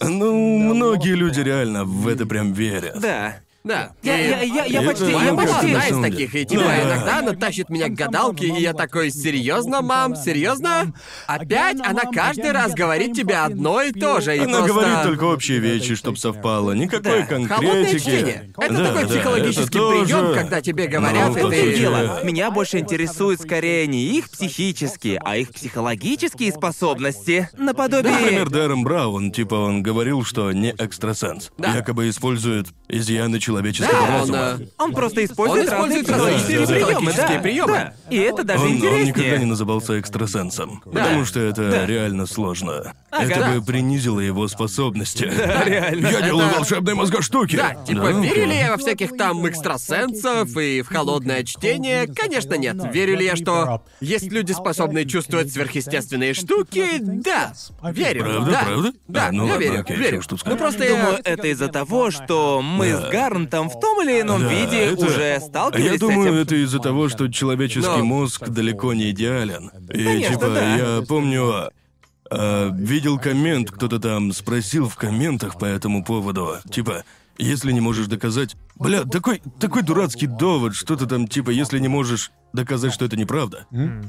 Ну, многие люди реально в это прям верят. Да. Да. Я, я, я, я почти, я ну, почти... одна на из таких, и типа Да. иногда она тащит меня к гадалке, и я такой, серьезно, мам, серьезно? Опять она каждый раз говорит тебе одно и то же, и Она просто... говорит только общие вещи, чтоб совпало, никакой Да. конкретики. Чтение. Это Да, такой да, психологический это прием, тоже- когда тебе говорят, Ну, и дело. Меня больше интересует скорее не их психические, а их психологические способности. Наподобие... Например, Дэрон Браун, типа он говорил, что не экстрасенс. Да. Якобы использует изъяны человеческого Да, он, разума. э, Он просто использует, Он использует разные различные приемы, да, приемы. да. И это даже Он, он интереснее. никогда не назывался экстрасенсом, потому что это реально сложно. это да. бы принизило его способности. реально. Я делаю Это- волшебные мозгоштуки. Да, типа, Да, верю ли я во всяких там экстрасенсов и в холодное чтение? Конечно, нет. Верю ли я, что есть люди, способные чувствовать сверхъестественные штуки? Да. Верю. Правда, да. правда? Да, А, ну я ладно, верю, окей, верю. тут ну просто я... Думаю, это из-за того, что мы Да. С Гарнтом в том или ином Да, виде это- уже сталкивались Я с думаю, этим. это из-за того, что человеческий Но- мозг далеко не идеален. И Конечно, типа, да. я помню, а, видел коммент, кто-то там спросил в комментах по этому поводу. Типа, если не можешь доказать. Бля, такой, такой дурацкий довод, что-то там, типа, если не можешь доказать, что это неправда,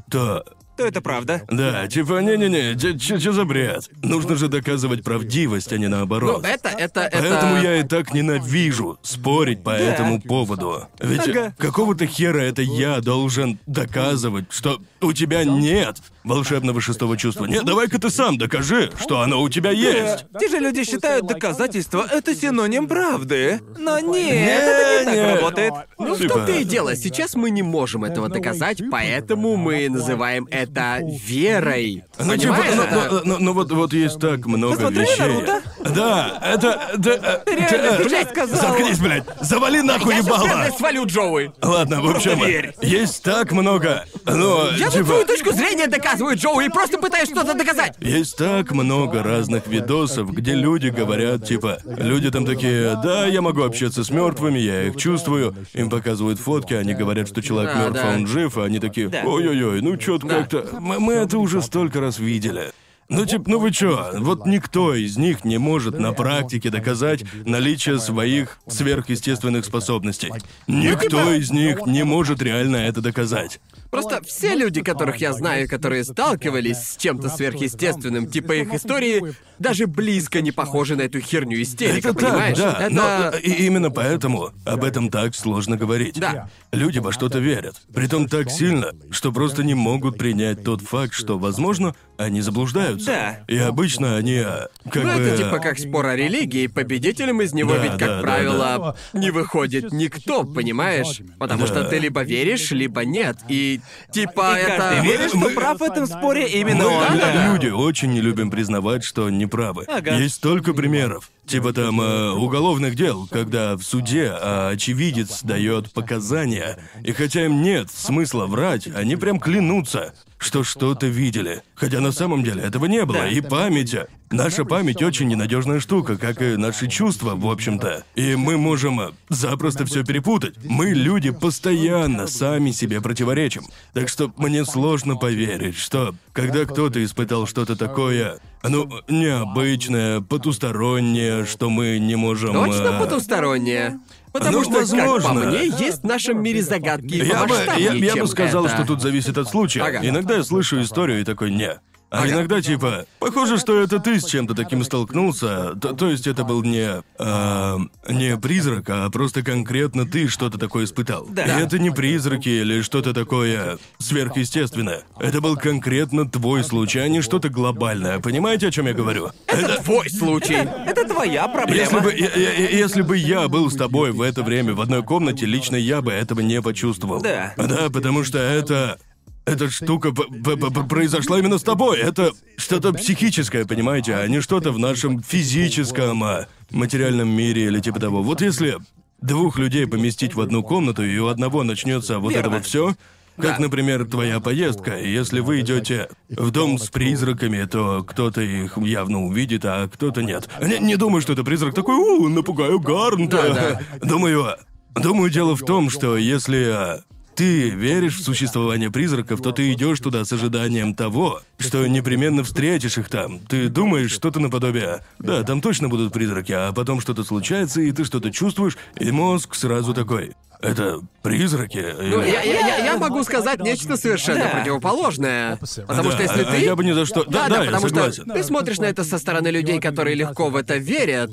то то это правда. Да, типа, не-не-не, что за бред? Нужно же доказывать правдивость, а не Ну, наоборот. это, это, это... Поэтому я и так ненавижу спорить по этому поводу. Ведь Ага. какого-то хера это я должен доказывать, что у тебя нет волшебного шестого чувства. Нет, давай-ка ты сам докажи, что оно у тебя есть. Те же люди считают доказательства это синоним правды. Но нет, это не так Не-не. работает. Ну, в Типа- том-то и дело. Сейчас мы не можем этого доказать, поэтому мы называем это верой. Ну, типа, Понимаешь? ну, ну, ну, ну, вот, вот есть так много Посмотрели вещей. Наруто? Да, это... да, э, реально э, сейчас сказал. Заткнись, блядь! Завали нахуй Я сейчас ебало! прям свалю Джоуи. Ладно, в общем, верь. есть так много, ну, Я тут типа... свою точку зрения доказываю, Джоуи, и просто пытаюсь что-то доказать. Есть так много разных видосов, где люди говорят, типа, люди там такие, да, я могу общаться с мертвыми, я их чувствую. Им показывают фотки, они говорят, что человек Да, мертв, да. а он жив, а они такие, ой-ой-ой, ну чё-то Да. Как-то. Мы, мы это уже столько раз видели. Ну, типа, ну вы чё, вот никто из них не может на практике доказать наличие своих сверхъестественных способностей. Никто из них не может реально это доказать. Просто все люди, которых я знаю, которые сталкивались с чем-то сверхъестественным, типа их истории, даже близко не похожи на эту херню истерика, Это так, понимаешь? да. Это... Но и именно поэтому об этом так сложно говорить. Да. Люди во что-то верят. Притом так сильно, что просто не могут принять тот факт, что, возможно, они заблуждаются. Да. И обычно они, а, как Ну, бы... это типа как спор о религии, победителем из него Да, ведь, как да, да, правило, не выходит никто, понимаешь? Потому Да. что ты либо веришь, либо нет. И типа И это... каждый верит, что прав в этом споре именно Мы, он. Да. люди, очень не любим признавать, что неправы. Ага. Есть столько примеров. Типа там э, уголовных дел, когда в суде а, очевидец дает показания, и хотя им нет смысла врать, они прям клянутся, что что-то видели. Хотя на самом деле этого не было. И память. э, Наша память очень ненадежная штука, как и наши чувства, в общем-то. И мы можем э, запросто все перепутать. Мы, люди, постоянно сами себе противоречим. Так что мне сложно поверить, что когда кто-то испытал что-то такое, ну, необычное, потустороннее, что мы не можем... Точно э, потустороннее. Потому ну, что, как по возможно. мне, есть в нашем мире загадки Я бы, я, я бы сказал, это. что тут зависит от случая. Ага. Иногда я слышу историю и такой «не». А иногда типа, похоже, что это ты с чем-то таким столкнулся. То, то есть это был не, а, не призрак, а просто конкретно ты что-то такое испытал. Да. И это не призраки или что-то такое сверхъестественное. Это был конкретно твой случай, а не что-то глобальное. Понимаете, о чем я говорю? Это твой случай. Это твоя проблема. Если бы, я- я- если бы я был с тобой в это время в одной комнате, лично я бы этого не почувствовал. Да. Да, потому что это... Эта штука произошла именно с тобой. Это что-то психическое, понимаете, а не что-то в нашем физическом, а, материальном мире или типа того. Вот если двух людей поместить в одну комнату, и у одного начнется вот это Верно. вот все, как, например, твоя поездка. Если вы идете в дом с призраками, то кто-то их явно увидит, а кто-то нет. Не, не думаю, что это призрак такой, у, напугаю Гарнта. Да-да. Думаю, думаю, дело в том, что если а, ты веришь в существование призраков, то ты идешь туда с ожиданием того, что непременно встретишь их там. Ты думаешь что-то наподобие, да, там точно будут призраки, а потом что-то случается, и ты что-то чувствуешь, и мозг сразу такой. Это призраки? Ну, Или- я, я- я- я могу сказать нечто совершенно Да. противоположное. Потому Да, что если а- а ты... я бы ни за что. Да, да, я потому согласен. что ты смотришь на это со стороны людей, которые легко в это верят,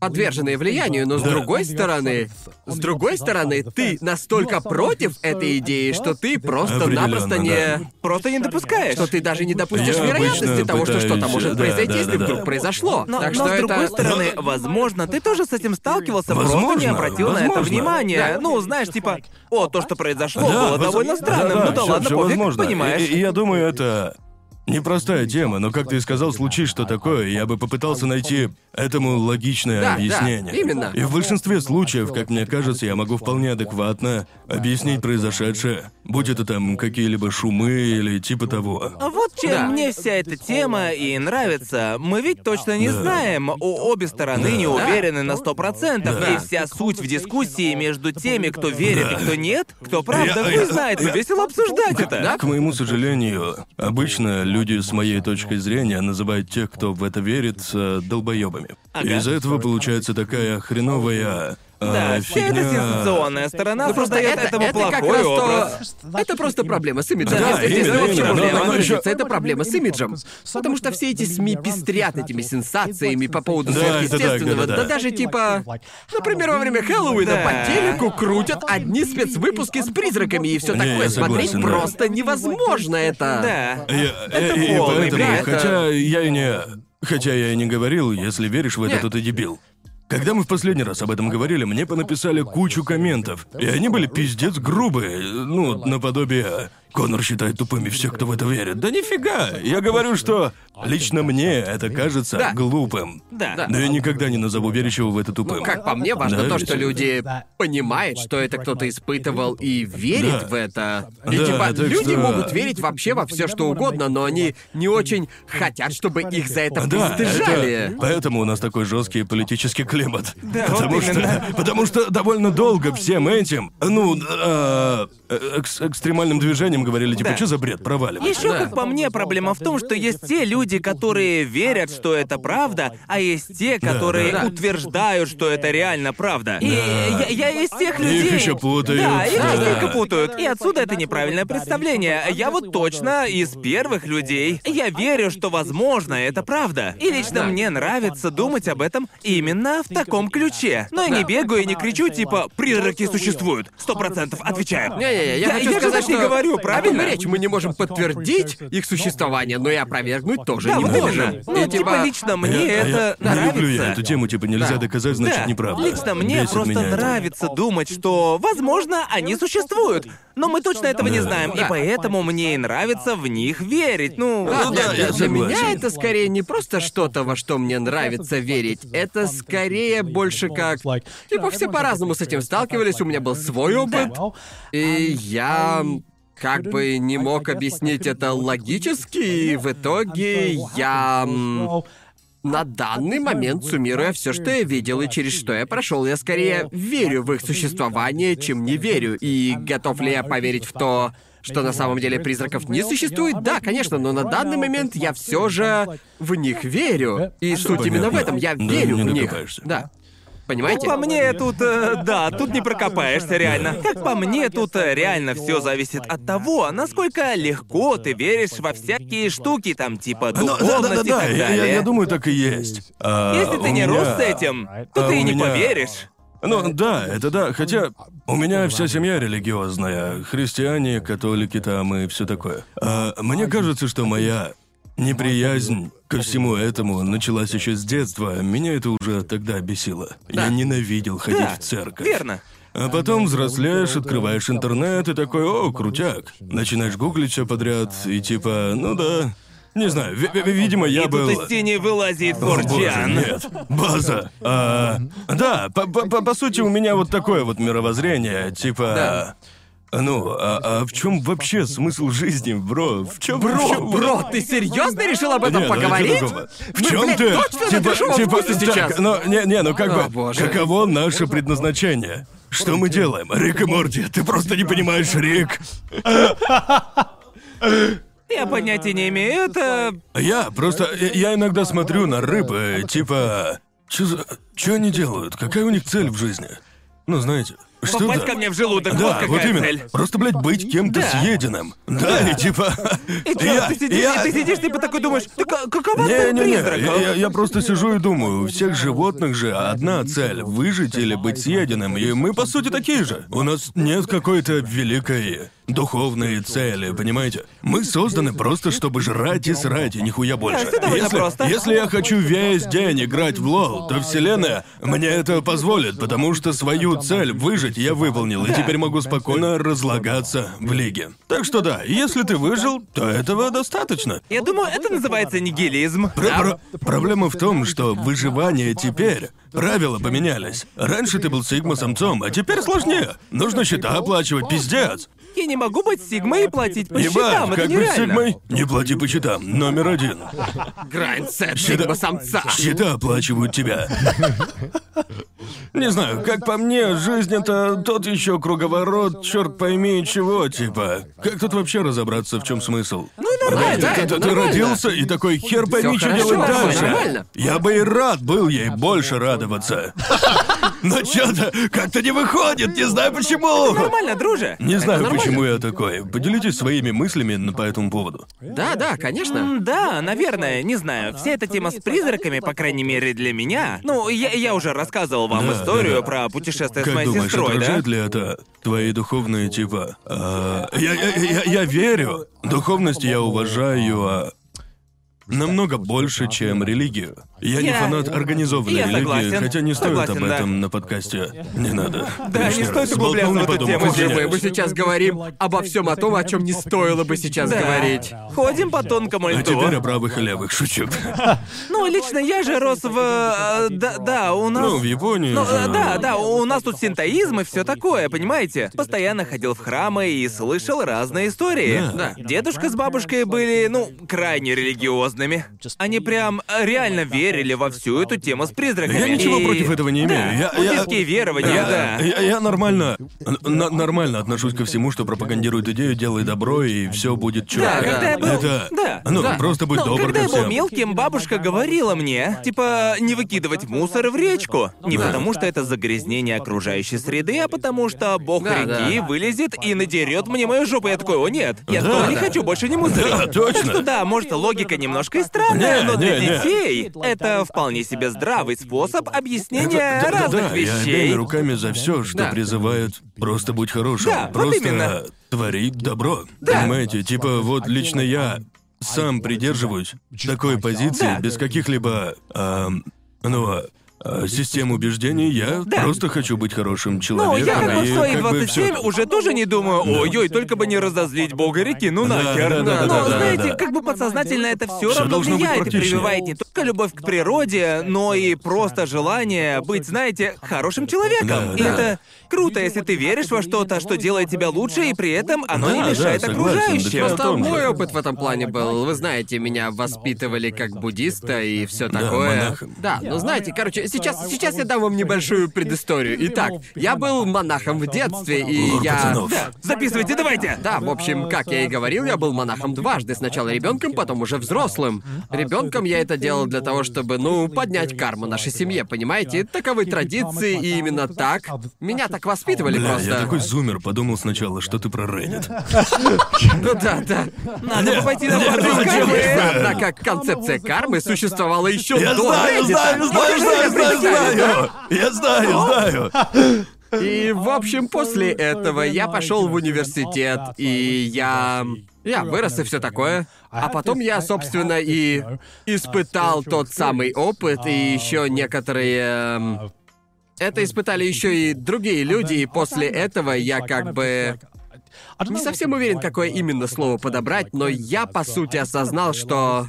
подверженные влиянию, но с Да. другой стороны, с другой стороны, ты настолько против этой идеи, что ты просто-напросто Определенно, не... да. Просто не допускаешь. Что ты даже не допустишь Я вероятности обычно того, что что-то пытаюсь, может да, произойти, да, если да, да. вдруг произошло. Но, так но что с другой это... стороны, возможно, ты тоже с этим сталкивался, просто не Возможно, обратил на это возможно. внимание. Да. Ну, знаешь, типа, о, то, что произошло, Да, было воз- довольно странным. ну да всё- ладно, всё пофиг, возможно. понимаешь. И, и я думаю, это непростая тема, но как ты и сказал, случись что такое, я бы попытался найти этому логичное Да, да, объяснение. именно. И в большинстве случаев, как мне кажется, я могу вполне адекватно объяснить произошедшее, будь это там какие-либо шумы или типа того. А Вот чем Да. мне вся эта тема и нравится. Мы ведь точно не Да. знаем. О, обе стороны не уверены на сто процентов. Да. И вся суть в дискуссии между теми, кто верит и кто нет, кто правда, Я- хуй я- знает, но я- весело обсуждать это. Да? К моему сожалению, обычно люди с моей точки зрения называют тех, кто в это верит, э, долбоебами. Из-за этого получается такая хреновая Да, вся эта фигня. сенсационная сторона Ну, просто это, этому это как плохой раз образ. то... Это просто проблема с имиджем. Да, Если здесь именно, вообще именно. проблема Но- но ещё- это проблема с имиджем. Потому что все эти СМИ пестрят этими сенсациями по поводу Да, это так, сверхъестественного. да-да-да. Да даже типа... Например, во время Хэллоуина Да. по телеку крутят одни спецвыпуски с призраками и все Не, такое. я Смотреть согласен, да. просто невозможно это. Да. Я- Это и- и полный поэтому, бред. хотя я и не... Хотя я и не говорил, если веришь в это, Нет. то ты дебил. Когда мы в последний раз об этом говорили, мне понаписали кучу комментов. И они были пиздец грубые. Ну, наподобие... Конор считает тупыми всех, кто в это верит. Да нифига! Я говорю, что лично мне это кажется Да. глупым. Да. Но я никогда не назову верящего в это тупым. Ну, Как по мне, важно Да, то, ведь? что люди понимают, что это кто-то испытывал и верит Да. в это. И Да, типа, так люди что- могут верить вообще во все, что угодно, но они не очень хотят, чтобы их за это Да, это- поэтому у нас такой жесткий политический климат. Да, потому вот что, именно. потому что довольно долго всем этим, ну, э, экс- экстремальным движением говорили, типа, Да. что за бред, проваливай. Еще, Да. как по мне, проблема в том, что есть те люди, которые верят, что это правда, а есть те, которые да. утверждают, что это реально правда. И я, я из тех людей. ещё путают, Да, их да. частенько путают. И отсюда это неправильное представление. Я вот точно из первых людей. Я верю, что возможно это правда. И лично мне нравится думать об этом именно в таком ключе. Но я не бегаю и не кричу типа призраки существуют. Сто процентов отвечаю. Не-не-не, я, хочу я же сказать, так не что... говорю, О том и правильно? речь, мы не можем подтвердить их существование, но и опровергнуть тоже Да, не вот можем. именно. Ну, И, типа, лично мне Я- а это я, Не люблю я нравится. эту тему, типа, нельзя Да. доказать, значит, Да, неправда. Лично мне Бесит просто меня это. нравится думать, что, возможно, они существуют. Но мы точно этого не Да. знаем, и Да. поэтому мне и нравится в них верить. Ну, Да, Ну для, да, для- я для меня это скорее не просто что-то, во что мне нравится верить. Это скорее больше как... Типа все по-разному с этим сталкивались, у меня был свой опыт. И я как бы не мог объяснить это логически, и в итоге я... На данный момент, суммируя все, что я видел и через что я прошел, я скорее верю в их существование, чем не верю. И готов ли я поверить в то, что на самом деле призраков не существует? Да, конечно, но на данный момент я все же в них верю. И суть именно в этом, я верю в них. Да. Понимаете? по мне тут, э, да, тут не прокопаешься реально. Как по мне, тут э, реально все зависит от того, насколько легко ты веришь во всякие штуки, там, типа Ну, да, да, духовность да, и да, так я, далее. я- я думаю, так и есть. А, Если ты у не меня- рос с этим, то а ты и у не меня- поверишь. Ну да, это да. Хотя у меня вся семья религиозная. Христиане, католики там и все такое. А, мне кажется, что моя неприязнь ко всему этому началась еще с детства. Меня это уже тогда бесило. Я ненавидел ходить Да, в церковь. верно. А потом взрослеешь, открываешь интернет и такой, о, крутяк. Начинаешь гуглить все подряд и типа, ну да. Не знаю, ви- ви- видимо, я и был... тут из тени вылазит Форчан. нет. База. А, да, по, по- по- по сути, у меня вот такое вот мировоззрение, типа. Да. Ну, а, а в чем вообще смысл жизни, бро? В чем Бро, бро, ты серьезно решил об этом Не, ну, поговорить? типа, В Мы, чем блядь, ты? точно типа, типа, так, сейчас? ну, не, не, ну как О, бы, боже. каково наше предназначение? Что мы делаем? Рик и Морти, ты просто не понимаешь, Рик. Я понятия не имею, это... Я просто... Я я иногда смотрю на рыбы, типа... Чё за... Чё они делают? Какая у них цель в жизни? Ну, знаете, что Попасть да. ко мне в желудок, вот Да, какая вот именно. цель. Просто, блядь, быть кем-то Да. съеденным. Да, и типа... И чё, я- ты, сидишь, я- ты сидишь, типа такой думаешь, «Так а какова цель Не-не-не, призраков?» я, я просто сижу и думаю, у всех животных же одна цель — выжить или быть съеденным, и мы, по сути, такие же. У нас нет какой-то великой духовной цели, понимаете? Мы созданы просто, чтобы жрать и срать, и нихуя больше. довольно если, просто. если я хочу весь день играть в лол, то вселенная мне это позволит, потому что свою цель выжить я выполнил, и теперь могу спокойно разлагаться в лиге. Так что да, если ты выжил, то этого достаточно. Я думаю, это называется нигилизм. Про- про- Проблема в том, что выживание теперь. Правила поменялись. Раньше ты был сигма-самцом, а теперь сложнее. Нужно счета оплачивать, пиздец. Я не могу быть сигмой и платить по счетам, это как быть нереально. сигмой? Не плати по счетам. Номер один. Grindset Счета- сигма-самца. Счета оплачивают тебя. Не знаю, как по мне, жизнь это тот еще круговорот, черт пойми чего, типа. Как тут вообще разобраться, в чем смысл? Ну и нормально, Ты, это ты- родился и такой хер пойми, что делать дальше. нормально. Я бы и рад был ей больше радоваться. Но что-то как-то не выходит, не знаю почему. Нормально, друже. Не знаю, нормально. Почему я такой. Поделитесь своими мыслями на- по этому поводу. Да, да, конечно. М, Да, наверное, не знаю. Вся эта тема с призраками, по крайней мере для меня. Ну, я, я уже рассказывал вам Да, историю да, да. про путешествие с Как моей думаешь, сестрой, да? отражает ли это твои духовные типа? А, я, я, я, я верю. Духовность я уважаю, а намного больше, чем религию. Я, не Я- фанат организованной я религии, согласен. хотя не стоит Согласен, об да. этом на подкасте. Не надо. Да, Лишний не стоит раз. углубляться Сболтнул, в эту тему. Боже извиняюсь. мой, мы сейчас говорим обо всем о том, о чем не стоило бы сейчас Да. говорить. Ходим по тонкому А льду. теперь о правых и левых шучу. Ну, лично я же рос в... э, да, да, у нас... Ну, в Японии Ну, же- да, да, у нас тут синтоизм и все такое, понимаете? Постоянно ходил в храмы и слышал разные истории. Да. Дедушка с бабушкой были, ну, крайне религиозными. Они прям э, реально верили во всю эту тему с призраками. Я ничего И- против этого не имею. Да, Я- я- верования, да. Я, я нормально, н- нормально отношусь ко всему, что пропагандирует идею «делай добро, и все будет чёрт». Да, да, когда я был... Это, Да. ну, Да. просто будь Ну, добр когда ко я был всем. мелким, бабушка говорила мне, типа, не выкидывать мусор в речку. Не Да. потому, что это загрязнение окружающей среды, а потому что бог Да, реки да. вылезет и надерет мне мою жопу. Я такой, о нет, я Да, тоже не да. хочу больше не мусорить. Да, точно. Так что да, может, логика немножко и странная, Не, но для не, не. детей это вполне себе здравый способ объяснения Да, да, разных да, я вещей. обеими руками за все, что Да. призывает просто будь хорошим. Да, вот просто именно. творить добро. Понимаете, типа вот лично я сам придерживаюсь такой позиции Да. без каких-либо ам, ну, систем убеждений. Я Да. просто хочу быть хорошим Ну, человеком. я как бы в и свои как бы 27 всё. уже тоже не думаю, ой-ой, только бы не разозлить бога реки, ну Да, нахер. да, да, Но, да, да, знаете, да. как бы подсознательно это все Всё равно должно быть влияет и прививает не только любовь к природе, но и просто желание быть, знаете, хорошим человеком. Да, и да. это круто, если ты веришь во что-то, что делает тебя лучше, и при этом оно Да, не да, мешает согласен, да окружающим. всё в Просто том же. мой опыт в этом плане был, вы знаете, меня воспитывали как буддиста и все такое. монахом. Да, но знаете, короче, сейчас, сейчас я дам вам небольшую предысторию. Итак, я был монахом в детстве, и я. Да, записывайте, давайте. Да, в общем, как я и говорил, я был монахом дважды. Сначала ребенком, потом уже взрослым. Ребенком я это делал для того, чтобы, ну, поднять карму нашей семье, понимаете? Таковы традиции, и именно так. Меня так воспитывали Бля, просто. я такой зумер, подумал сначала, что ты про Reddit. Ну да, да. Надо бы пойти на ну, я- Однако концепция кармы существовала еще Я до Reddit. знаю, знаю, знаю, знаю, да? знаю. Я знаю, знаю. И, в общем, после этого я пошел в университет, и я... Я вырос и все такое. А потом я, собственно, и испытал тот самый опыт, и еще некоторые... эм, Это испытали еще и другие люди, и после этого я как бы... Не совсем уверен, какое именно слово подобрать, но я, по сути, осознал, что...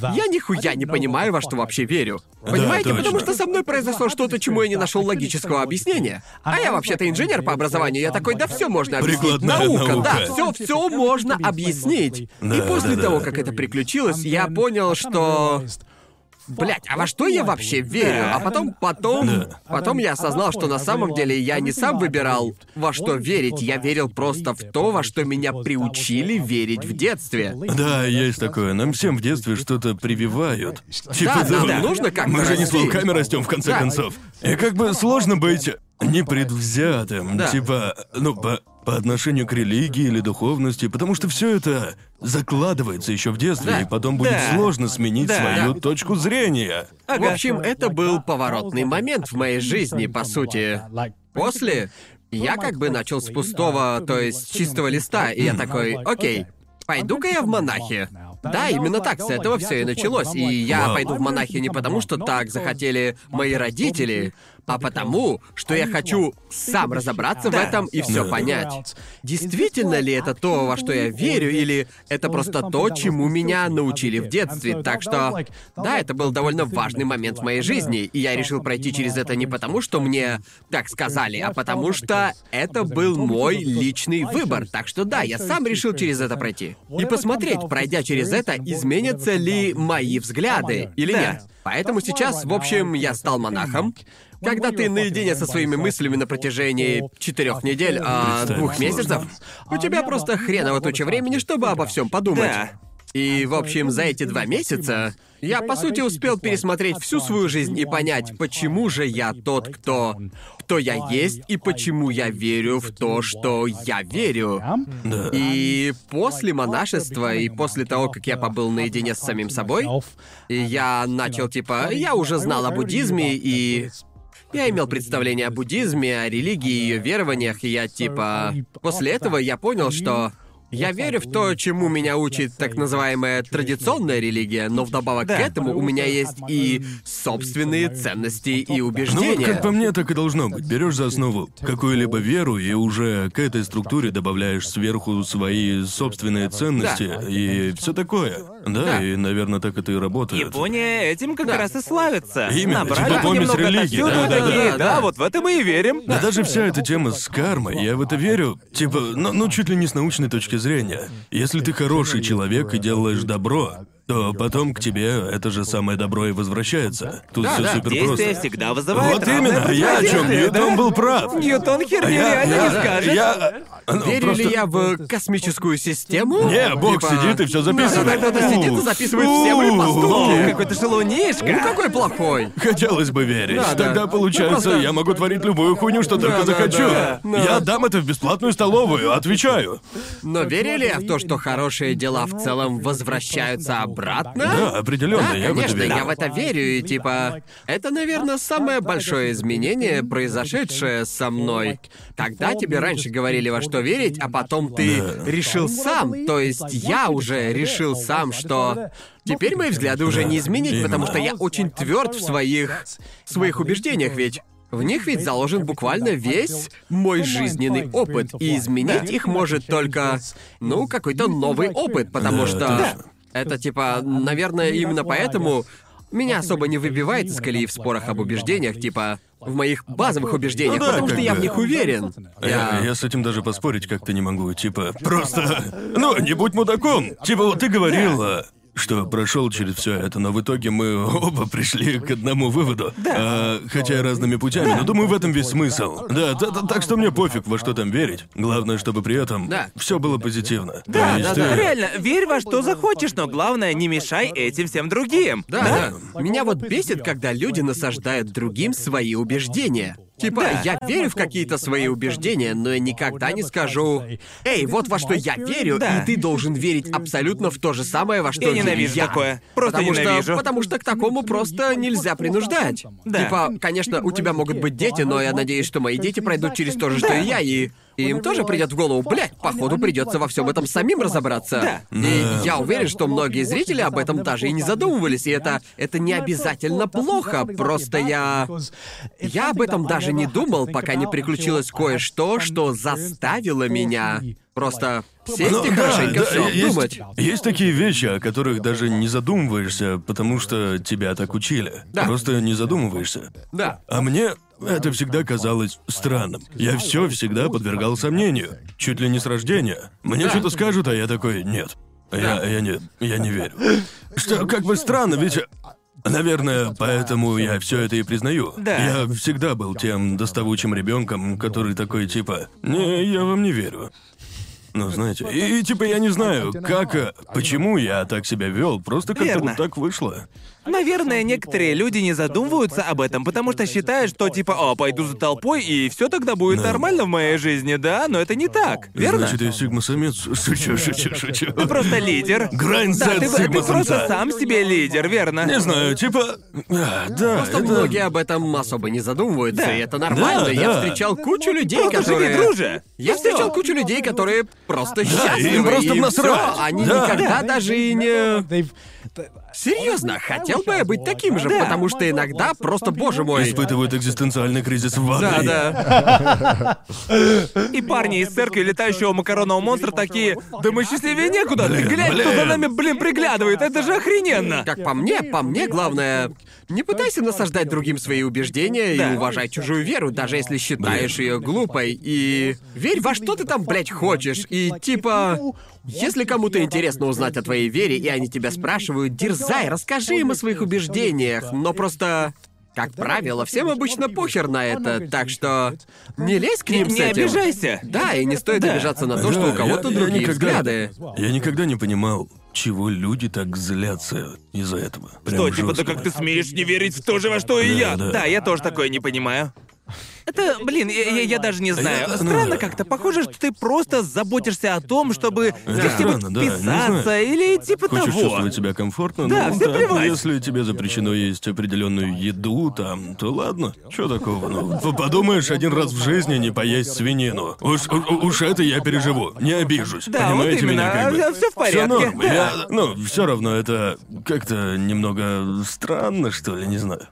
Я нихуя не понимаю, во что вообще верю. Понимаете, точно. потому что со мной произошло что-то, чему я не нашел логического объяснения. А я вообще-то инженер по образованию, я такой, да все можно объяснить. Прикладная наука, наука. да, все, все можно объяснить. Да, И после да, того, да. как это приключилось, я понял, что. Блять, а во что я вообще верю? А потом, потом, Да. потом я осознал, что на самом деле я не сам выбирал, во что верить, я верил просто в то, во что меня приучили верить в детстве. Да, есть такое. Нам всем в детстве что-то прививают. Типа, Да, ну, нам нужно как-то Мы же не с расти. волками растем, в конце Да. концов. И как бы сложно быть непредвзятым. Да. Типа, ну, по, по отношению к религии или духовности, потому что все это закладывается еще в детстве, Да. и потом будет Да. сложно сменить Да. свою точку зрения. В Ага. общем, это был поворотный момент в моей жизни, по сути. После я как бы начал с пустого, то есть с чистого листа, и я такой, окей, пойду-ка я в монахи. Да, именно так, с этого все и началось. И я пойду в монахи не потому, что так захотели мои родители, а потому, что я хочу сам разобраться в этом и все понять. Действительно ли это то, во что я верю, или это просто то, чему меня научили в детстве? Так что, да, это был довольно важный момент в моей жизни, и я решил пройти через это не потому, что мне так сказали, а потому что это был мой личный выбор. Так что да, я сам решил через это пройти. И посмотреть, пройдя через это, изменятся ли мои взгляды или нет. Поэтому сейчас, в общем, я стал монахом. Когда ты наедине со своими мыслями на протяжении четырех недель, а двух месяцев, у тебя просто хреново туча времени, чтобы обо всем подумать. Да. И, в общем, за эти два месяца я, по сути, успел пересмотреть всю свою жизнь и понять, почему же я тот, кто... кто я есть, и почему я верю в то, что я верю. Да. И после монашества, и после того, как я побыл наедине с самим собой, я начал, типа, я уже знал о буддизме, и я имел представление о буддизме, о религии и ее верованиях, и я, типа... После этого я понял, что... Я верю в то, чему меня учит так называемая традиционная религия, но вдобавок Да. к этому у меня есть и собственные ценности и Ну вот убеждения. как по мне, так и должно быть. Берешь за основу какую-либо веру и уже к этой структуре добавляешь сверху свои собственные ценности и все такое. Да, Да. и, наверное, так это и работает. Япония этим как Да. раз и славится. Именно, Набрали типа помесь религии, да, и да, такие, да, да, да. вот в это мы и верим. Да даже вся эта тема с кармой, я в это верю, типа, ну, ну чуть ли не с научной точки зрения. Если ты хороший человек и делаешь добро, то потом к тебе это же самое добро и возвращается. Тут Да, все да, супер Действие просто. всегда вызывает Вот именно, я о чем противодействие, да? Ньютон был прав. Ньютон А херни я, реально я- не скажет. я- ну, Верю просто- ли я в космическую систему? Не, Бог Типа, сидит и все записывает. Да, кто-то сидит и записывает все мои поступки. какой ты шалунишка. Ну какой плохой? Хотелось бы верить. Да, да. Тогда получается, Ну, просто- я могу творить любую хуйню, что только да, захочу. да, да. Я дам это в бесплатную столовую, отвечаю. Но верю ли я в то, что хорошие дела в целом возвращаются обратно? Да, определенно, Да, я в это конечно, верю. я в это верю, и типа... Это, наверное, самое большое изменение, произошедшее со мной. Когда тебе раньше говорили во что верить, а потом ты решил сам, то есть я уже решил сам, что... Теперь мои взгляды уже не изменить, потому что я очень тверд в своих... своих убеждениях, ведь... В них ведь заложен буквально весь мой жизненный опыт, и изменить их может только, ну, какой-то новый опыт, потому Да, что точно. Это типа, наверное, именно поэтому меня особо не выбивает из колеи в спорах об убеждениях, типа в моих базовых убеждениях, Ну да, потому что я бы. в них уверен. Я, я с этим даже поспорить как-то не могу. Типа, просто. Ну, не будь мудаком. Типа, вот ты говорила, что прошел через все это, но в итоге мы оба пришли к одному выводу. А, хотя и разными путями, но думаю, в этом весь смысл. Да, та- та- так что мне пофиг, во что там верить. Главное, чтобы при этом Да. все было позитивно. Да, да, ты- да. Реально, верь во что захочешь, но главное, не мешай этим всем другим. Да, да. Меня вот бесит, когда люди насаждают другим свои убеждения. Типа, я верю в какие-то свои убеждения, но я никогда не скажу, «Эй, вот во что я верю, Да. и ты должен верить абсолютно в то же самое, во что Я верю ненавижу я». такое. Просто потому ненавижу. Что, потому что к такому просто нельзя принуждать. Да. Типа, конечно, у тебя могут быть дети, но я надеюсь, что мои дети пройдут через то же, что и я, и и им тоже придет в голову, блядь, походу придется во всем этом самим разобраться. Да. И я уверен, что многие зрители об этом даже и не задумывались, и это это не обязательно плохо, просто я я об этом даже не думал, пока не приключилось кое-что, что заставило меня просто сесть Ну, и да, хорошенько да, все есть, думать. Есть такие вещи, о которых даже не задумываешься, потому что тебя так учили. Да. Просто не задумываешься. Да. А мне это всегда казалось странным. Я все всегда подвергал сомнению. Чуть ли не с рождения. Мне Да. что-то скажут, а я такой, нет. Я, я не, я не верю. Что как бы странно, ведь... Наверное, поэтому я все это и признаю. Да. Я всегда был тем доставучим ребенком, который такой типа, не, я вам не верю. Ну, знаете, и, и, типа я не знаю, как, э, почему я так себя вел, просто как-то Верно. вот так вышло. Наверное, некоторые люди не задумываются об этом, потому что считают, что типа, о, пойду за толпой, и все тогда будет Да. нормально в моей жизни, да? Но это не так, верно? Значит, я сигма-самец? Шучу, шучу, шучу. Ты просто лидер. Grindset Да, ты, ты просто сам себе лидер, верно? Не знаю, типа... а, Да, Просто это... многие об этом особо не задумываются, Да. и это нормально. Да, я да. встречал кучу людей, Просто которые... живи, друже. Я встречал кучу людей, которые просто Да, счастливы. им просто и насрать. всё. Они Да. никогда Да. даже и не... Серьезно, хотел бы я быть таким же, Да. потому что иногда просто, боже мой. Испытывают экзистенциальный кризис в Да, ванной. да. И парни из церкви летающего макаронного монстра такие, да мы счастливее некуда, ты Блин, глянь, кто за блин. нами, блин, приглядывает, это же охрененно. Как по мне, по мне главное, не пытайся насаждать другим свои убеждения Да. и уважай чужую веру, даже если считаешь ее глупой. И верь во что ты там, блядь, хочешь. И типа, если кому-то интересно узнать о твоей вере, и они тебя спрашивают, дерзай, расскажи им о своих убеждениях. Но просто как правило, всем обычно похер на это, так что не лезь к Не, ним с не этим. обижайся. Да, и не стоит обижаться на то, что Да, у кого-то я- я другие никогда- взгляды. Я никогда не понимал, чего люди так злятся из-за этого. Прям Что, типа, да жестко. как ты смеешь не верить в то же, во что и Да, я? да. Да, я тоже такое не понимаю. Это, блин, я, я- я даже не знаю. Странно ну, как-то. Похоже, что ты просто заботишься о том, чтобы Это как-нибудь странно, да, не вписаться знаю. или типа Хочешь того. чувствовать себя комфортно? Да, ну, всем так, плевать. Если тебе запрещено есть определенную еду там, то ладно. Что такого? Ну, п- подумаешь, один раз в жизни не поесть свинину. Уж, у- уж это я переживу, не обижусь. Да, вот Понимаете именно. меня как бы? Всё в порядке, Всё норм. да. Я- ну, все равно это как-то немного странно, что ли, не знаю.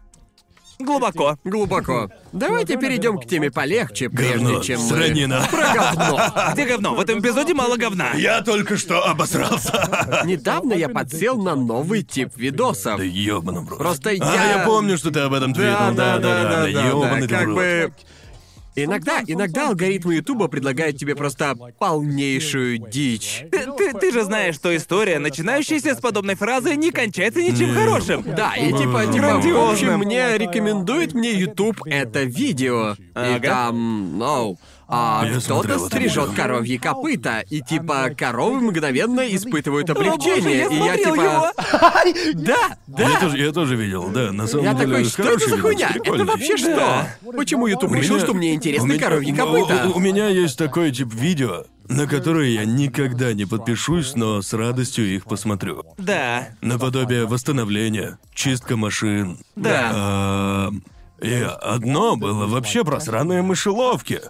Глубоко. Глубоко. Давайте перейдем к теме полегче, прежде Говно, чем мы... сранина. Про говно. Где говно? В этом эпизоде мало говна. Я только что обосрался. Недавно я подсел на новый тип видосов. Да ёбаный в рот. Просто А, я- я помню, что ты об этом твитнул. Да, да, да, да, да, ёбаный ты в как рот. бы... Иногда, иногда алгоритмы Ютуба предлагают тебе просто полнейшую дичь. Ты, ты- ты же знаешь, что история, начинающаяся с подобной фразы, не кончается ничем хорошим. Да, и типа, типа, в общем, мне рекомендует мне YouTube это видео. И Ага. там, ну, а Я кто-то смотрел это стрижет видео. коровьи копыта, и типа коровы мгновенно испытывают О, боже, облегчение. я и я смотрел типа. Да, да. Я тоже, я тоже видел, да, на самом Я деле такой, что это хороший за видос, хуйня? Это прикольный. вообще что? Почему YouTube У решил, меня- что мне у интересны меня- коровьи копыта? У, у меня есть такой тип видео, на которые я никогда не подпишусь, но с радостью их посмотрю. Да. Наподобие восстановления, чистка машин. Да. А, и одно было вообще про сраные мышеловки.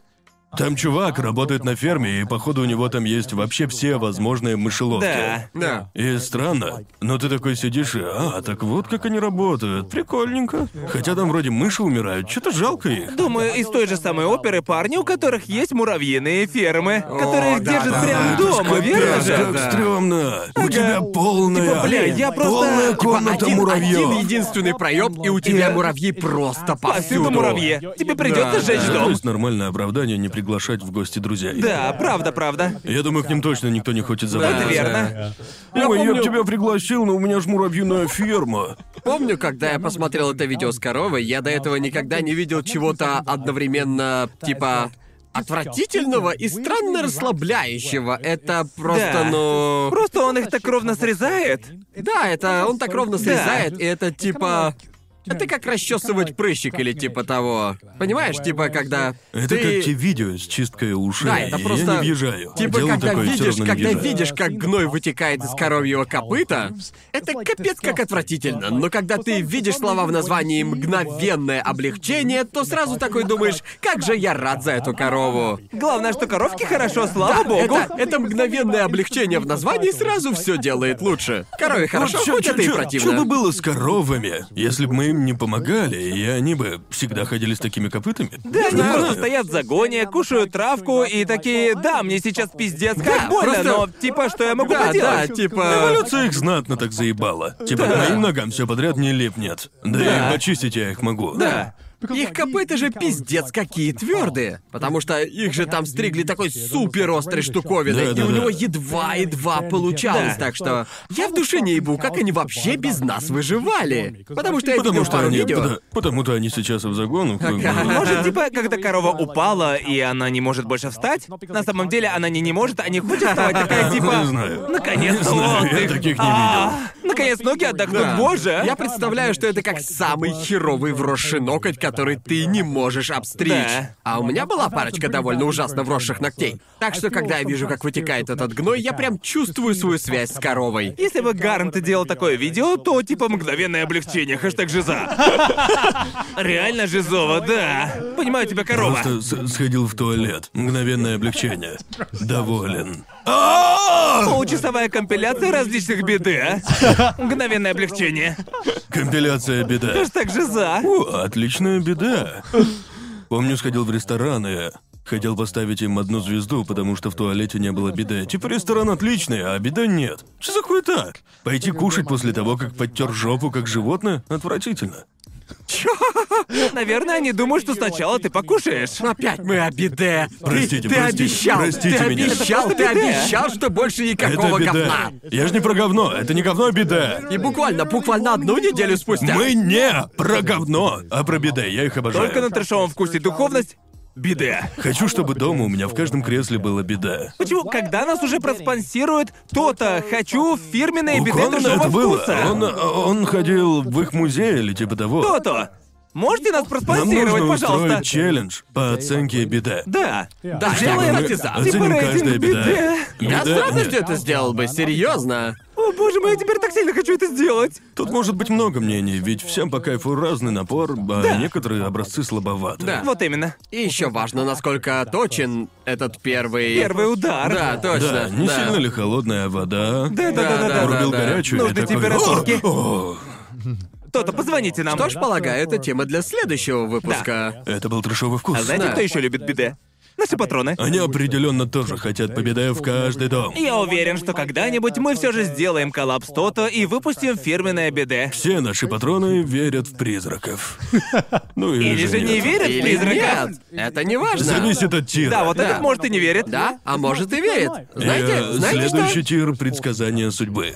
Там чувак работает на ферме, и походу у него там есть вообще все возможные мышеловки. Да. Да. И странно, но ты такой сидишь и, а, так вот как они работают, прикольненько. Хотя там вроде мыши умирают, что-то жалко их. Думаю, из той же самой оперы парни, у которых есть муравьиные фермы, которые их да, держат да, прямо да. дома, Капец, верно же? как Да. стрёмно. У тебя полная, Типа, бля, я просто- полная типа, комната один, муравьев. один единственный проем, и у тебя муравьи просто Повсюду повсюду. муравьи. Тебе придется Да, сжечь Да, то дом. есть нормальное оправдание не приглашать в гости друзей. Да, правда, правда. Я думаю, к ним точно никто не хочет Это забрать. верно. Я Ой, я помню- бы тебя пригласил, но у меня ж муравьиная ферма. Помню, когда я посмотрел это видео с коровой, я до этого никогда не видел чего-то одновременно, типа, отвратительного и странно расслабляющего. Это просто, Да. ну... Просто он их так ровно срезает. Да, это он так ровно Да. срезает, и это типа... Это как расчесывать прыщик или типа того. Понимаешь, типа, когда Это ты... как те видео с чисткой ушей. Да, это Я просто... не въезжаю. Типа, Делаю когда такое, видишь, когда въезжаю. видишь, как гной вытекает из коровьего копыта, это капец как отвратительно. Но когда ты видишь слова в названии «мгновенное облегчение», то сразу такой думаешь, как же я рад за эту корову. Главное, что коровки хорошо, слава Да, богу. это, это мгновенное облегчение в названии сразу все делает лучше. Корове хорошо, Вот чё- хоть чё- это и чё- противно. чё бы было с коровами, если бы мы им не помогали, и они бы всегда ходили с такими копытами? Да, они Да. просто стоят в загоне, кушают травку и такие, да, мне сейчас пиздец, как Да, больно, просто- но типа, что я могу Да, да, поделать? типа... Эволюция их знатно так заебала. Типа, Да. моим ногам все подряд не липнет. Да, Да. и почистить я их могу. Да. Их копыта же пиздец какие твердые. Потому что их же там стригли такой супер острой штуковиной, Да, и да, у да. него едва-едва получалось. Да. Так что я в душе не ебу, как они вообще без нас выживали. Потому что я Потому видел что пару они. видео. пота- Потому-то они сейчас и в загону. как бы. Может, типа, когда корова упала, и она не может больше встать? На самом деле она не не может, а не хочет вставать, такая типа... Знаю. Наконец-то отдых. таких не А, Наконец ноги отдохнут, Да. боже! Я представляю, что это как самый херовый вросший ноготь, который ты не можешь обстричь. Да. А у меня была парочка довольно ужасно вросших ногтей. Так что, когда я вижу, как вытекает этот гной, я прям чувствую свою связь с коровой. Если бы Гарнт делал такое видео, то типа мгновенное облегчение, хэштег жиза. Реально жизово, да. Понимаю тебя, корова. Просто сходил в туалет. Мгновенное облегчение. Доволен. А! Получасовая компиляция различных беды, а? Мгновенное облегчение. Компиляция беда. Хэштег жиза. О, отличная беда. Помню, сходил в ресторан и хотел поставить им одну звезду, потому что в туалете не было беды. Типа ресторан отличный, а беда нет. Что за хуета? Пойти кушать после того, как подтер жопу, как животное? Отвратительно. Наверное, они думают, что сначала ты покушаешь. Опять мы о биде. Ты- Простите, ты, простите, обещал, простите ты меня. обещал, ты биде. обещал, что больше никакого это говна. Я же не про говно, это не говно, а беда. И буквально, буквально одну неделю спустя. Мы не про говно, а про беда. Я их обожаю. Только на трешовом вкусе духовность — беда. Хочу, чтобы дома у меня в каждом кресле была беда. Почему, когда нас уже проспонсирует то-то, хочу фирменные У биде Конана это было. вкуса. Он, он ходил в их музей или типа того. То-то. Можете нас Нам проспонсировать, нужно пожалуйста? устроить челлендж по оценке беда. Да. Да, Сделаем я, Мы за. Типа оценим рейтинг каждая беда. биде. Я с радостью нет. это сделал бы, серьезно. О боже мой, я теперь так сильно хочу это сделать. Тут может быть много мнений, ведь всем по кайфу разный напор, а некоторые образцы слабоваты. Да. Вот именно. И еще важно, насколько точен этот первый... Первый удар. Да, точно. Да, не да. сильно ли холодная вода? Да-да-да-да. Врубил да, да. горячую и Нужны такой, температурки. «О, о». То-то, позвоните нам. Что ж, полагаю, это тема для следующего выпуска. Это был трешовый вкус. А знаете, Да. кто еще любит биде? Наши патроны. Они определенно тоже хотят победа в каждый дом. Я уверен, что когда-нибудь мы все же сделаем коллапс то-то и выпустим фирменное биде. Все наши патроны верят в призраков. Ну или, Или же не нет. верят в Или призраков. нет, это не важно. Зависит от тира. Да, вот Да. этот может и не верит. Да, а может и верит. Знаете, Э, знаете следующий тир предсказания судьбы.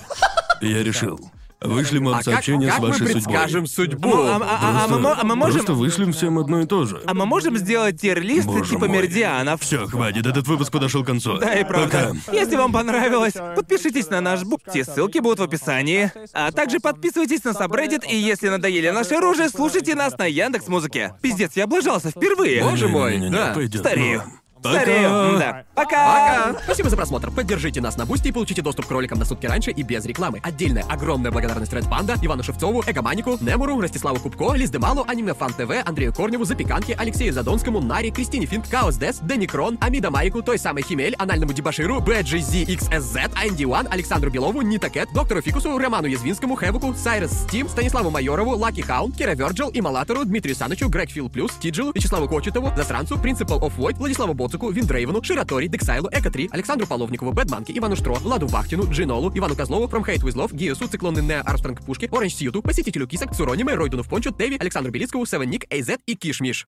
Я решил. Вышлем вам А как, сообщение как с мы вашей предскажем судьбой. судьбу? А, а- а- а мы, мо- а мы можем... Просто вышлем всем одно и то же. А мы можем сделать тир-лист Боже типа мой. меридианов? Все, хватит, этот выпуск подошел к концу. Да, и правда. Пока. Если вам понравилось, подпишитесь на наш бук. Все ссылки будут в описании. А также подписывайтесь на Subreddit, и если надоели наши оружие, слушайте нас на Яндекс Музыке. Пиздец, я облажался впервые. Боже мой, да. пойдет. Старею. Пока. Старею. Да. Пока. Пока! Спасибо за просмотр. Поддержите нас на Бусти и получите доступ к роликам на сутки раньше и без рекламы. Отдельная огромная благодарность Red Panda, Ивану Шевцову, Эгоманику, Немуру, Ростиславу Кубко, Лиздемалу, Аниме Фан ТВ, Андрею Корневу, Запеканке, Алексею Задонскому, Наре, Кристине Финк, Хаос Дес, Дэнни Крон, Амида Марику, той самой Химель, Анальному Дебаширу, BGZXSZ, Анди Уан, Александру Белову, Нита Кэт, Доктору Фикусу, Роману Язвинскому, Хевуку, Сайрес Стим, Станиславу Майорову, Лаки Хаун, Кира Верджил, Ималатору, Дмитрию Санычу, Грег Фил Плюс, Тиджилу, Вячеславу Кочетову, Засранцу, Принципал оф Войт, Владиславу Боцику, Виндрейвену, Ширатори, Дексайлу, Эко-3, Александру Половникову, Бэдманке, Ивану Штро, Владу Вахтину, Джинолу, Ивану Козлову, From Hate With Love, Гиесу, Циклонный Нео Армстронг Пушки, Оранж Сьюту, Посетителю Кисок, Цурониме, Ройдуну в Пончо, Дэви, Александру Белицкову, Севен Ник, Эйзет и Кишмиш.